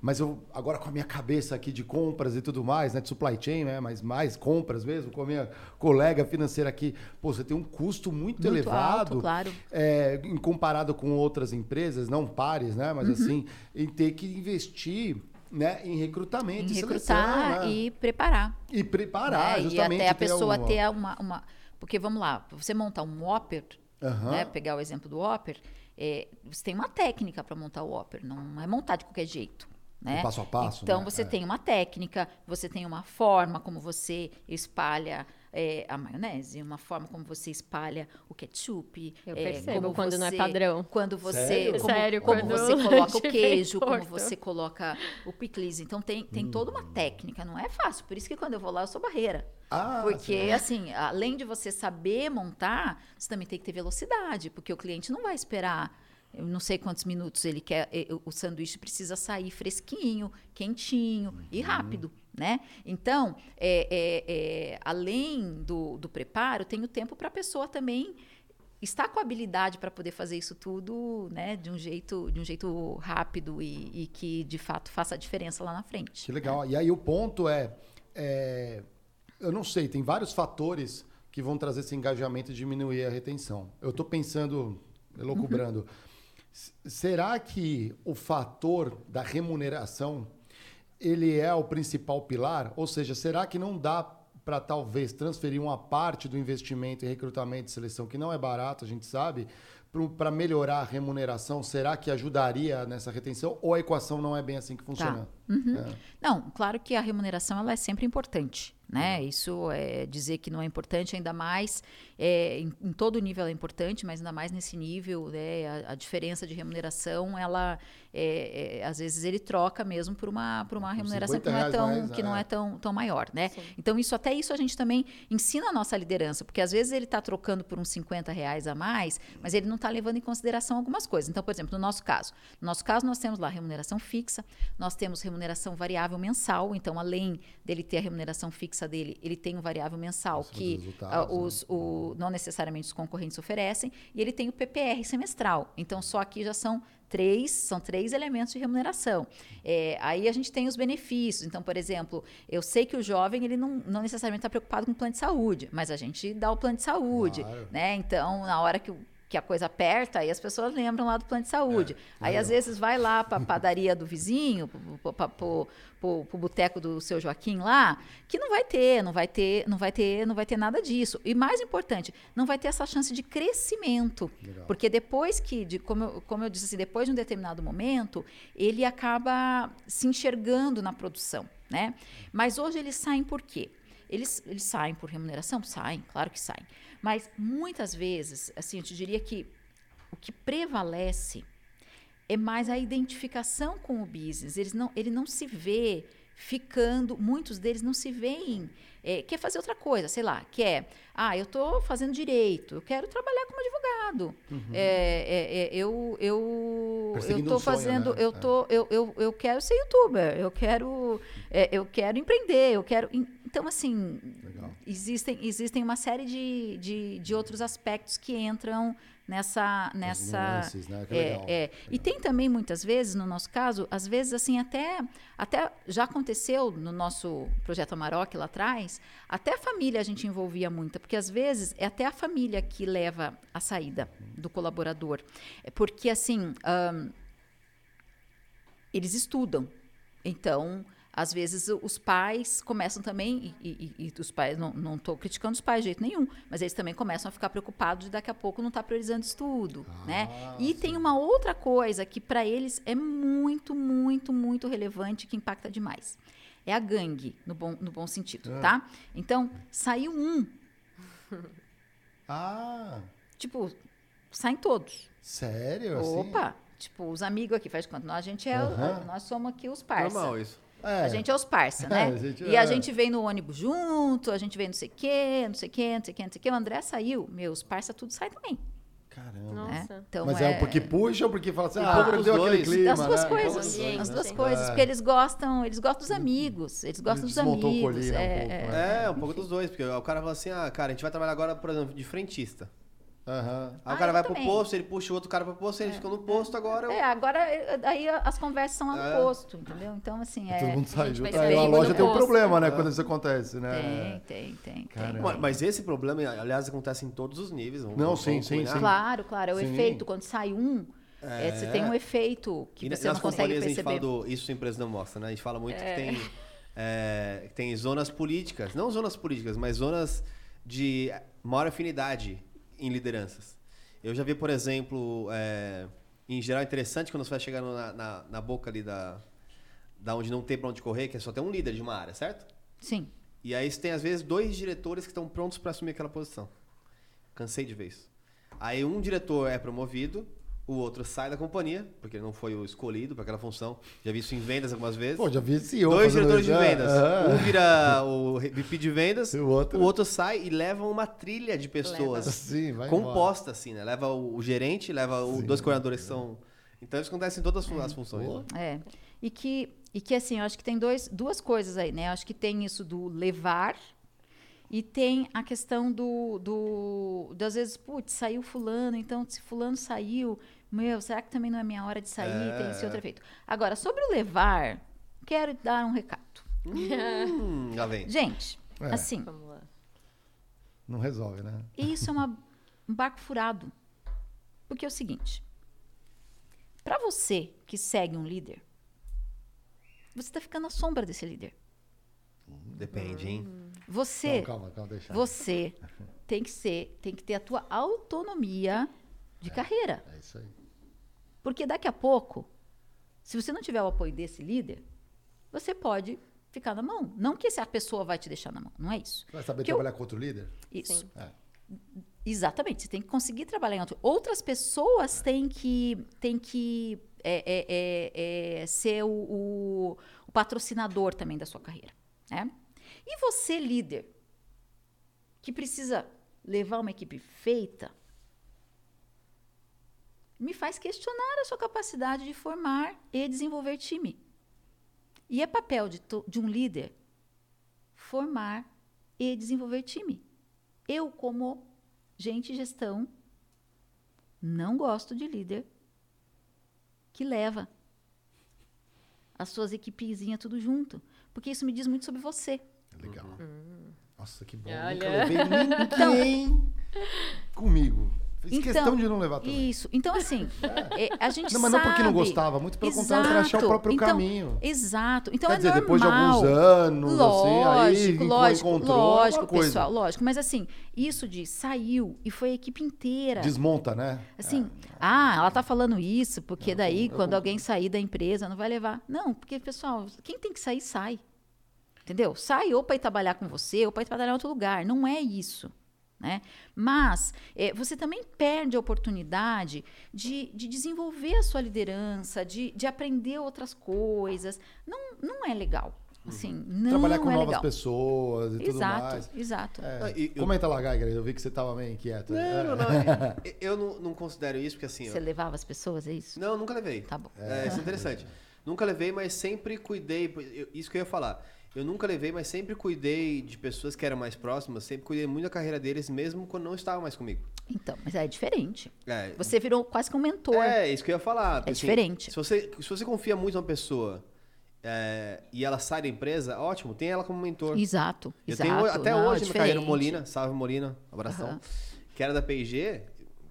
Mas eu, agora com a minha cabeça aqui de compras e tudo mais, né, de supply chain, né, mas mais compras mesmo, com a minha colega financeira aqui, pô, você tem um custo muito, Muito elevado, alto, claro. é, em comparado com outras empresas, não pares, né, Uhum. mas assim, em ter que investir né, em recrutamento, Em e recrutar seleção, né? e preparar. e preparar, né? E justamente. até a pessoa uma- ter uma, uma. Porque vamos lá, você montar um Whopper, Aham. né, pegar o exemplo do Whopper, é, você tem uma técnica para montar o Whopper, não é montar de qualquer jeito. Né? Passo a passo, Então né? você É. tem uma técnica, você tem uma forma como você espalha é, a maionese, uma forma como você espalha o ketchup. Eu é, percebo como quando não é você- padrão. Quando você, Sério? como, Sério, como quando você <laughs> coloca o queijo, como você coloca o picles. Então tem, tem toda Hum. uma técnica, não é fácil. Por isso que quando eu vou lá eu sou barreira. Ah, Porque, assim, além de você saber montar, você também tem que ter velocidade, porque o cliente não vai esperar. Eu não sei quantos minutos ele quer. O sanduíche precisa sair fresquinho, quentinho e rápido, né? Então, é, é, é, além do, do preparo, tem o tempo para a pessoa também estar com a habilidade para poder fazer isso tudo, né? De um jeito, de um jeito rápido e, e que de fato faça a diferença lá na frente. Que legal. E aí o ponto é, é, eu não sei, tem vários fatores que vão trazer esse engajamento e diminuir a retenção. Eu estou pensando, elocubrando, <laughs> s- será que o fator da remuneração ele é o principal pilar? Ou seja, será que não dá para talvez transferir uma parte do investimento em recrutamento e seleção, que não é barato, a gente sabe, para melhorar a remuneração? Será que ajudaria nessa retenção? Ou a equação não é bem assim que funciona? É. Não, claro que a remuneração ela é sempre importante, né? Isso é dizer que não é importante, ainda mais é, em, em todo nível ela é importante, mas ainda mais nesse nível, né? A, a diferença de remuneração, ela é, é, às vezes ele troca mesmo por uma por uma remuneração 50 que não é tão mais, que não é. é tão, tão maior, né? Sim. Então isso até isso a gente também ensina a nossa liderança, porque às vezes ele está trocando por uns 50 reais a mais, mas ele não está levando em consideração algumas coisas. Então, por exemplo, no nosso caso, no nosso caso nós temos lá remuneração fixa, nós temos remuneração variável mensal, então além dele ter a remuneração fixa dele, ele tem um variável mensal que resultados, ah, os, o, não necessariamente os concorrentes oferecem, e ele tem o PPR semestral. Então só aqui já são três, são três elementos de remuneração. É, aí a gente tem os benefícios. Então, por exemplo, eu sei que o jovem ele não, não necessariamente está preocupado com o plano de saúde, mas a gente dá o plano de saúde, Claro. né? Então, na hora que o que a coisa aperta, aí as pessoas lembram lá do plano de saúde. aí, às vezes, vai lá para a <laughs> padaria do vizinho, para o boteco do seu Joaquim lá, que não vai ter, não vai ter, não vai ter, não vai ter nada disso. E mais importante, não vai ter essa chance de crescimento. Legal. Porque depois que, de, como, eu, como eu disse assim, depois de um determinado momento, ele acaba se enxergando na produção, né? Mas hoje eles saem por quê? Eles, eles saem por remuneração? Saem, claro que saem. Mas muitas vezes, assim, eu te diria que o que prevalece é mais a identificação com o business. Eles não, ele não se vê ficando, muitos deles não se veem, é, quer fazer outra coisa, sei lá, que é, ah, eu estou fazendo direito, eu quero trabalhar como advogado. É, é, é, eu eu eu estou um fazendo, né? eu tô, eu, eu, eu quero ser youtuber, eu quero, é, eu quero empreender, eu quero, então assim, Legal. existem existem uma série de, de, de outros aspectos que entram nessa nessa nuances, né? É, legal. é. E tem também muitas vezes, no nosso caso, às vezes assim até até já aconteceu no nosso projeto Amarok lá atrás, até a família a gente envolvia muito, porque às vezes é até a família que leva a saída do colaborador, É porque assim ahn, eles estudam, então às vezes os pais começam também, e, e- e os pais, não estou criticando os pais de jeito nenhum, mas eles também começam a ficar preocupados de daqui a pouco não estar priorizando estudo, né? Ah, E tem uma outra coisa que para eles é muito, muito, muito relevante, que impacta demais. É a gangue, no bom, no bom sentido, Ah. tá? Então, saiu um, Ah, tipo, saem todos. sério? Assim? Opa! Tipo, os amigos aqui, faz de conta, nós, a gente é, nós somos aqui os parça. Normal isso. É. A gente é os parça, né? <laughs> É, a gente e é. a gente vem no ônibus junto, a gente vem não sei o quê, não sei o quê, não sei o quê, não sei o quê. O André saiu, meus parça tudo sai também. Caramba. Né? Nossa. Então, Mas é... porque puxa ou porque fala assim, ah, perdeu dos aquele dois. clima, das duas né? coisas, as né? duas coisas, É. porque eles gostam, eles gostam dos amigos, eles gostam Ele dos desmontou o amigos. colina um é, pouco, é. né? É, um pouco dos dois, porque o cara fala assim, ah, cara, a gente vai trabalhar agora, por exemplo, de frentista. Aham. Aí Ah, o cara vai pro também. posto, ele puxa o outro cara pro posto, ele fica no posto, agora eu... É, agora eh, aí as conversas são lá no É. posto, entendeu? Então, assim, é. Todo mundo sai junto. Aí a loja tem um posto. problema, né? Quando isso acontece, né? Tem, tem, tem. Tem. Mas- Mas esse problema, aliás, acontece em todos os níveis. vamos- Não, vamos sim, sim, sim. Claro, claro, é o Sim. efeito. Quando sai um, eh, você tem um efeito que E você nas não consegue companhias a gente perceber. fala do isso a empresa não mostra, né? A gente fala muito que tem, é, que tem zonas políticas, não zonas políticas, mas zonas de maior afinidade em lideranças. Eu já vi, por exemplo, é, em geral interessante quando você vai chegando na, na, na boca ali da, da onde não tem pra onde correr, que é só ter um líder de uma área, certo? Sim. E aí você tem, às vezes, dois diretores que estão prontos para assumir aquela posição. Cansei de ver isso. Aí um diretor é promovido, o outro sai da companhia, porque ele não foi o escolhido para aquela função. Já vi isso em vendas algumas vezes. Pô, já vi CEO Dois diretores de isso. vendas. Ah, Um vira o VP de vendas, o outro- o outro sai e leva uma trilha de pessoas Sim, vai composta, assim, né? Leva o, gerente, leva os dois coordenadores que são. Então isso acontece em todas as fun- as funções. Né? É. E que, e que assim, eu acho que tem dois, duas coisas aí, né? Eu acho que tem isso do levar e tem a questão do, do, do às vezes, putz, saiu fulano, então se fulano saiu, meu, será que também não é minha hora de sair? É, tem esse é. outro efeito. Agora, sobre o levar, quero dar um recado. Hum, lá vem. Gente, É. assim, Vamos lá. Não resolve, né? isso é uma- um barco furado. Porque é o seguinte: para você que segue um líder, você está ficando à sombra desse líder. Depende, hein? Você, Não, calma, calma, deixa. você tem que ser, tem que ter a tua autonomia de carreira. É isso aí. Porque daqui a pouco, se você não tiver o apoio desse líder, você pode ficar na mão. Não que essa pessoa vai te deixar na mão, não é isso. Vai saber Que eu- trabalhar com outro líder? Isso. É. Exatamente, você tem que conseguir trabalhar em outro. Outras pessoas têm que, têm que é, é, é, é, ser o, o- o patrocinador também da sua carreira. Né? E você, líder, que precisa levar uma equipe feita, me faz questionar a sua capacidade de formar e desenvolver time. E é papel de, de um líder formar e desenvolver time. Eu, como gente de gestão, não gosto de líder que leva as suas equipezinhas tudo junto. Porque isso me diz muito sobre você. Legal. Uhum. Nossa, que bom. Olha. Nunca levei <laughs> ninguém comigo. Fiz Então, questão de não levar também. Isso. Então, assim, <laughs> é, a gente Não, mas sabe... não porque não gostava, muito pelo contrário, para achar o Exato. próprio Então, caminho. Exato. Então Quer é dizer, normal. depois de alguns anos, assim, aí lógico, lógico, encontrou lógico, coisa. pessoal, lógico. Mas assim, isso de saiu e foi a equipe inteira. Desmonta, né? Assim, ah, ela tá falando isso, porque Eu daí, eu quando alguém sair da empresa, não vai levar. Não, porque, pessoal, quem tem que sair, sai. Entendeu? Sai ou para ir trabalhar com você, ou para ir trabalhar em outro lugar. Não é isso. Né? Mas eh, você também perde a oportunidade de, de desenvolver a sua liderança, de, de aprender outras coisas. Não, não é legal. Assim, não Uhum. Trabalhar com é novas legal. pessoas e tudo Exato, mais. exato. É, e- eu- Comenta lá, Geiger, eu vi que você tava meio inquieto. Não, É. não, não. é- <laughs> Eu não, não considero isso, porque assim. Você ó, levava as pessoas, é isso? Não, nunca levei. Tá bom. É, isso é interessante. <laughs> Nunca levei, mas sempre cuidei. eu- Isso que eu ia falar. Eu nunca levei, mas sempre cuidei de pessoas que eram mais próximas. Sempre cuidei muito da carreira deles, mesmo quando não estavam mais comigo. Então, mas é diferente. É, Você virou quase que um mentor. É, isso que eu ia falar. porque, assim, diferente. Se você, se você confia muito numa pessoa é, e ela sai da empresa, ótimo, tem ela como mentor. Exato, Eu exato. tenho até Não, é hoje minha carreira. Molina, salve Molina, abração. Aham. Que era da P&G,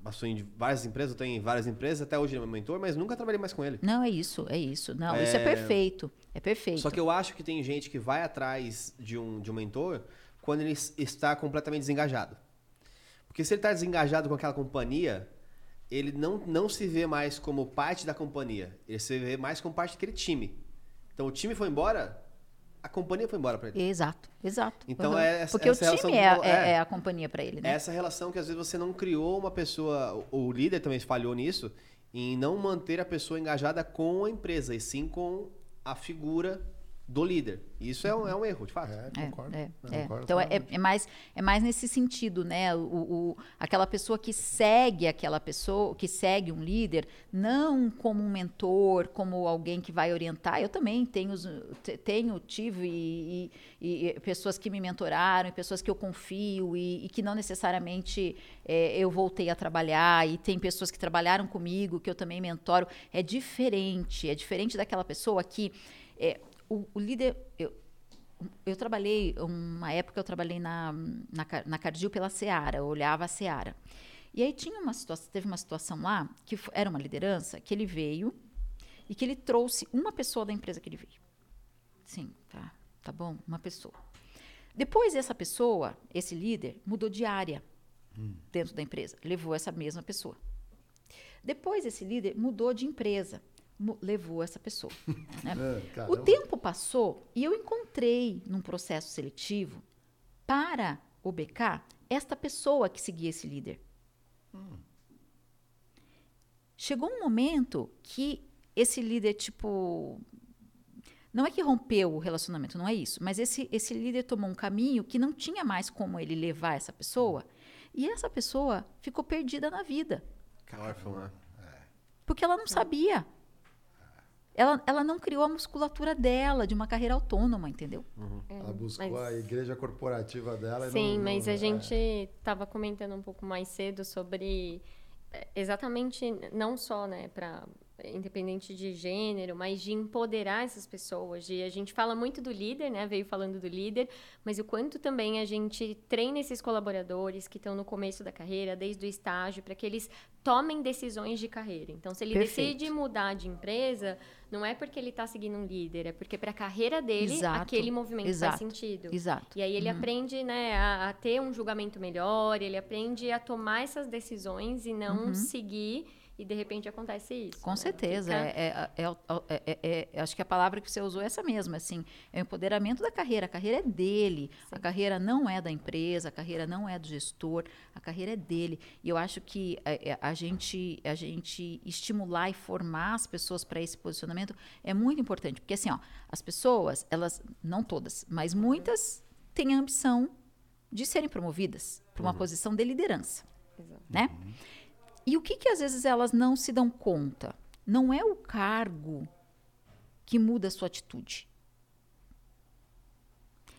passou em várias empresas, eu tenho em várias empresas, até hoje ele é meu mentor, mas nunca trabalhei mais com ele. Não, é isso, é isso. Não, isso é É. perfeito. É perfeito. Só que eu acho que tem gente que vai atrás de um, de um mentor quando ele está completamente desengajado. Porque se ele está desengajado com aquela companhia, ele não, não se vê mais como parte da companhia. Ele se vê mais como parte daquele time. Então o time foi embora, a companhia foi embora para ele. Exato, exato. Então, Aham. é essa- Porque essa o time é, valo- é- é. é a companhia para ele, né? Essa relação que às vezes você não criou uma pessoa, o líder também falhou nisso, em não manter a pessoa engajada com a empresa, e sim com a figura do líder. Isso é um, é um erro, de fato. É, É, concordo. é, Eu é. concordo Então é, é mais, é mais nesse sentido, né? O, o- aquela pessoa que segue aquela pessoa, que segue um líder, não como um mentor, como alguém que vai orientar. Eu também tenho, tenho tive e, e- e pessoas que me mentoraram, e pessoas que eu confio e, e que não necessariamente é, eu voltei a trabalhar. E tem pessoas que trabalharam comigo que eu também mentoro. É diferente, é diferente daquela pessoa que é, o, o líder. Eu, eu trabalhei, uma época eu trabalhei na, na, na Cardil pela Seara, eu olhava a Seara. E aí tinha uma situação, teve uma situação lá, que era uma liderança, que ele veio e que ele trouxe uma pessoa da empresa que ele veio. Sim, tá, tá bom, uma pessoa. Depois essa pessoa, esse líder, mudou de área dentro da empresa, levou essa mesma pessoa. Depois esse líder mudou de empresa, levou essa pessoa. <laughs> né? É, O tempo passou e eu encontrei num processo seletivo para o BK esta pessoa que seguia esse líder. Chegou um momento que esse líder, tipo. Não é que rompeu o relacionamento, não é isso. Mas esse, esse líder tomou um caminho que não tinha mais como ele levar essa pessoa. E essa pessoa ficou perdida na vida. Né? Porque ela não sabia. Ela, ela não criou a musculatura dela de uma carreira autônoma, entendeu? Ela buscou mas- a igreja corporativa dela. e Sim, não- mas não- a é. gente estava comentando um pouco mais cedo sobre eh, exatamente não só, né, para independente de gênero, mas de empoderar essas pessoas. De a gente fala muito do líder, né? Veio falando do líder, mas o quanto também a gente treina esses colaboradores que estão no começo da carreira, desde o estágio, para que eles tomem decisões de carreira. Então, se ele Perfeito. decide mudar de empresa, não é porque ele está seguindo um líder, é porque para a carreira dele Exato, aquele movimento exato. faz sentido. Exato. E aí ele aprende, né, a, a ter um julgamento melhor, ele aprende a tomar essas decisões e não seguir e de repente acontece isso. Uhum. Com né? certeza. Fica- É, é- é- é- é- é- acho que a palavra que você usou é essa mesma, assim. É o empoderamento da carreira. A carreira é dele. A carreira não é da empresa, a carreira não é do gestor, a carreira é dele. E eu acho que é, a, gente, a gente estimular e formar as pessoas para esse posicionamento é muito importante. Porque assim, ó, as pessoas, elas, não todas, mas muitas têm a ambição de serem promovidas para uma posição de liderança Exato. né? E o que que às vezes elas não se dão conta? Não é o cargo que muda a sua atitude.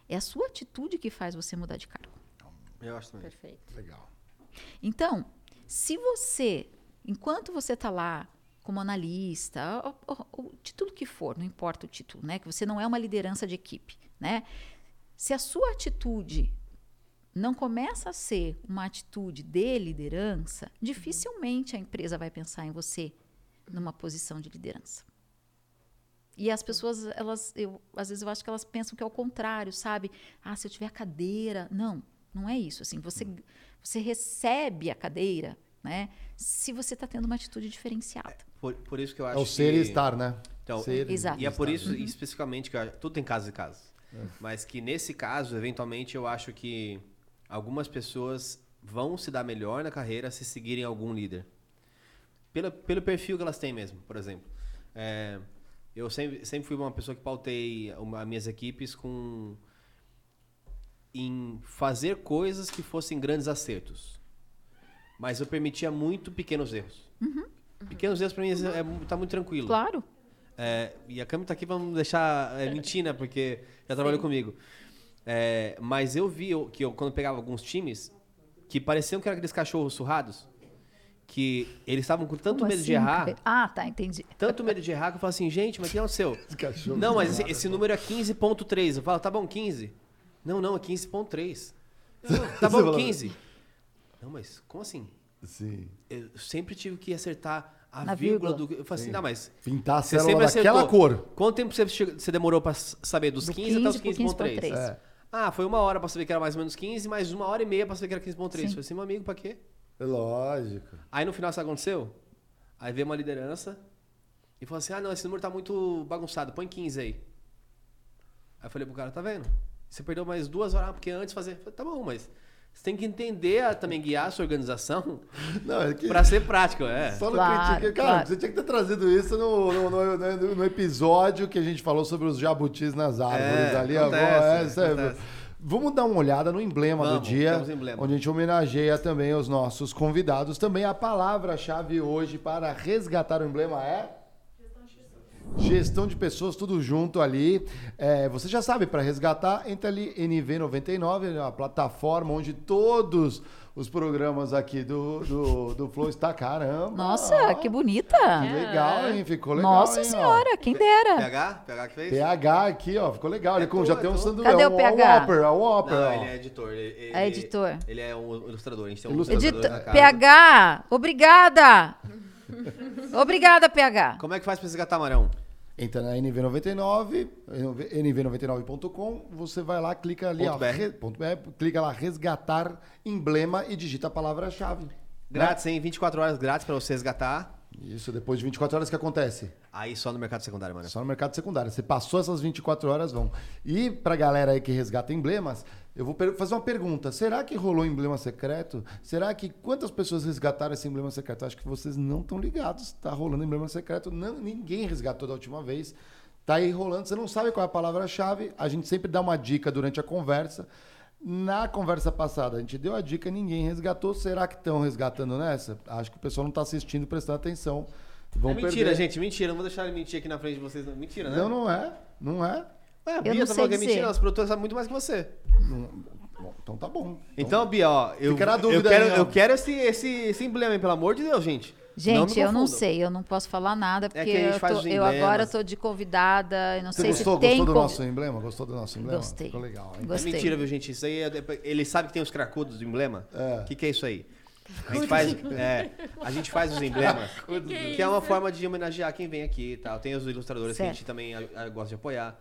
É a sua atitude que faz você mudar de cargo. Eu acho também. Perfeito. Legal. Então, se você, enquanto você está lá como analista, ou- ou de tudo que for, não importa o título, né? Que você não é uma liderança de equipe, né? Se a sua atitude não começa a ser uma atitude de liderança, dificilmente a empresa vai pensar em você numa posição de liderança. E as pessoas, elas, eu, às vezes eu acho que elas pensam que é o contrário, sabe? Ah, se eu tiver a cadeira. Não, não é isso. Assim, você, você recebe a cadeira, né? Se você está tendo uma atitude diferenciada. Por, por isso que eu É acho o ser que... e estar, né? Então, Ser Exato. E é por isso, especificamente, que eu tudo tem casos e casos. Mas que nesse caso, eventualmente, eu acho que algumas pessoas vão se dar melhor na carreira se seguirem algum líder. Pelo, pelo perfil que elas têm mesmo, por exemplo. É, eu sempre, sempre fui uma pessoa que pautei uma, as minhas equipes com em fazer coisas que fossem grandes acertos. Mas eu permitia muito pequenos erros. Pequenos erros, pra mim, é, tá muito tranquilo. Claro. É, e a Cami tá aqui não deixar é, mentir, né? Porque já trabalhou comigo. É, mas eu vi eu- que eu, quando pegava alguns times, que pareciam que eram aqueles cachorros surrados, que eles estavam com tanto Como medo de assim, errar, cara? <laughs> Ah, tá, entendi. tanto medo de errar, que eu falo assim, gente, mas quem é o seu? Esse cachorro Não, mas esse, esse número é 15.3. Eu falo, tá bom, 15. Não, não, é 15.3. Não, não, Tá bom, 15. Não, mas como assim? Sim. Eu sempre tive que acertar a Na vírgula, vírgula. do. Eu falei assim, não, mas Pintar a Você célula daquela acertou. cor. Quanto tempo você, você demorou pra saber dos Do 15, até os 15 pro 15.3? 15.3. É. Ah, foi uma hora pra saber que era mais ou menos 15, mais uma hora e meia pra saber que era 15.3. Sim. Falei assim, meu amigo, pra quê? Lógico. Aí no final, sabe o que aconteceu? Aí veio uma liderança e falou assim, ah, não, esse número tá muito bagunçado, põe 15 aí. Aí eu falei pro cara, tá vendo? Você perdeu mais duas horas, ah, porque antes fazer... Falei, tá bom, mas você tem que entender, a, também guiar a sua organização <laughs> Não, é que... pra ser prático, é. Só não Claro, critica. Cara, claro. você tinha que ter trazido isso no, no, no- no- no episódio que a gente falou sobre os jabutis nas árvores É, ali. acontece, agora, é. Vamos dar uma olhada no emblema do Vamos, dia, temos emblema. onde a gente homenageia também os nossos convidados. Também a palavra-chave hoje para resgatar o emblema é. Gestão de pessoas, tudo junto ali. É, você já sabe, para resgatar, entra ali NV99, a plataforma onde todos os programas aqui do, do, do Flow está. Caramba! Nossa, que bonita. Que legal, hein? Ficou legal. Nossa hein, ó. senhora, quem dera. PH? PH que fez? PH aqui, ó, ficou legal. Ele É com- tu, já é tem um sanduíche. Cadê é o um- PH? É o Whopper, é o Whopper. Não, ó. ele é editor. Ele, ele- É editor. Ele é um ilustrador. A gente tem um Ilustrador. ilustrador Edito- na casa. PH, obrigada. <laughs> obrigada, PH. Como é que faz pra resgatar Marão? Entra na NV99, nv99.com, você vai lá, clica ali, Ponto ó, re- ponto BR, clica lá, resgatar emblema e digita a palavra-chave. Grátis, hein? 24 horas grátis pra você resgatar. Isso, depois de 24 horas, o que acontece? Aí só no mercado secundário, mano. Só no mercado secundário. Você passou essas 24 horas, vão. E pra galera aí que resgata emblemas, eu vou fazer uma pergunta. Será que rolou emblema secreto? Será que quantas pessoas resgataram esse emblema secreto? Acho que vocês não estão ligados. Tá rolando emblema secreto. Não, ninguém resgatou da última vez. Tá aí rolando. Você não sabe qual é a palavra-chave. A gente sempre dá uma dica durante a conversa. Na conversa passada, a gente deu a dica, ninguém resgatou. Será que estão resgatando nessa? Acho que o pessoal não está assistindo, prestando atenção. Vão É mentira, perder. gente, mentira. Não vou deixar ele mentir aqui na frente de vocês. Mentira, né? Não, não é. Não é. Ué, a Eu Bia não tá que é dizer. mentira, nossa produtora sabe muito mais que você. Bom, então tá bom. Então, Bia, ó, eu, Fica na eu dúvida quero, aí, eu quero esse, esse, esse emblema, hein, pelo amor de Deus, gente. Gente, me eu não sei, eu não posso falar nada, porque que a gente eu, tô- eu agora tô de convidada, eu não Você sei gostou, se tem gostou do nosso emblema? Gostou do nosso emblema? Gostei. Ficou legal, hein? É Gostei. mentira, viu, gente? Isso aí é, ele sabe que tem os cracudos do emblema? É. O que, que é isso aí? A gente faz, é, a gente faz os emblemas, <laughs> que, é uma forma de homenagear quem vem aqui e tal. Tem os ilustradores que a Certo. gente também a- a- gosta de apoiar.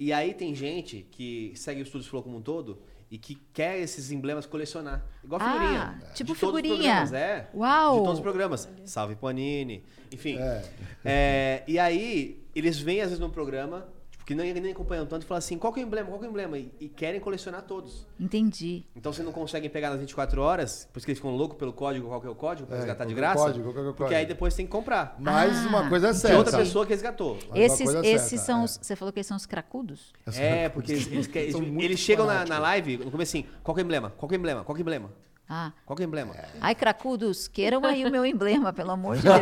E aí tem gente que segue o Estúdios Flow como um todo e que quer esses emblemas colecionar. Igual Ah, figurinha. tipo De todos os figurinha. programas, É. Uau! De todos os programas. Salve Panini. Enfim. É. É, e aí, eles vêm às vezes no programa, tipo, que nem, nem acompanham tanto, e falam assim, qual que é o emblema, qual que é o emblema? E, e querem colecionar todos. Entendi. Então você não consegue pegar nas 24 horas, por isso que eles ficam loucos pelo código, qual que é o código, pra É, resgatar de é o graça. código, qual que é o porque código? aí depois tem que comprar. Mas Ah, uma coisa é De certa. outra pessoa que resgatou. Esses, esses certa, são é. os. Você falou que eles são os cracudos? É, porque eles, eles, eles, eles chegam na, na live, no começo assim, qual que é o emblema? Qual que é o emblema? Qual que é o emblema? Ah. Qual que é o emblema? Ai, cracudos, queiram aí o meu emblema, pelo amor de <laughs> Deus.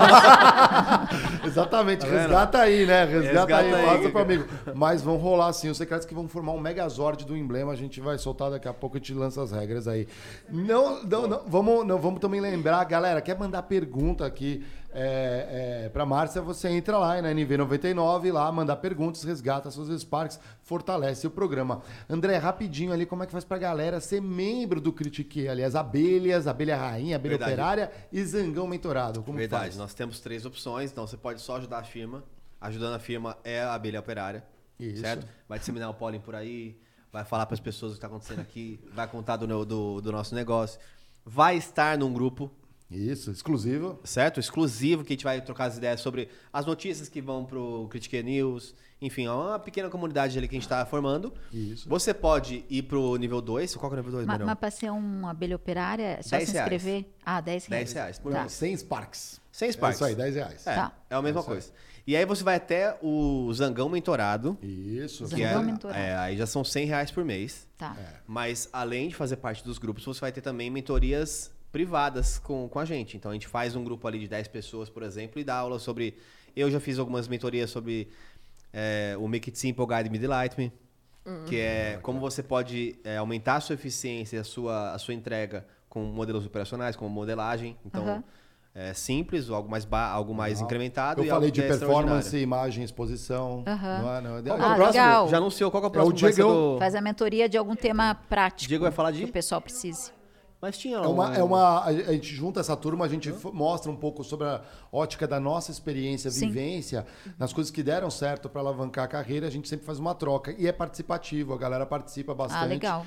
Exatamente, Tá resgata aí, né? Resgata, Resgata aí, aí, passa pro amigo. Mas vão rolar sim, os secretos que vão formar um megazord do emblema, a gente vai soltar daqui a pouco, a gente lança as regras aí. Não, não, não, vamos, não, vamos também lembrar, galera, quer mandar pergunta aqui é, é, pra Márcia, você entra lá na NV99, lá, mandar perguntas, resgata seus Sparks, fortalece o programa. André, rapidinho ali, como é que faz pra galera ser membro do Critique? Aliás, abelhas, abelha rainha, abelha Verdade. operária e zangão mentorado. Como Verdade, faz? nós temos três opções, então você pode só ajudar a firma. Ajudando a firma é a abelha operária. Isso. Certo? Vai disseminar o pólen por aí, vai falar para as pessoas o que está acontecendo aqui, vai contar do, do, do nosso negócio. Vai estar num grupo, Isso, exclusivo. certo? Exclusivo, que a gente vai trocar as ideias sobre as notícias que vão pro Critique News. Enfim, é uma pequena comunidade ali que a gente está formando. Isso. Você pode ir pro nível 2. Qual que é o nível 2, Ma- Manuel? mas para ser uma abelha operária, é só 10 se reais. inscrever? Ah, 10 reais. 10 reais por Tá. mês. 100 Sparks. 100 É Sparks. isso aí, 10 reais. É, Tá. é a mesma aí. coisa. E aí você vai até o Zangão Mentorado. Isso. Zangão é, Mentorado. é, aí já são 100 reais por mês. Tá. É. Mas além de fazer parte dos grupos, você vai ter também mentorias privadas com, com a gente. Então a gente faz um grupo ali de 10 pessoas, por exemplo, e dá aula sobre. Eu já fiz algumas mentorias sobre é, o Make It Simple Guide Me Delight Me. Que é como você pode é, aumentar a sua eficiência e a sua, a sua entrega com modelos operacionais, com modelagem. Então, é simples, algo mais, ba algo mais incrementado. Eu e falei algo de é performance, imagem, exposição. Aham. Não é, não é? É o Ah, próximo? legal. Já anunciou qual que é o É o próximo que vai ser Diegão. do- Faz a mentoria de algum tema prático. Diego vai falar de- Que o pessoal precise. Mas tinha É lá uma, um- é uma, a gente junta essa turma, a gente fo- mostra um pouco sobre a ótica da nossa experiência, Sim. vivência, nas coisas que deram certo para alavancar a carreira, a gente sempre faz uma troca. E é participativo, a galera participa bastante. Ah, legal.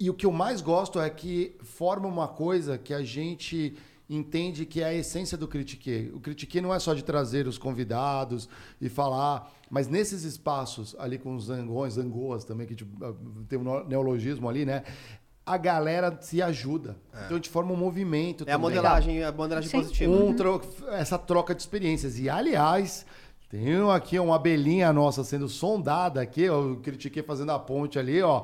E o que eu mais gosto é que forma uma coisa que a gente entende que é a essência do Critique. O Critique não é só de trazer os convidados e falar, mas nesses espaços ali com os zangões, zangoas também, que tipo, tem um neologismo ali, né? A galera se ajuda. Então a gente forma um movimento. É a também. modelagem, a modelagem Sim. positiva. Um tro- essa troca de experiências. E, aliás, tem aqui uma abelhinha nossa sendo sondada aqui, eu critiquei fazendo a ponte ali, ó.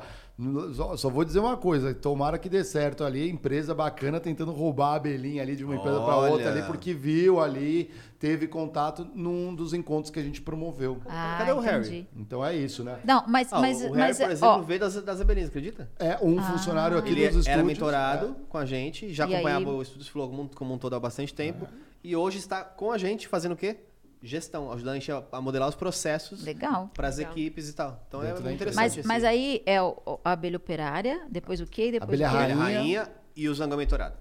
Só, só vou dizer uma coisa, tomara que dê certo ali, empresa bacana tentando roubar a abelhinha ali de uma empresa para outra ali, porque viu ali, teve contato num dos encontros que a gente promoveu. Ah, Cadê o Harry? entendi. Então é isso, né? Não, mas, Ah, mas, o Harry, mas por é, exemplo, ó, veio das, das abelhinhas, acredita? É um funcionário aqui Ele dos estúdios. era mentorado é. com a gente, já E acompanhava aí- o Estúdios Flow como, um- como um todo há bastante tempo. E hoje está com a gente fazendo o quê? Gestão, ajudando a gente a, modelar os processos legal. para as equipes e tal. Então Dentro é muito interessante. Mas, mas aí é a abelha operária, depois o quê? Depois Abelha o quê? Abelha rainha. rainha e o zangão mentorado.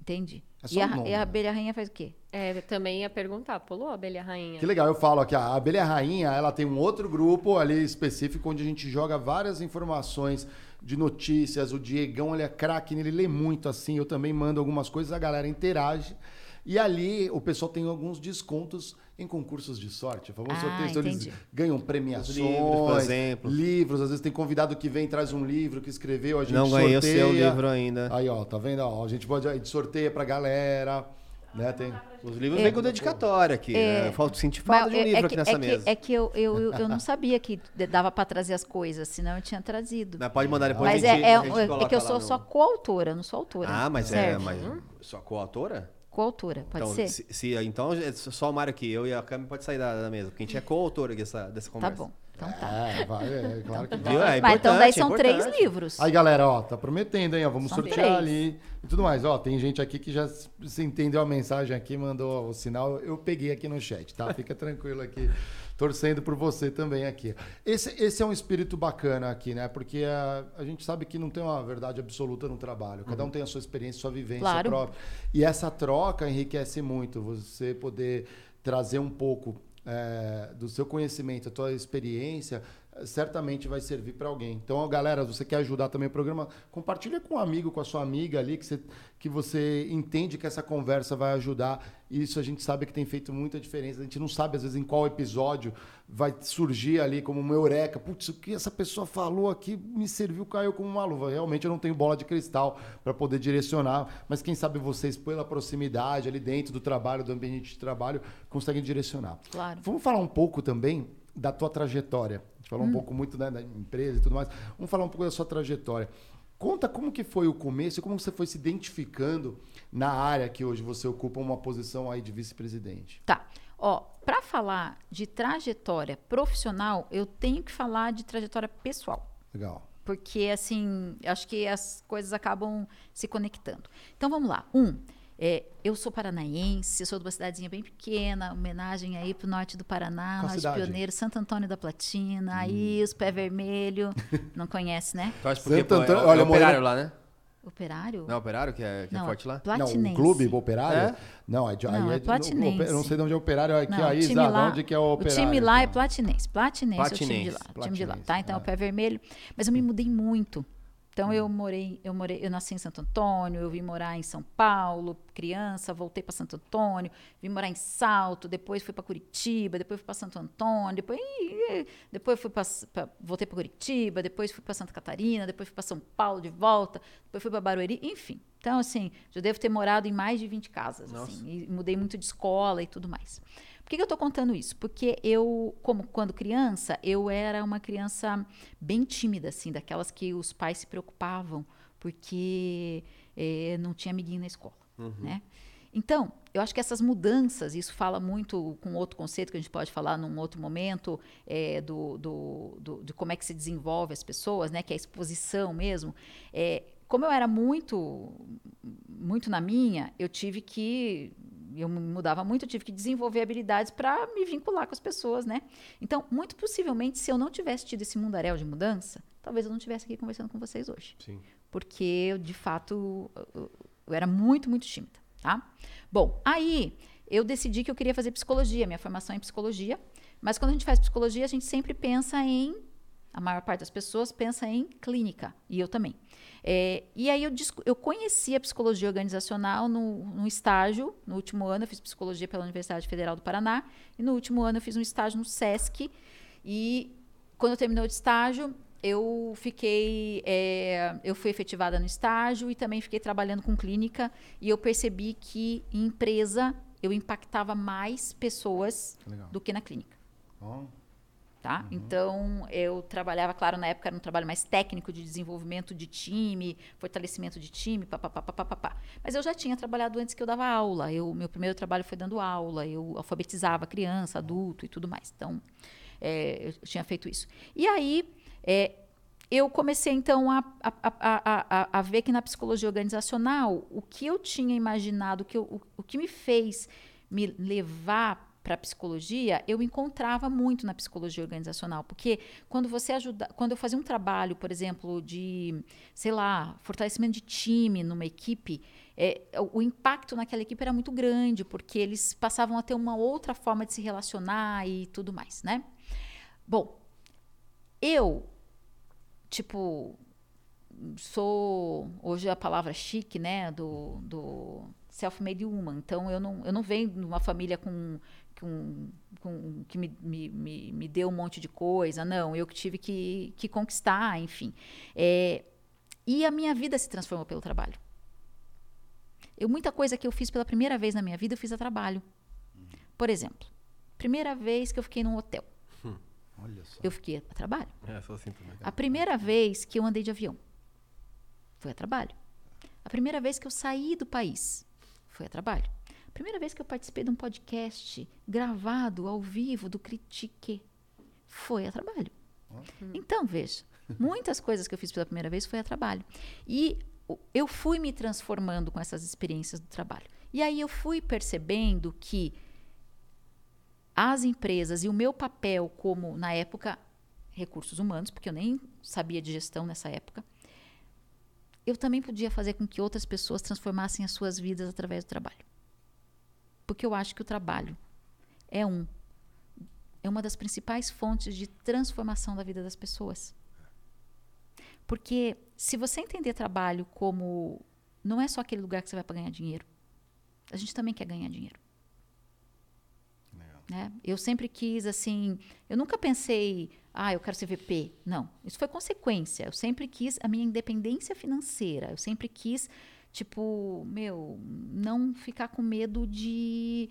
Entendi. É e, a, nome, e a abelha rainha faz o quê? É, também ia perguntar, pulou a abelha rainha? Que legal, eu falo aqui, a Abelha Rainha, ela tem um outro grupo ali específico onde a gente joga várias informações de notícias. O Diegão, ele é craque, ele lê muito assim. Eu também mando algumas coisas, a galera interage. E ali o pessoal tem alguns descontos em concursos de sorte. Famoso Ah, sorteio, então eles ganham premiações, Livros, por exemplo. livros, às vezes tem convidado que vem traz um livro que escreveu, a gente Não ganhei o sorteia. seu livro ainda. Aí, ó, tá vendo? Ó, a gente pode a gente sorteia pra galera, né? Tem Os livros É. vêm com dedicatória aqui. né? Eu falo- senti falta de um é- livro é aqui que, nessa é mesa. Que, é que eu, eu, eu não sabia que dava para trazer as coisas, senão eu tinha trazido. Mas pode mandar depois Mas a é, gente, é, a gente é coloca que eu sou no- só coautora, eu não sou autora. Ah, mas é. Serve? Mas sua coautora? Coautora, pode então, ser? Se, se- então, é só o Mário aqui, eu e a Cami pode sair da, da mesa, porque a gente é coautora dessa, dessa Tá conversa. bom, então tá. É, vai, é, claro que vai. Viu? É Mas então daí são é três livros. Aí, galera, ó, tá prometendo, hein? ó, vamos São sortear três. ali e tudo mais. Ó, tem gente aqui que já se se entendeu a mensagem aqui, mandou o sinal. Eu peguei aqui no chat, tá? Fica tranquilo aqui, torcendo por você também aqui. Esse, esse é um espírito bacana aqui, né? Porque a, a gente sabe que não tem uma verdade absoluta no trabalho. Cada um tem a sua experiência, sua vivência Claro. própria. E essa troca enriquece muito. Você poder trazer um pouco é, do seu conhecimento, a tua experiência, certamente vai servir para alguém. Então, galera, você quer ajudar também o programa, compartilha com um amigo, com a sua amiga ali, que você, que você entende que essa conversa vai ajudar. Isso a gente sabe que tem feito muita diferença. A gente não sabe, às vezes, em qual episódio vai surgir ali como uma eureka. Putz, o que essa pessoa falou aqui me serviu, caiu como uma luva. Realmente eu não tenho bola de cristal para poder direcionar, mas quem sabe vocês, pela proximidade ali dentro do trabalho, do ambiente de trabalho, conseguem direcionar. Claro. Vamos falar um pouco também da tua trajetória. A gente falou um pouco muito né, da empresa e tudo mais. Vamos falar um pouco da sua trajetória. Conta como que foi o começo e como você foi se identificando na área que hoje você ocupa uma posição aí de vice-presidente. Tá. Ó, para falar de trajetória profissional, eu tenho que falar de trajetória pessoal. Legal. Porque, assim, acho que as coisas acabam se conectando. Então, vamos lá. Um, é, eu sou paranaense, sou de uma cidadezinha bem pequena, homenagem aí pro norte do Paraná, Qual norte cidade? pioneiro, Santo Antônio da Platina, aí os pé vermelho, <laughs> não conhece, né? Tu acha porque Santo é, Antônio- é olha, operário Moreno- lá, né? Operário? Não é operário que é, que é Não, forte lá? Platinense. Não, o clube operário? É? Não, é de, Não, aí é de- platinense. Eu não sei de onde é operário, aqui Não, a o Isa, lá, onde que é o o operário. time lá é então? platinense. Platinense, é o time de lá. Platinense, o time de lá, platinense, tá? Então é é. o pé vermelho. Mas eu me mudei muito. Então eu morei, eu morei, eu nasci em Santo Antônio, eu vim morar em São Paulo, criança, voltei para Santo Antônio, vim morar em Salto, depois fui para Curitiba, depois fui para Santo Antônio, depois depois fui para voltei para Curitiba, depois fui para Santa Catarina, depois fui para São Paulo de volta, depois fui para Barueri, enfim. Então assim, já devo ter morado em mais de 20 casas, assim, e mudei muito de escola e tudo mais. Por que, que eu estou contando isso? Porque eu, como quando criança, eu era uma criança bem tímida, assim, daquelas que os pais se preocupavam porque eh, não tinha amiguinho na escola, né? Então, eu acho que essas mudanças, isso fala muito com outro conceito que a gente pode falar num outro momento, eh, do, do, do- de como é que se desenvolve as pessoas, né? Que é a exposição mesmo. Eh, como eu era muito, muito na minha, eu tive que eu me mudava muito, eu tive que desenvolver habilidades para me vincular com as pessoas, né? Então, muito possivelmente, se eu não tivesse tido esse mundaréu de mudança, talvez eu não estivesse aqui conversando com vocês hoje. Sim. Porque eu, de fato, eu, eu era muito, muito tímida, tá? Bom, aí eu decidi que eu queria fazer psicologia, minha formação é em psicologia, mas quando a gente faz psicologia, a gente sempre pensa em a maior parte das pessoas pensa em clínica, e eu também. É, e aí eu, eu conheci a psicologia organizacional no, no estágio, no último ano eu fiz psicologia pela Universidade Federal do Paraná, e no último ano eu fiz um estágio no SESC, e quando eu terminou o estágio, eu fiquei, é, eu fui efetivada no estágio e também fiquei trabalhando com clínica, e eu percebi que em empresa eu impactava mais pessoas Legal. do que na clínica Ó, tá? Então, eu trabalhava, claro, na época era um trabalho mais técnico de desenvolvimento de time, fortalecimento de time, papapá, papapá. Mas eu já tinha trabalhado antes que eu dava aula. Eu, meu primeiro trabalho foi dando aula, eu alfabetizava criança, adulto e tudo mais. Então, é, eu tinha feito isso. E aí, é, eu comecei então a, a, a, a, a- a ver que na psicologia organizacional, o que eu tinha imaginado, o que, eu- o, o que me fez me levar para psicologia, eu encontrava muito na psicologia organizacional, porque quando você ajuda, quando eu fazia um trabalho, por exemplo, de, sei lá, fortalecimento de time numa equipe, é, o, impacto naquela equipe era muito grande, porque eles passavam a ter uma outra forma de se relacionar e tudo mais, né? Bom, eu, tipo, sou hoje a palavra chique, né, do, do self-made woman. Então, eu não, eu não venho de uma família com, com, com que me, me, me, me, deu um monte de coisa. Não, eu que tive que, que conquistar, enfim. É, e a minha vida se transformou pelo trabalho. Eu, muita coisa que eu fiz pela primeira vez na minha vida, eu fiz a trabalho. Por exemplo, primeira vez que eu fiquei num hotel. Hum. Eu fiquei a trabalho. É, assim. A primeira vez que eu andei de avião foi a trabalho. A primeira vez que eu saí do país foi a trabalho. Primeira vez que eu participei de um podcast gravado ao vivo do Critique foi a trabalho. Então, veja, muitas coisas que eu fiz pela primeira vez foi a trabalho. E eu fui me transformando com essas experiências do trabalho. E aí eu fui percebendo que as empresas e o meu papel como, na época, recursos humanos, porque eu nem sabia de gestão nessa época, eu também podia fazer com que outras pessoas transformassem as suas vidas através do trabalho. Porque eu acho que o trabalho é um é uma das principais fontes de transformação da vida das pessoas. Porque se você entender trabalho como não é só aquele lugar que você vai para ganhar dinheiro, a gente também quer ganhar dinheiro. Né? Eu sempre quis, assim, eu nunca pensei, ah, eu quero ser VP. Não, isso foi consequência. Eu sempre quis a minha independência financeira. Eu sempre quis, tipo, meu, não ficar com medo de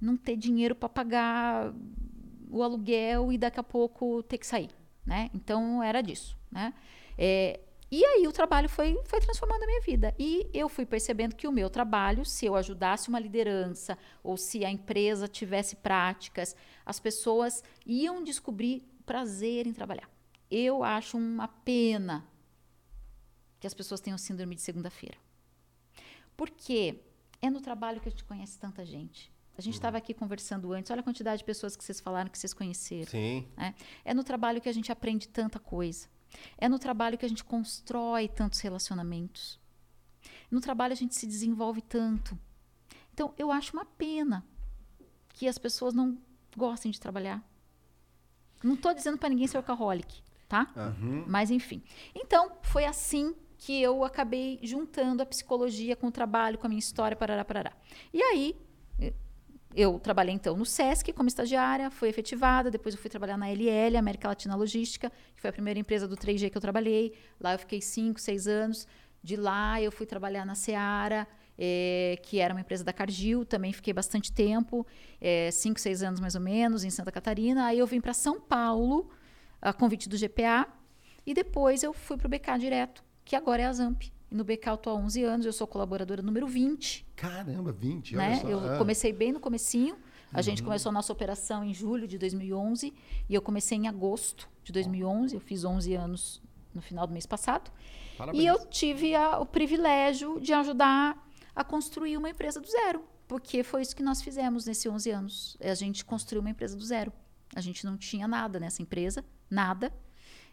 não ter dinheiro para pagar o aluguel e daqui a pouco ter que sair, né? Então era disso, né? É, e aí o trabalho foi, foi transformando a minha vida. E eu fui percebendo que o meu trabalho, se eu ajudasse uma liderança ou se a empresa tivesse práticas, as pessoas iam descobrir prazer em trabalhar. Eu acho uma pena que as pessoas tenham síndrome de segunda-feira. Porque é no trabalho que a gente conhece tanta gente. A gente estava uhum. aqui conversando antes, olha a quantidade de pessoas que vocês falaram que vocês conheceram. Sim. Né? É no trabalho que a gente aprende tanta coisa. É no trabalho que a gente constrói tantos relacionamentos. No trabalho a gente se desenvolve tanto. Então, eu acho uma pena que as pessoas não gostem de trabalhar. Não estou dizendo para ninguém ser workaholic, tá? Uhum. Mas, enfim. Então, foi assim que eu acabei juntando a psicologia com o trabalho, com a minha história, parará, parará. E aí, eu trabalhei então no SESC como estagiária, fui efetivada, depois eu fui trabalhar na LL, América Latina Logística, que foi a primeira empresa do 3G que eu trabalhei. Lá eu fiquei 5, 6 anos. De lá eu fui trabalhar na Seara, é, que era uma empresa da Cargill, também fiquei bastante tempo, 5, é, 6 anos mais ou menos, em Santa Catarina. Aí eu vim para São Paulo, a convite do GPA, e depois eu fui para o BK direto, que agora é a Zamp. E no BK eu tô há 11 anos, eu sou colaboradora número 20. Caramba, 20, né? Só, eu é. comecei bem no comecinho. A uhum. gente começou a nossa operação em julho de 2011 e eu comecei em agosto de 2011. Eu fiz 11 anos no final do mês passado. Parabéns. E eu tive a, o privilégio de ajudar a construir uma empresa do zero, porque foi isso que nós fizemos nesses 11 anos. A gente construiu uma empresa do zero. A gente não tinha nada nessa empresa, nada.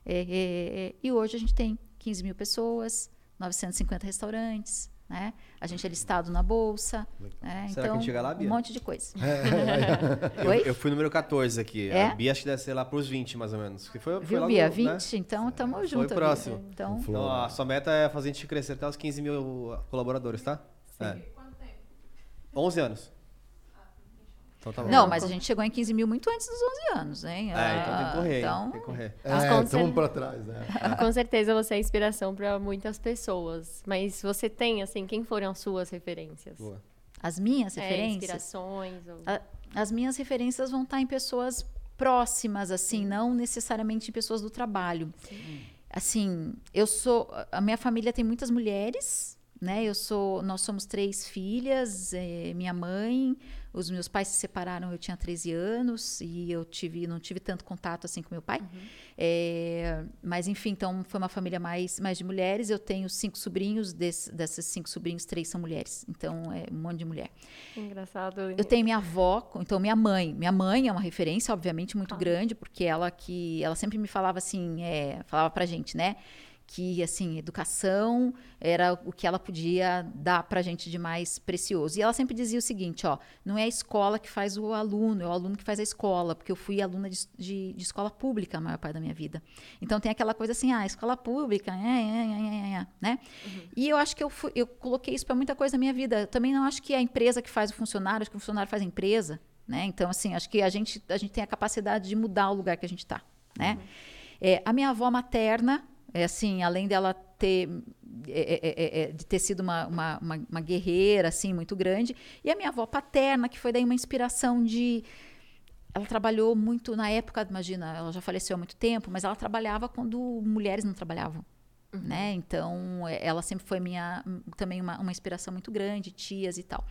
É, é, é, e hoje a gente tem 15 mil pessoas, 950 restaurantes, né? A gente é listado na bolsa. Né? Será então, que chega lá, Bia? Um monte de coisa. É, <laughs> eu, eu, fui número 14 aqui. É? A Bia acho que deve ser lá para os 20, mais ou menos. Que foi, foi Viu, logo, Bia? 20? Né? Então, estamos juntos. Foi próximo. Então, então, a sua meta é fazer a gente crescer até os 15 mil colaboradores, tá? Sim. É. Quanto tempo? 11 anos. Então tá não, mas a gente chegou em 15 mil muito antes dos 11 anos, hein? É, então tem que correr. Então... Tem que correr. É, estamos para trás, né? <laughs> Com certeza você é inspiração para muitas pessoas. Mas você tem, assim, quem foram as suas referências? Boa. As minhas é, referências? inspirações. Ou... As minhas referências vão estar em pessoas próximas, assim, não necessariamente em pessoas do trabalho. Sim. Assim, eu sou. A minha família tem muitas mulheres, né? Eu sou. Nós somos três filhas, é, minha mãe os meus pais se separaram, eu tinha 13 anos e eu tive, não tive tanto contato assim com meu pai. Uhum. É, mas enfim, então foi uma família mais, mais de mulheres. Eu tenho cinco sobrinhos, desse, desses cinco sobrinhos, três são mulheres. Então é um monte de mulher. Engraçado. Eu tenho minha avó, então minha mãe. Minha mãe é uma referência, obviamente, muito ah. grande, porque ela que ela sempre me falava assim, é, falava pra gente, né? Que assim educação era o que ela podia dar para a gente de mais precioso. E ela sempre dizia o seguinte ó não é a escola que faz o aluno é o aluno que faz a escola porque eu fui aluna de, de, de escola pública a maior parte da minha vida. Então tem aquela coisa assim ah escola pública é, é, é, é né? Uhum. e eu acho que eu fui, eu coloquei isso para muita coisa na minha vida. Eu também não acho que é a empresa que faz o funcionário acho que o funcionário faz a empresa né? Então assim acho que a gente a gente tem a capacidade de mudar o lugar que a gente está né? Uhum. é, a minha avó materna é assim, além dela ter é é, é, é, de ter sido uma, uma, uma, uma, guerreira assim muito grande, e a minha avó paterna que foi daí uma inspiração de ela trabalhou muito na época, imagina, ela já faleceu há muito tempo, mas ela trabalhava quando mulheres não trabalhavam. Uhum. Né? Então, é, ela sempre foi minha também uma, uma inspiração muito grande, tias e tal.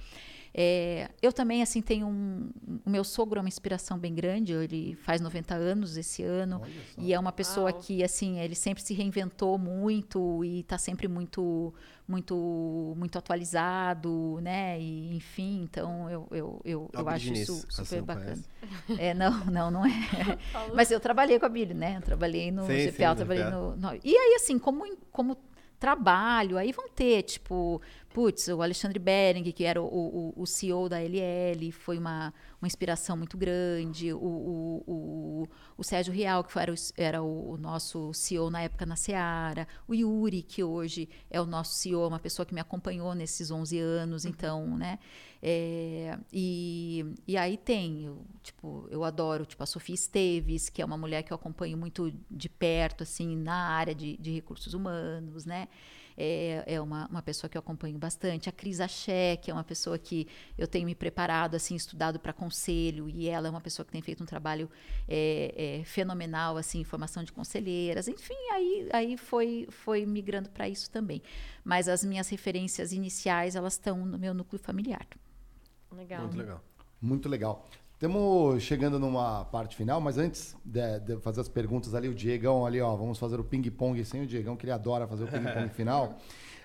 É, eu também, assim, tenho um. O meu sogro é uma inspiração bem grande, ele faz 90 anos esse ano. E é uma pessoa Uau. que, assim, ele sempre se reinventou muito e está sempre muito muito muito atualizado, né? E, enfim, então eu, eu, eu, eu acho isso super bacana. <laughs> É, não, não, não é. <laughs> Mas eu trabalhei com a Billy, né? Eu trabalhei no sim, GPA, sim, trabalhei no, no, E aí, assim, como, como trabalho, aí vão ter, tipo, putz, o Alexandre Bering, que era o, o, o CEO da LL, foi uma, uma inspiração muito grande. O, o, o, o Sérgio Real, que era, o, era o nosso CEO na época na Seara. O Yuri, que hoje é o nosso CEO, uma pessoa que me acompanhou nesses 11 anos. Uhum. Então, né? É, e, e aí tem, eu, tipo, eu adoro tipo, a Sofia Esteves, que é uma mulher que eu acompanho muito de perto, assim, na área de, de recursos humanos, né? É, é uma, uma pessoa que eu acompanho bastante. A Cris Axé, que é uma pessoa que eu tenho me preparado, assim, estudado para conselho, e ela é uma pessoa que tem feito um trabalho é, é, fenomenal, assim, formação de conselheiras. Enfim, aí, aí foi, foi migrando para isso também. Mas as minhas referências iniciais, elas estão no meu núcleo familiar. Legal. Muito legal. Muito legal. Estamos chegando numa parte final, mas antes de, de, fazer as perguntas ali, o Diegão ali, ó, vamos fazer o ping-pong sem o Diegão, que ele adora fazer o ping-pong <laughs> final.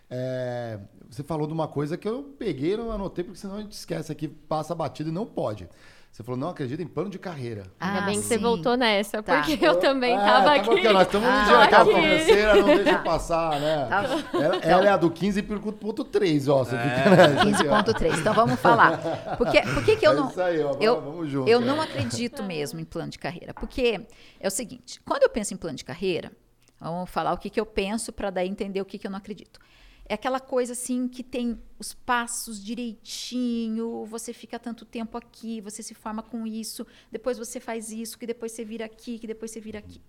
É, você falou de uma coisa que eu peguei não anotei, porque senão a gente esquece aqui, passa batido e não pode. Você falou, não acredita em plano de carreira. Ah, Ainda bem que sim. você voltou nessa, tá. porque eu também estava é, aqui. Aqui, nós estamos no dia aquela financeira, não deixa <laughs> passar, né? Tá. Ela, ela, é a do 15.3, ó. Você é. fica 15.3. Então vamos falar. Porque, por que, que eu é não. Isso aí, ó, eu, vamos junto. Eu não acredito mesmo em plano de carreira. Porque é o seguinte: quando eu penso em plano de carreira, vamos falar o que, que eu penso para daí entender o que, que eu não acredito. É aquela coisa assim que tem os passos direitinho, você fica tanto tempo aqui, você se forma com isso, depois você faz isso, que depois você vira aqui, que depois você vira aqui.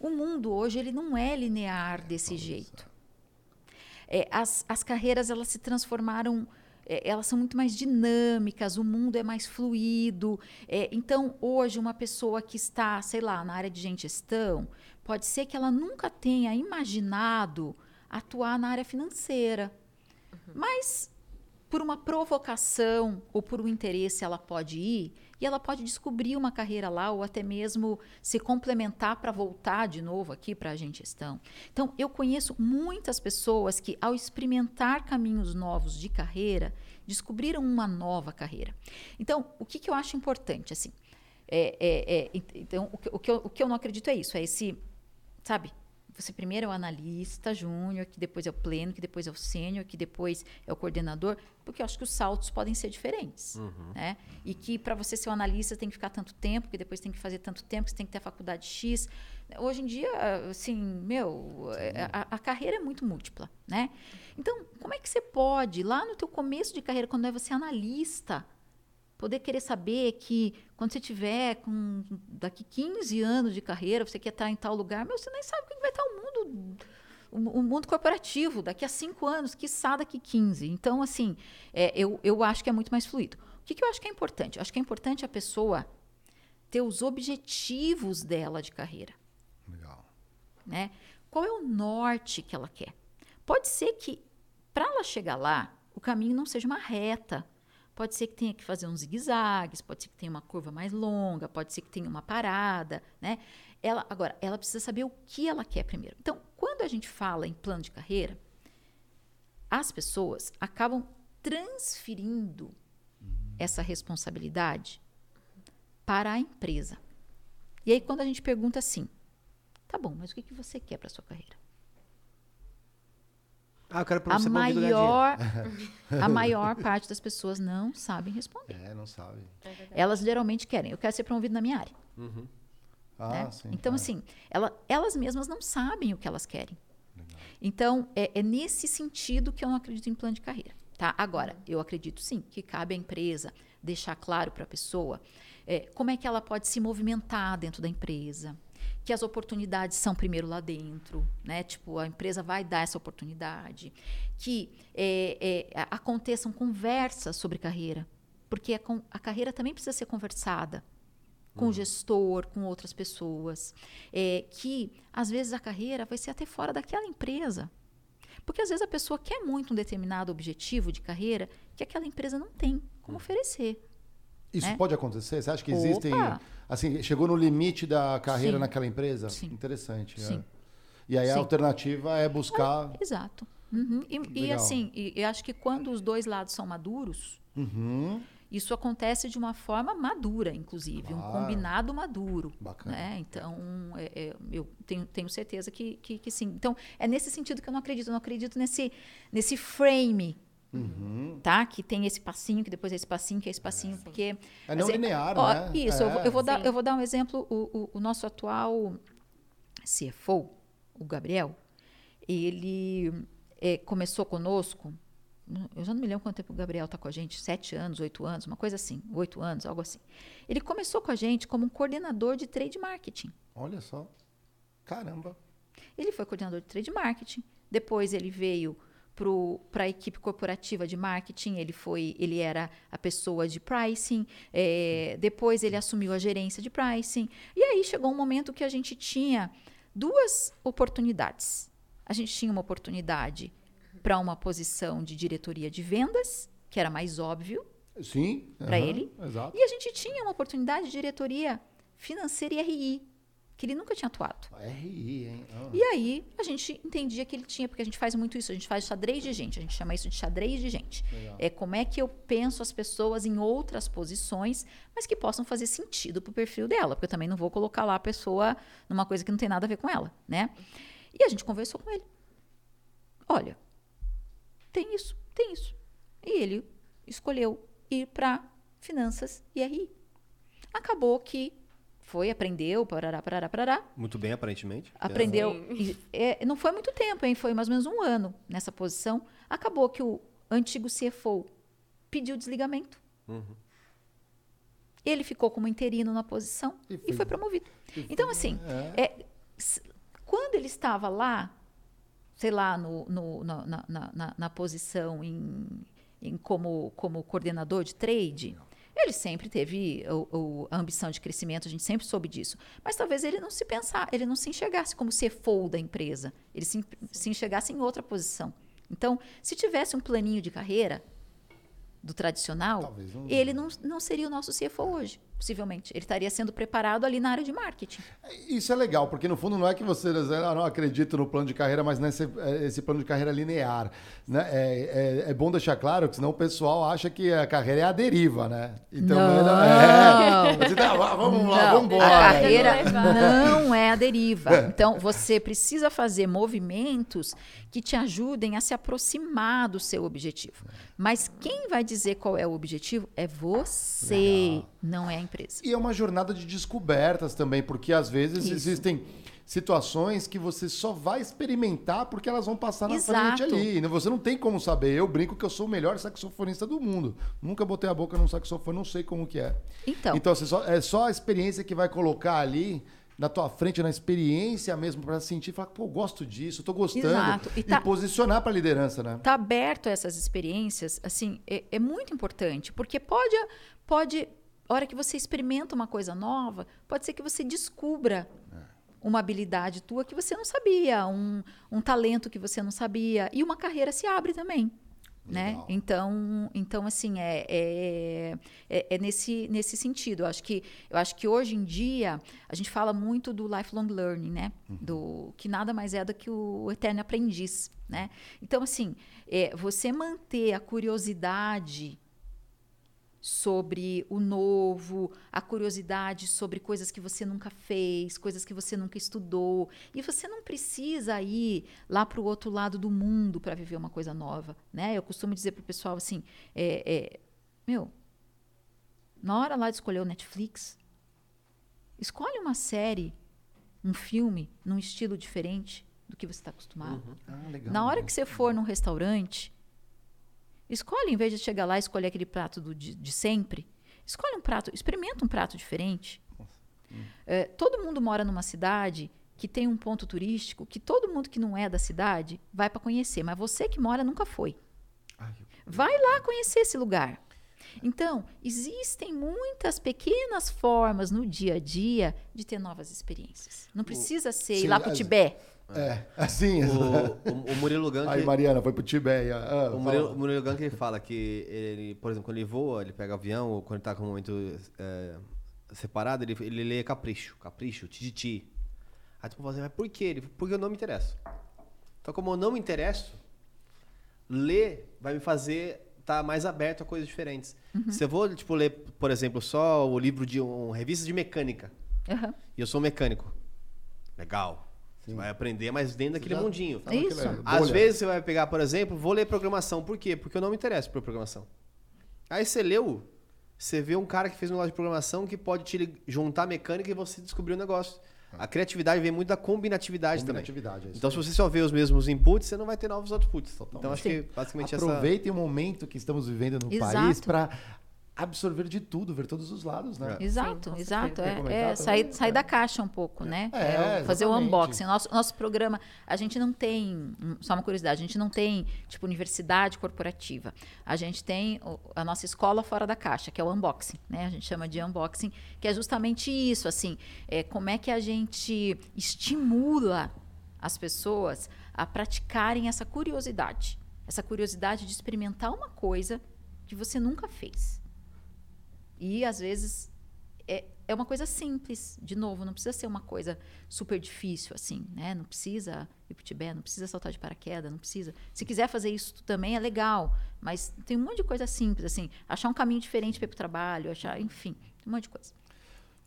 O mundo hoje ele não é linear desse jeito. É, as, as carreiras elas se transformaram é, elas são muito mais dinâmicas, o mundo é mais fluido. É, então, hoje, uma pessoa que está, sei lá, na área de gestão, pode ser que ela nunca tenha imaginado atuar na área financeira. Uhum. Mas por uma provocação ou por um interesse ela pode ir e ela pode descobrir uma carreira lá ou até mesmo se complementar para voltar de novo aqui para a gestão. Então, eu conheço muitas pessoas que, ao experimentar caminhos novos de carreira, descobriram uma nova carreira. Então, o que, que eu acho importante, assim, é, é, é então, o que, o, que eu, o que eu não acredito é isso, é esse, sabe, você primeiro é o analista júnior, que depois é o pleno, que depois é o sênior, que depois é o coordenador, porque eu acho que os saltos podem ser diferentes, uhum. né? E que para você ser um analista tem que ficar tanto tempo, que depois tem que fazer tanto tempo, que você tem que ter a faculdade X. Hoje em dia, assim, meu, é, a, a, carreira é muito múltipla, né? Então, como é que você pode, lá no teu começo de carreira, quando é você analista, poder querer saber que quando você tiver com daqui 15 anos de carreira, você quer estar em tal lugar, mas você nem sabe como vai estar o mundo o, mundo corporativo daqui a cinco anos, quiçá daqui 15. Então, assim, é, eu, eu acho que é muito mais fluido. O que, que eu acho que é importante? Eu acho que é importante a pessoa ter os objetivos dela de carreira. Legal. Né? Qual é o norte que ela quer? Pode ser que, para ela chegar lá, o caminho não seja uma reta, Pode ser que tenha que fazer uns zigue-zagues, pode ser que tenha uma curva mais longa, pode ser que tenha uma parada, né? Ela, agora, ela precisa saber o que ela quer primeiro. Então, quando a gente fala em plano de carreira, as pessoas acabam transferindo essa responsabilidade para a empresa. E aí, quando a gente pergunta assim, tá bom, mas o que, que você quer para sua carreira? Ah, eu quero A maior, <laughs> a maior parte das pessoas não sabem responder. É, não sabe. É. Elas geralmente querem, eu quero ser promovido na minha área. Uhum. Ah, né? sim. Então, é. assim, ela- elas mesmas não sabem o que elas querem. Então, é, é nesse sentido que eu não acredito em plano de carreira. Tá? Agora, eu acredito sim que cabe à empresa deixar claro para a pessoa é, como é que ela pode se movimentar dentro da empresa, que as oportunidades são primeiro lá dentro, né? Tipo, a empresa vai dar essa oportunidade, que é, é, aconteçam conversas sobre carreira, porque a, a carreira também precisa ser conversada com o gestor, com outras pessoas, é, que às vezes a carreira vai ser até fora daquela empresa. Porque às vezes a pessoa quer muito um determinado objetivo de carreira que aquela empresa não tem como oferecer. Isso né? pode acontecer? Você acha que Opa! existem. Assim, chegou no limite da carreira Sim. naquela empresa? Sim. Interessante. é. Sim. E aí a Sim. alternativa é buscar. Exato. Uhum. E, e assim, e, eu acho que quando os dois lados são maduros, Uhum. isso acontece de uma forma madura, inclusive, um Claro. combinado maduro. Bacana. né? Então, é, é, eu tenho, tenho certeza que, que, que sim. Então, é nesse sentido que eu não acredito. Eu não acredito nesse, nesse frame, Uhum. tá? Que tem esse passinho, que depois é esse passinho, que é esse passinho, porque... É não Assim, linear, ó, né? Isso, eu, vou- eu vou dar, eu vou dar um exemplo. O, o, o nosso atual CFO, o Gabriel, ele é, começou conosco. Eu já não me lembro quanto tempo o Gabriel está com a gente, sete anos, oito anos, uma coisa assim, oito anos, algo assim. Ele começou com a gente como um coordenador de trade marketing. Olha só. Caramba. Ele foi coordenador de trade marketing. Depois ele veio para a equipe corporativa de marketing. Ele foi, ele era a pessoa de pricing. é, depois ele assumiu a gerência de pricing. E aí chegou um momento que a gente tinha duas oportunidades. A gente tinha uma oportunidade para uma posição de diretoria de vendas, que era mais óbvio, Sim. Pra aham, ele? Exato. e a gente tinha uma oportunidade de diretoria financeira e RI, que ele nunca tinha atuado. RI, hein? Ah. E aí a gente entendia que ele tinha, porque a gente faz muito isso, a gente faz xadrez de gente, a gente chama isso de xadrez de gente. Legal. É como é que eu penso as pessoas em outras posições, mas que possam fazer sentido pro perfil dela, porque eu também não vou colocar lá a pessoa numa coisa que não tem nada a ver com ela, né? E a gente conversou com ele. Olha, tem isso, tem isso. E ele escolheu ir para finanças e RI. Acabou que foi, aprendeu, parará, parará, parará, Muito bem, aparentemente. Aprendeu. Sim. e, é, não foi muito tempo, hein? Foi mais ou menos um ano nessa posição. Acabou que o antigo CFO pediu desligamento. Uhum. Ele ficou como interino na posição E e foi- foi, promovido. e Então, foi- assim, é. é, s- quando ele estava lá, sei lá, no, no- na, na- na- na- na posição em, em como, como coordenador de trade, ele sempre teve o- o- a ambição de crescimento, a gente sempre soube disso. Mas talvez ele não se pensar, ele não se enxergasse como CFO da empresa, ele se, se enxergasse em outra posição. Então, se tivesse um planinho de carreira do tradicional, não- ele não, não seria o nosso CFO hoje, possivelmente. Ele estaria sendo preparado ali na área de marketing. Isso é legal, porque no fundo não é que você ah, não acredita no plano de carreira, mas nesse é, esse plano de carreira linear. Né? É, é, é bom deixar claro que senão o pessoal acha que a carreira é a deriva, né? Então, Não. é, você tá, "Ah, vamos lá, Não, vamos embora. a carreira não é a deriva. Então, você precisa fazer movimentos que te ajudem a se aproximar do seu objetivo. Mas quem vai dizer qual é o objetivo é você, Legal. não é a E é uma jornada de descobertas também, porque às vezes Isso. existem situações que você só vai experimentar porque elas vão passar na Exato. frente ali. né? Você não tem como saber. Eu brinco que eu sou o melhor saxofonista do mundo. Nunca botei a boca num saxofone, não sei como que é. Então, Então, só- é só a experiência que vai colocar ali na tua frente, na experiência mesmo, para sentir, falar, pô, gosto disso, tô gostando. Exato. E, E tá- posicionar para liderança, né? tá aberto a essas experiências, assim, é, é muito importante, porque pode, pode, a hora que você experimenta uma coisa nova, pode ser que você descubra uma habilidade tua que você não sabia, um, um talento que você não sabia, e uma carreira se abre também. Né? Então, então assim é, é, é, é nesse, nesse sentido. Eu acho que eu acho que hoje em dia a gente fala muito do lifelong learning, né? Do que nada mais é do que o eterno aprendiz, né? Então assim, é, você manter a curiosidade sobre o novo, a curiosidade sobre coisas que você nunca fez, coisas que você nunca estudou. E você não precisa ir lá para o outro lado do mundo para viver uma coisa nova. Né? Eu costumo dizer para o pessoal assim: é, é, meu, na hora lá de escolher o Netflix, escolhe uma série, um filme, num estilo diferente do que você está acostumado. Uhum. Ah, legal, na hora que você for num restaurante, Escolhe, em vez de chegar lá e escolher aquele prato do, de, de, sempre, escolhe um prato, experimenta um prato diferente. É, todo mundo mora numa cidade que tem um ponto turístico que todo mundo que não é da cidade vai para conhecer, mas você que mora nunca foi. Vai lá conhecer esse lugar. Então, existem muitas pequenas formas no dia a dia de ter novas experiências. Não precisa ser Sim, ir lá para o Tibete. É, assim. O, o, o Murilo Gun. Aí, Mariana, foi pro Tibete. Ah, o Murilo, o Murilo Gun que ele fala que, ele, por exemplo, quando ele voa, ele pega avião, ou quando ele tá com um momento é, separado, ele, ele lê capricho, capricho, tititi. Aí tu pode fazer, mas por quê? Ele, porque eu não me interesso. Então, como eu não me interesso, ler vai me fazer estar tá mais aberto a coisas diferentes. Uhum. Se eu vou, tipo, ler, por exemplo, só o livro de um revista de mecânica, uhum. e eu sou mecânico, legal. Sim. Você vai aprender, mas dentro daquele mundinho. Isso. Às vezes você vai pegar, por exemplo, vou ler programação. Por quê? Porque eu não me interesso por programação. Aí você leu, você vê um cara que fez um negócio de programação que pode te juntar mecânica e você descobrir o um negócio. A criatividade vem muito da combinatividade, combinatividade também. É então, se você só vê os mesmos inputs, você não vai ter novos outputs. Totalmente. Então, acho que basicamente Aproveitem essa... o momento que estamos vivendo no Exato. país para absorver de tudo, ver todos os lados, né? É. Exato, Sim, exato. É, é sair, sair da caixa um pouco, né? É, é fazer o unboxing. Nosso, nosso programa, a gente não tem, só uma curiosidade, a gente não tem, tipo, universidade corporativa. A gente tem a nossa escola fora da caixa, que é o unboxing, né? A gente chama de unboxing, que é justamente isso, assim, é, como é que a gente estimula as pessoas a praticarem essa curiosidade. Essa curiosidade de experimentar uma coisa que você nunca fez. E às vezes é, é uma coisa simples, de novo, não precisa ser uma coisa super difícil assim, né? Não precisa ir pro Tibete, não precisa saltar de paraquedas, não precisa. Se quiser fazer isso também é legal, mas tem um monte de coisa simples assim, achar um caminho diferente para ir pro trabalho, achar, enfim, tem um monte de coisa.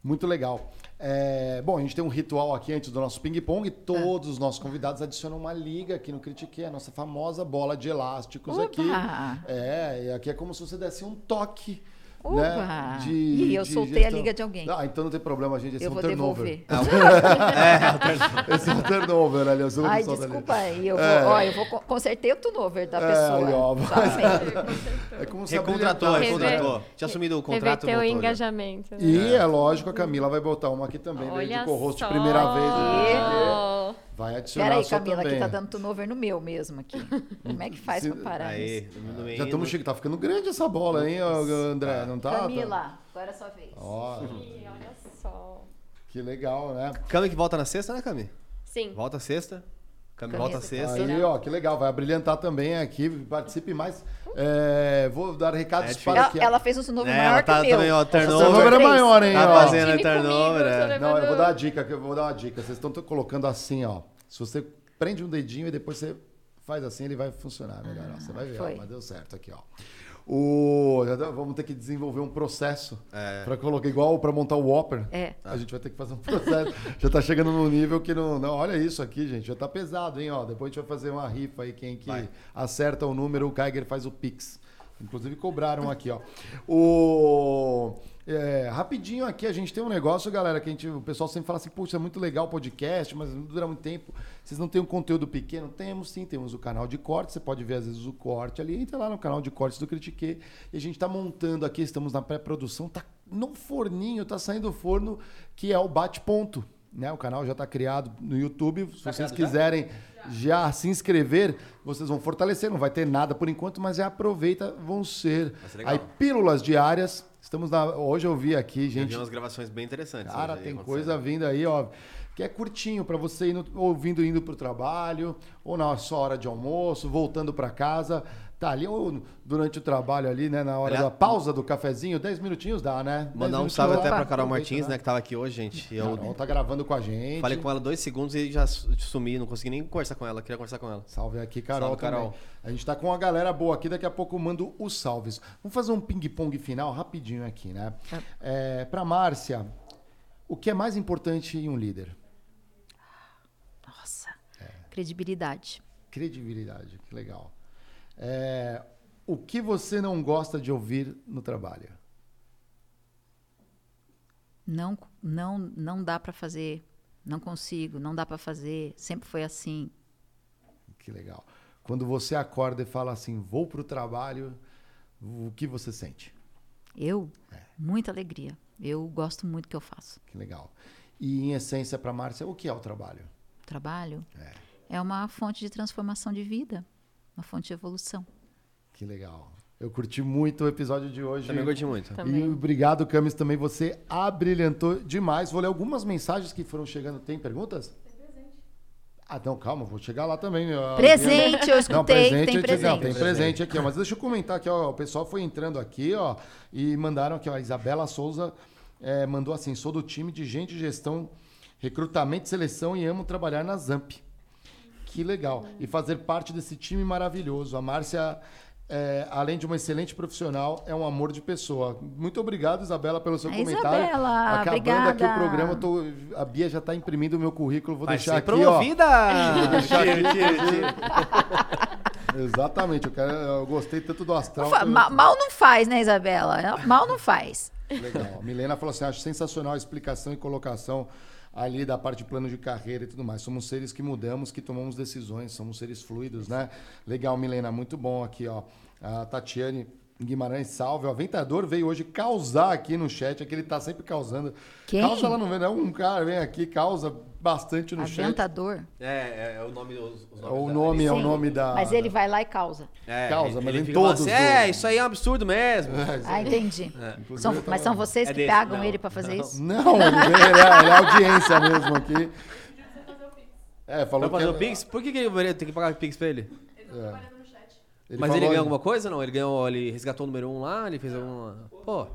Muito legal. É, bom, a gente tem um ritual aqui antes do nosso ping-pong. Todos os nossos convidados adicionam uma liga aqui no Critique, a nossa famosa bola de elásticos Opa! aqui. É, e aqui é como se você desse um toque né? De, e eu de soltei gestão. a liga de alguém. Ah, então não tem problema, gente. Esse eu é um vou turnover. devolver. <laughs> é, <laughs> esse é um turnover, né? Eu Ai, desculpa aí. Eu vou, é. ó, eu vou consertei o turnover da é, pessoa. Ó, <laughs> é como se recontratou, recontratou. Tinha assumido o contrato. Reverteu o engajamento. Né? E é lógico, a Camila vai botar uma aqui também. Olha de co-host primeira vez. Né? Vai adicionar Peraí, Camila, também. aqui tá dando turnover no meu mesmo aqui. Como é que faz <laughs> Se... pra parar Aí, isso? Já estamos chegando, tá ficando grande essa bola, hein, André? Não tá? Camila, agora é a sua vez. Ó. Ih, olha só. Que legal, né? Cami que volta na sexta, né, Cami? Sim. Volta sexta. Cami volta sexta. Aí, ó, que legal. Vai brilhantar também aqui. Participe mais. É, vou dar recados é para ela, que... Ela fez um turnover é, maior tá que o meu. Também, ó, turnover. turnover é maior, hein? Tá ó. fazendo turnover. É. Não, eu vou dar uma dica. Eu vou dar uma dica. Vocês estão colocando assim, ó. Se você prende um dedinho e depois você faz assim, ele vai funcionar melhor. Ah, você vai ver, ó, mas deu certo aqui, ó. O, vamos ter que desenvolver um processo é. para colocar igual para montar o Whopper. É. A gente vai ter que fazer um <laughs> processo. já está chegando no nível que não, não. Olha isso aqui, gente. Já está pesado, hein? Ó, depois a gente vai fazer uma rifa aí. Quem que vai. acerta o número, o Geiger faz o Pix. Inclusive cobraram aqui, ó. O é, rapidinho aqui, a gente tem um negócio, galera, que a gente, o pessoal sempre fala assim, puxa, é muito legal o podcast, mas não dura muito tempo. Vocês não têm um conteúdo pequeno? Temos sim, temos o canal de corte, você pode ver às vezes o corte ali, entra lá no canal de cortes do Critique. E a gente está montando aqui, estamos na pré-produção, tá no forninho, tá saindo do forno, que é o bate-ponto. Né? O canal já está criado no YouTube. Se tá vocês quiserem já? Já? se inscrever, vocês vão fortalecer. Não vai ter nada por enquanto, mas já aproveita, vão ser, ser aí pílulas diárias Estamos na. Hoje eu vi aqui, gente. Eu vi umas gravações bem interessantes. Cara, tem coisa vindo aí, ó. Que é curtinho para você ir no, ouvindo indo para o trabalho, ou na sua hora de almoço, voltando para casa. Tá ali ou durante o trabalho ali, né? Na hora Aliás- da pausa do cafezinho, 10 minutinhos dá, né? 10 Mandar um salve até pra Carol Martins, né, que tava aqui hoje, gente. Eu Carol tá gravando com a gente. falei com ela dois segundos e já su- sumi, não consegui nem conversar com ela, queria conversar com ela. Salve aqui, Carol. Salve, Carol. também. A gente tá com uma galera boa aqui, daqui a pouco eu mando os salves. Vamos fazer um ping-pong final rapidinho aqui, né? É, pra Márcia, o que é mais importante em um líder? Nossa. Credibilidade. Credibilidade, que legal. É, o que você não gosta de ouvir no trabalho? Não, não, não dá para fazer. Não consigo, não dá para fazer. Sempre foi assim. Que legal. Quando você acorda e fala assim, vou pro trabalho, o que você sente? Eu, muita alegria. Eu gosto muito do que eu faço. Que legal. E em essência, para Márcia, o que é o trabalho? Trabalho é uma fonte de transformação de vida, uma fonte de evolução. Que legal. Eu curti muito o episódio de hoje. Também curti muito. Também. E obrigado, Camis, também. Você abrilhantou demais. Vou ler algumas mensagens que foram chegando. Tem perguntas? Ah, não, calma, vou chegar lá também. Presente, eu Não, escutei, presente, tem eu disse- não, presente. tem presente aqui, ó. Mas deixa eu comentar aqui, ó. O pessoal foi entrando aqui, ó, e mandaram aqui, ó. A Isabela Souza eh, mandou assim: sou do time de gente de gestão, recrutamento e seleção e amo trabalhar na Zamp. Que legal. E fazer parte desse time maravilhoso. A Márcia, eh, além de uma excelente profissional, é um amor de pessoa. Muito obrigado, Isabela, pelo seu A comentário. Isabela, Acabando obrigada. aqui o programa, tô- a Bia já está imprimindo o meu currículo. Vou Vai deixar ser aqui, ó. promovida! Tiro. Exatamente, eu, quero, eu gostei tanto do astral. Fa- que eu- ma- Mal não faz, né, Isabela? Mal não faz. Legal. A Milena falou assim: acho sensacional a explicação e colocação ali da parte de plano de carreira e tudo mais. Somos seres que mudamos, que tomamos decisões, somos seres fluidos, né? Legal, Milena, muito bom aqui, ó. A Tatiane Guimarães, salve. O Aventador veio hoje causar aqui no chat, aqui ele tá sempre causando. Quem? Causa lá no não é um cara vem aqui, causa bastante no chat. Aventador. É, é, é o nome os É nomes O da- nome é o Sim, nome da. Mas ele vai lá e causa. É, Causa, mas em fica falando todos assim, os- É, isso aí é um absurdo mesmo. Ah, entendi. Inclusive, São- mas são vocês É que desse, pagam não, ele para fazer não. isso? Não, ele, vem, ele, é, ele é audiência mesmo aqui. <laughs> É, falou Vai fazer que o Pix? Por que, que ele tem que pagar o Pix pra ele? Ele Mas falou- ele ganhou alguma coisa não? Ele ganhou, ele resgatou o número 1 um lá, ele fez alguma. Pô.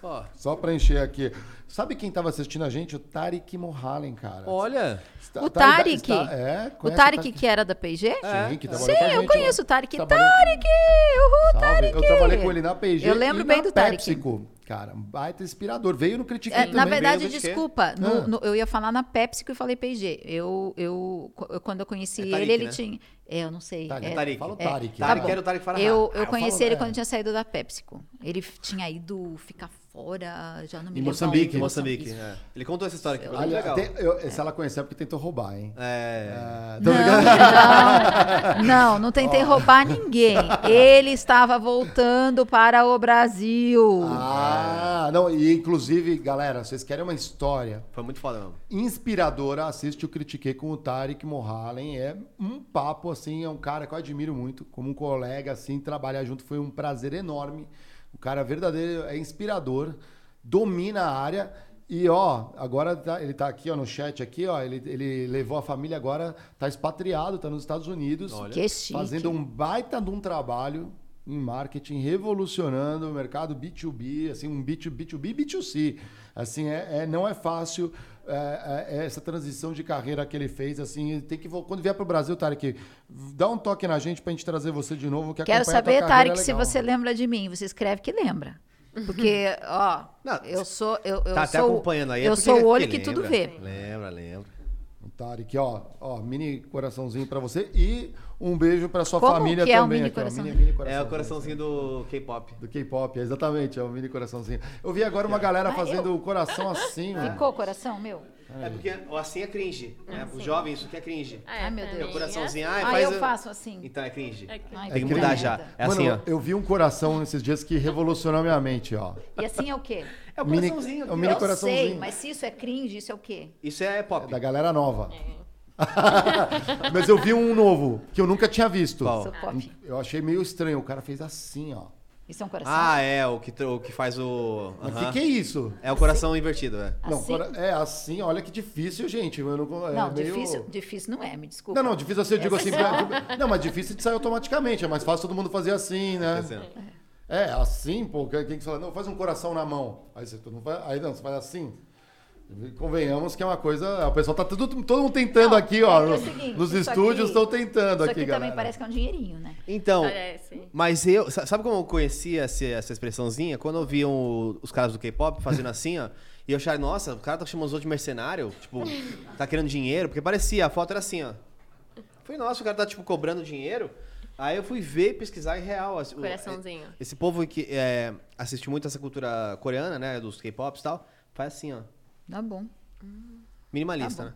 Pô. Só pra encher aqui. Sabe quem tava assistindo a gente? O Tarik Mohalen, cara. Olha. Está- O tá- está- é, O Tarik que era da PG? Sim, que trabalhou Sim, com a eu gente, conheço o Tarik. Trabalhou- Tarik! Uhul, Salve. Tarik! Eu trabalhei com ele na PG Eu lembro e bem na do. PepsiCo. Cara, um baita inspirador. Veio no Critique É, também. na verdade, desculpa, no- Ah. no- eu ia falar na PepsiCo e falei PG. Eu, eu, eu- quando eu conheci É ele, Tarik, ele né? tinha. É, eu não sei. Tarik. é- Tarik. Fala o é, Tarik. tá bom. era o Tarik Farahàn. Eu, eu Ah, conheci fala- ele é. quando tinha saído da PepsiCo. Ele tinha ido ficar fora, já não me Em lembro Moçambique. Moçambique. É. Ele contou essa história aqui, foi legal. tem- eu- se ela conhecer é porque tentou roubar, hein? É. Ah, tô Não, não, não, não tentei roubar ninguém. Ele estava voltando para o Brasil. Ah, não, e inclusive, galera, vocês querem uma história Foi muito foda mesmo. inspiradora, assiste o Critiquei com o Tarek Mohalen. É um papo, assim, é um cara que eu admiro muito. Como um colega, assim, trabalhar junto foi um prazer enorme. O cara verdadeiro, é inspirador, domina a área. E, ó, agora tá- ele tá aqui, ó, no chat aqui, ó, ele, ele levou a família agora, tá expatriado, tá nos Estados Unidos. Olha. Que chique. Fazendo um baita de um trabalho em marketing, revolucionando o mercado B2B, assim, um B2, B2B e B2C. Assim, é, é- não é fácil é, é, essa transição de carreira que ele fez, assim, tem que, quando vier para o Brasil, Tarek, dá um toque na gente para a gente trazer você de novo, que Quero acompanha a tua saber, Tarek, é se você lembra de mim. Você escreve que lembra. Porque, ó, Não, eu sou. Eu, eu tá até sou, acompanhando aí. é Eu sou o ele- olho ele que tudo vê. Lembra, lembra. O Tarek, ó, ó, mini coraçãozinho para você e um beijo para sua Como família que é o também. mini aqui, ó, coraçãozinho? mini É o coraçãozinho. do K-pop. Do K-pop, exatamente, é o mini coraçãozinho. Eu vi agora uma galera Mas fazendo o coração assim, ó. Ficou o coração, meu? É porque o assim é cringe. né? Os jovens, isso aqui é cringe. Ah, Ai, meu também. Deus. É o coraçãozinho. Ai, Ah, faz eu o- faço assim. Então é cringe. É que- Ai, Tem que mudar já. É Mano, assim, ó. eu vi um coração nesses dias que revolucionou minha mente, ó. E assim é o quê? É o Mini- coraçãozinho. é o mini eu coraçãozinho. sei, mas se isso é cringe, isso é o quê? Isso é pop. Da galera nova. <laughs> Mas eu vi um novo, que eu nunca tinha visto. Qual? Pop. Eu achei meio estranho. O cara fez assim, ó. Isso é um coração? Ah, é, o que, o que faz o. O que, que é isso? É o coração invertido, é. Não, Assim? cora- é assim, olha que difícil, gente. Eu não, é não, meio- difícil, difícil não é, me desculpa. Não, não, difícil assim, eu digo assim. pra- Não, mas difícil de sair automaticamente. É mais fácil todo mundo fazer assim, né? Dizer, É, assim, pô. Quem que fala, não, faz um coração na mão. Aí você mundo faz, aí não, você faz assim. Convenhamos que é uma coisa. O pessoal tá tudo, todo mundo tentando Não, aqui, ó. é que é seguinte, nos estúdios estão tentando Isso aqui, aqui galera. também parece que é um dinheirinho, né? Então, Parece. mas eu. sa- Sabe como eu conhecia essa, essa expressãozinha? Quando eu via o- os caras do K-pop fazendo <laughs> assim, ó. E eu achava, nossa, o cara tá chamando os outros de mercenário, tipo, tá querendo dinheiro, porque parecia, a foto era assim, ó. Falei, nossa, o cara tá, tipo, cobrando dinheiro. Aí eu fui ver, pesquisar em real. o- Coraçãozinho. Esse povo que é, assiste muito essa cultura coreana, né, dos K-pops e tal, faz assim, ó. Tá bom, Minimalista, Tá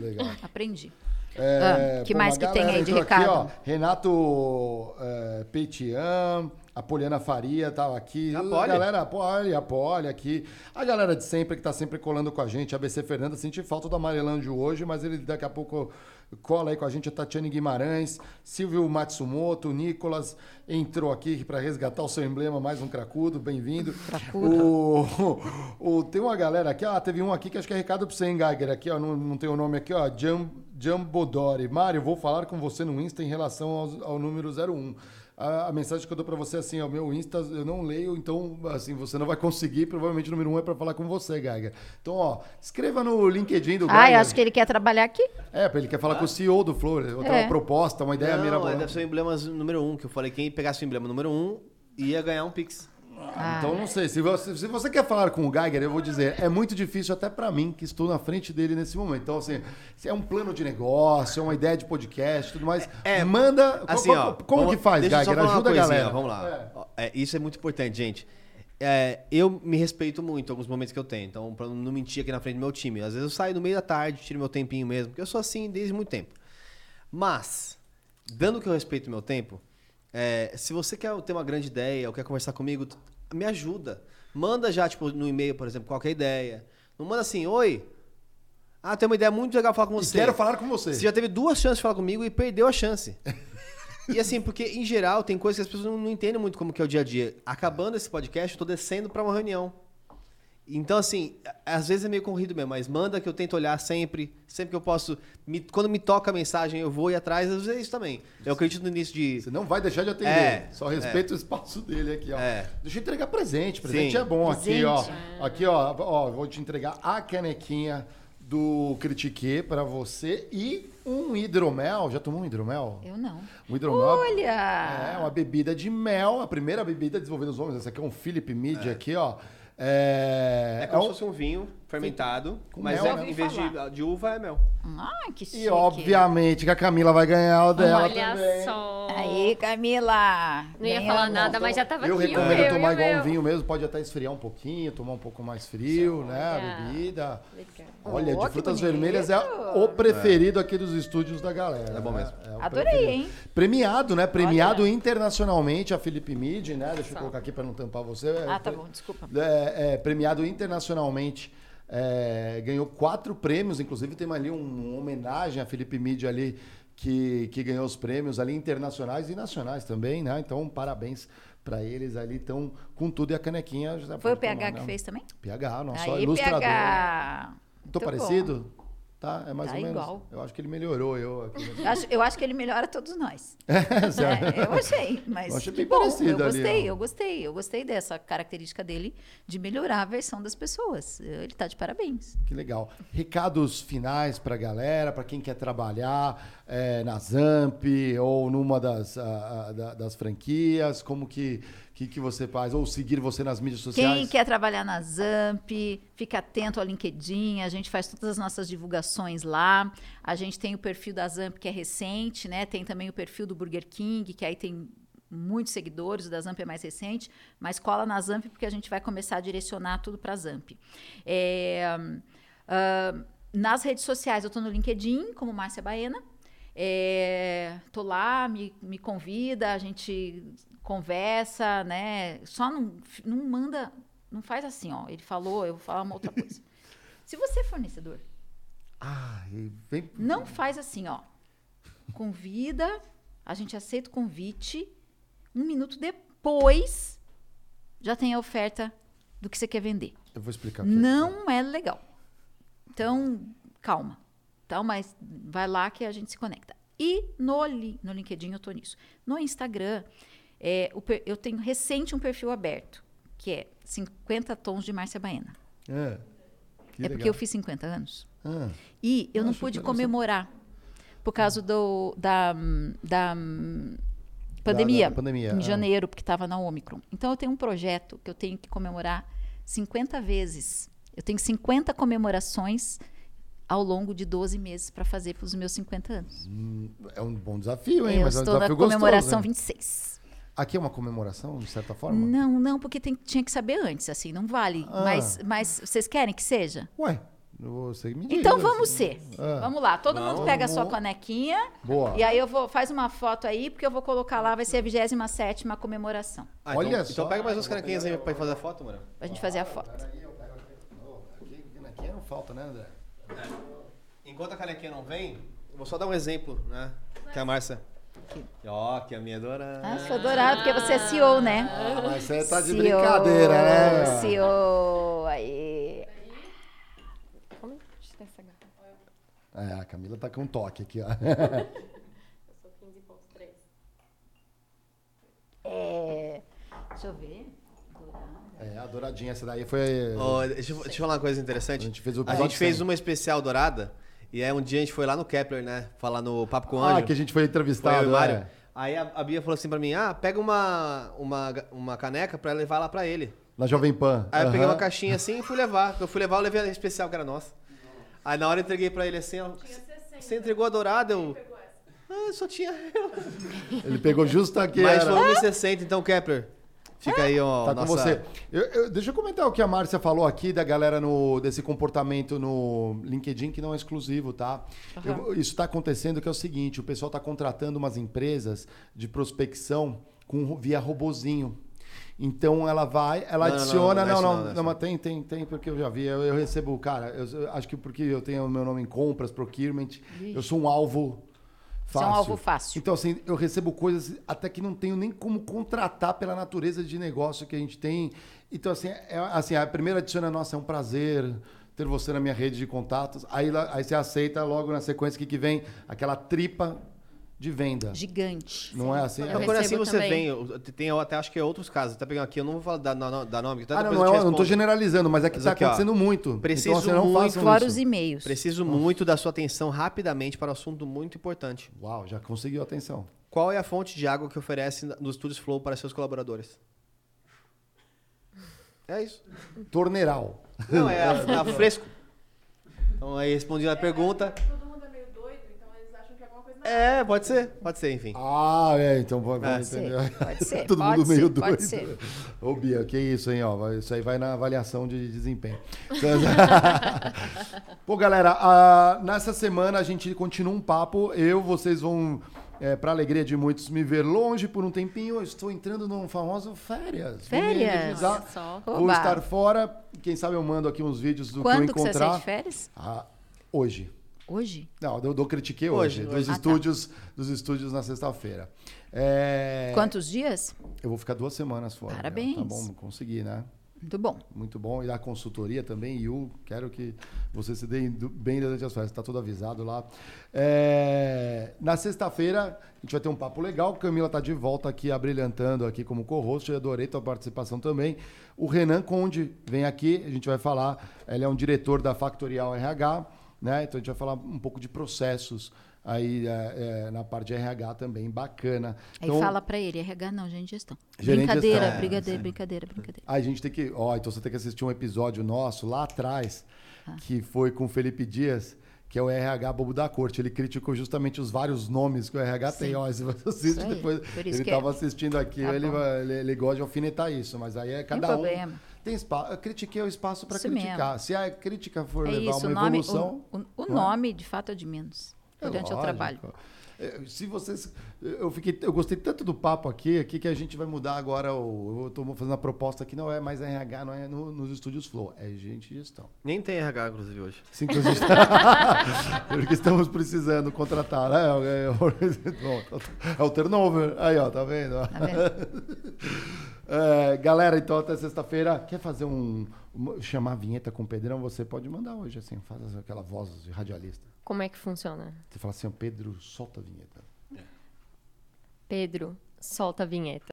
né? Legal. <laughs> aprendi. É, Ah, que pô, mais que tem aí de entrou aqui, recado? ó, Renato é, Petian, a Poliana Faria tava aqui. A Poli. galera, a Poli, a Poli aqui. A galera de sempre que tá sempre colando com a gente. A BC Fernanda, senti falta do Amarelândio hoje, mas ele daqui a pouco cola aí com a gente. A Tatiane Guimarães, Silvio Matsumoto, Nicolas entrou aqui para resgatar o seu emblema, mais um cracudo, bem-vindo. O, o- tem uma galera aqui, ah, teve um aqui que acho que é recado pra você, hein, Geiger, aqui, ó, não, não tem o nome aqui, ó, Jam, Jambodori. Mário, vou falar com você no Insta em relação ao, ao número 01. A, a mensagem que eu dou pra você é assim, ó, meu Insta eu não leio, então, assim, você não vai conseguir, provavelmente o número 1 é pra falar com você, Geiger. Então, ó, escreva no LinkedIn do Ah, Geiger. eu acho que ele quer trabalhar aqui. É, ele quer falar com o CEO do Flow, outra É. uma proposta, uma ideia Não, é, mirabolante. deve ser o emblema número um, que eu falei, quem pegasse o emblema número um ia ganhar um Pix. Ah. Então não sei. Se você, se você quer falar com o Geiger, eu vou dizer, é muito difícil até pra mim, que estou na frente dele nesse momento. Então, assim, se é um plano de negócio, é uma ideia de podcast, tudo mais. É, manda. Assim, como ó. como vamos- que faz, Geiger? Ajuda a galera. Vamos lá. É. É, isso é muito importante, gente. É, eu me respeito muito em alguns momentos que eu tenho. Então, pra não mentir aqui na frente do meu time. Às vezes eu saio no meio da tarde, tiro meu tempinho mesmo, porque eu sou assim desde muito tempo. Mas, dando que eu respeito o meu tempo, é, se você quer ter uma grande ideia ou quer conversar comigo, me ajuda. Manda já, tipo, no e-mail, por exemplo, qualquer ideia. Não manda assim, oi. Ah, tem uma ideia muito legal falar com E você. quero falar com você. Você já teve duas chances de falar comigo e perdeu a chance. <laughs> E assim, porque em geral tem coisas que as pessoas não, entendem muito como que é o dia a dia. Acabando esse podcast, eu tô descendo pra uma reunião. Então, assim, às vezes é meio corrido mesmo, mas manda que eu tento olhar sempre, sempre que eu posso. Me- quando me toca a mensagem, eu vou ir atrás, às vezes é isso também. Eu acredito no início de. Você não vai deixar de atender. É, Só respeita o espaço dele aqui, ó. É. Deixa eu entregar presente. Presente Sim. é bom aqui, Presente. ó. Aqui, ó, ó. Vou te entregar a canequinha do Critique pra você e um hidromel. Já tomou um hidromel? Eu não. Um hidromel. Olha! É, uma bebida de mel, a primeira bebida desenvolvida nos homens. Essa aqui é um Philip Mead aqui, ó. É, É como é se um- fosse um vinho fermentado, Com mas mel, é, né? em vez de, de uva é mel. Ai, que chique. E obviamente que a Camila vai ganhar o dela Olha também. só. Aí, Camila. Não ia falar nada, mas já tava Eu aqui. recomendo o meu, tomar igual um meu. vinho mesmo, pode até esfriar um pouquinho, tomar um pouco mais frio, né? A bebida. Legal. Olha, Oh, de frutas vermelhas é o preferido aqui dos estúdios da galera. É bom né? mesmo. É Adorei, preferido. hein? Premiado, né? Premiado Olha. internacionalmente a Felipe Mid, né? Deixa eu colocar aqui para não tampar você. Ah, tá bom, desculpa. É, é, premiado internacionalmente. É, ganhou quatro prêmios, inclusive tem ali um- uma homenagem a Felipe Mid ali, que, que ganhou os prêmios ali internacionais e nacionais também, né? Então, parabéns para eles ali, estão com tudo e a canequinha. já Foi o PH tomar, que né? fez também? PH, nosso Aí, ilustrador. PH. Tô Muito parecido? Tá, é mais Tá ou menos. igual. Eu acho que ele melhorou eu aqui. <laughs> Eu acho, eu acho que ele melhora todos nós. <laughs> Sério. É, eu achei, mas Eu achei que bem bom, parecido eu ali, gostei, ó. eu gostei, eu gostei dessa característica dele de melhorar a versão das pessoas. Ele tá de parabéns. Que legal. Recados finais pra galera, pra quem quer trabalhar é, na Zamp ou numa das, ah, ah, da- das franquias, como que, que, que você faz? Ou seguir você nas mídias sociais? Quem quer trabalhar na Zamp, fica atento ao LinkedIn, a gente faz todas as nossas divulgações lá. A gente tem o perfil da Zamp que é recente, né? Tem também o perfil do Burger King, que aí tem muitos seguidores, o da Zamp é mais recente, mas cola na Zamp porque a gente vai começar a direcionar tudo para a Zamp. É, ah, nas redes sociais, eu estou no LinkedIn, como Márcia Baena. É, tô lá, me, me convida, a gente conversa, né? Só não, não manda, não faz assim, ó. Ele falou, eu vou falar uma outra coisa. <laughs> Se você é fornecedor, Ah, vem... não faz assim, ó. Convida, a gente aceita o convite. Um minuto depois, já tem a oferta do que você quer vender. Eu vou explicar aqui. Não é legal. Então, calma. Então, mas vai lá que a gente se conecta. E no, li- no LinkedIn eu tô nisso. No Instagram, é, o eu tenho recente um perfil aberto, que é 50 tons de Márcia Baena. É, é porque eu fiz 50 anos. Ah, E eu não pude comemorar por causa do, da, da hum, pandemia, da pandemia, em ah. janeiro, porque estava na Omicron. Então eu tenho um projeto que eu tenho que comemorar 50 vezes. Eu tenho 50 comemorações ao longo de 12 meses para fazer para os meus 50 anos. é um bom desafio, hein? eu Mas é um estou na gostoso. comemoração hein? 26. Aqui é uma comemoração, de certa forma? Não, não, porque tem- tinha que saber antes, assim, não vale. Ah. Mas, mas vocês querem que seja? Ué, você me diz. Então vamos ser. Ah. Vamos lá, todo mundo Vamos. pega a sua canequinha. Boa. E aí eu vou, faz uma foto aí, porque eu vou colocar lá, vai ser a 27 comemoração. Ah, Olha então, só. Então pega mais uns canequinhas aí pra fazer a foto, mano. Pra gente fazer a foto. Peraí, eu pego aqui. Aqui, aqui não falta, né, André? Enquanto a canequinha não vem, eu vou só dar um exemplo, né? Que a Márcia. Ó, que a minha dona. Ah, sou adorado, porque você é CEO, né? Ah, mas você tá de CEO, brincadeira, né? CEO, aí. Como é que tira essa garrafa? É, a Camila tá com um toque aqui, ó. <laughs> Eu sou 15.3. É, deixa eu ver. Dourado. É, a douradinha, essa daí foi. Ó, deixa, eu, deixa eu falar uma coisa a interessante. gente fez o A gente fez uma especial dourada. E aí um dia a gente foi lá no Kepler, né? Falar no Papo com o Ah, Anjo. que a gente foi Foi eu entrevistado, e o Mário. é. Aí a, a Bia falou assim pra mim: ah, pega uma, uma, uma caneca pra levar lá pra ele. Na Jovem Pan. Aí eu peguei uma caixinha assim e fui levar. Quando eu fui levar, eu levei a especial, que era nossa. Aí na hora eu entreguei pra ele assim, ó. Você entregou a dourada, eu. Ah, só tinha eu. Ele pegou justo aqui. Mas era- foi 1,60, então, Kepler. Fica aí, ó. Tá nossa... com você. Eu- eu- deixa eu comentar o que a Márcia falou aqui da galera no, desse comportamento no LinkedIn que não é exclusivo, tá? Eu- isso está acontecendo que é o seguinte: o pessoal está contratando umas empresas de prospecção com, via robozinho. Então ela vai, ela Não, adiciona. não, Não, não, não, não, não, não, mas tem, tem, tem, porque eu já vi. Eu, eu recebo, cara, eu, eu acho que porque eu tenho o meu nome em compras, procurement, eu sou um alvo Você é um fácil. alvo fácil. Então, assim, eu recebo coisas até que não tenho nem como contratar pela natureza de negócio que a gente tem. Então, assim, é, assim a primeira adiciona, nossa, é um prazer ter você na minha rede de contatos. Aí, aí você aceita logo na sequência que, que vem aquela tripa de venda. Gigante. Não é assim? Eu Não, quando assim você também. vem, tem eu até acho que é outros casos. Tá pegando aqui, eu não vou falar da, da, da nome, que Ah, não, não, eu é, não tô generalizando, mas é que Mas está aqui, ó, acontecendo muito. preciso então, assim, não muito- Fora isso. os e-mails. Preciso muito da sua atenção rapidamente para um assunto muito importante. Uau, já conseguiu a atenção. Qual é a fonte de água que oferece nos Estúdios Flow para seus colaboradores? É isso. Torneiral. Não, é a, <laughs> a fresco. Então aí respondi a pergunta. Todo mundo é meio doido, então eles acham que é pode ser, pode ser, enfim. Ah, é, então vamos É. Pode ser, entender. pode ser, <laughs> Todo pode mundo meio ser, pode doido. ser. Ô, Bia, que isso, hein? Ó, isso aí vai na avaliação de desempenho. <laughs> Pô, galera, nessa semana a gente continua um papo. Eu, vocês vão, é, para alegria de muitos, me ver longe por um tempinho. Eu estou entrando num famoso férias. Vou Férias? energizar. Olha só. Vou Oba. estar fora. Quem sabe eu mando aqui uns vídeos do Quando que que eu você sai encontrar. de férias? Ah, hoje. Hoje? Não, eu, eu critiquei hoje, Hoje, dos hoje. Ah, tá. estúdios, dos estúdios na sexta-feira. É, Quantos dias? Eu vou ficar duas semanas fora. Parabéns. Tá bom, consegui, né? Muito bom. Muito bom. E a consultoria também, Yu, quero que você se dê bem durante as festas, está tudo avisado lá. É, Na sexta-feira, a gente vai ter um papo legal. Camila está de volta aqui, abrilhantando aqui como co-host. Eu adorei tua participação também. O Renan Conde vem aqui, a gente vai falar. Ele é um diretor da Factorial RH, né? Então a gente vai falar um pouco de processos aí é, é, na parte de RH também, bacana. Aí Então, fala pra ele, RH não, gente gestão. Gerente de brincadeira, gestão, é, brincadeira, sim. brincadeira, brincadeira. A gente tem que. Ó, então você tem que assistir um episódio nosso lá atrás, que foi com o Felipe Dias, que é o RH Bobo da Corte. Ele criticou justamente os vários nomes que o RH tem. Ó, se você assiste aí, depois. Ele estava é. assistindo aqui, Tá ele, ele, ele gosta de alfinetar isso, mas aí é cada um. problema. Tem espaço. Eu critiquei o espaço para criticar. mesmo. Se a crítica for É levar isso, uma o nome, evolução. o, o- o não é? nome, de fato, é de menos. É Durante o lógico. trabalho. É, Se vocês. Eu, fiquei, eu gostei tanto do papo aqui, aqui que a gente vai mudar agora. O, eu estou fazendo a proposta aqui, não é mais RH, não é no- nos estúdios Flow, é gente de gestão. Nem tem RH, inclusive, hoje. Sim, inclusive. <laughs> Porque estamos precisando contratar. Né? É, é, é o turnover. Aí, ó, tá vendo? Tá vendo? É, galera, então até sexta-feira. Quer fazer um. chamar a vinheta com o Pedrão? Você pode mandar hoje, assim, faz aquela voz de radialista. Como é que funciona? Você fala assim, Pedro, solta a vinheta. É. Pedro, solta a vinheta.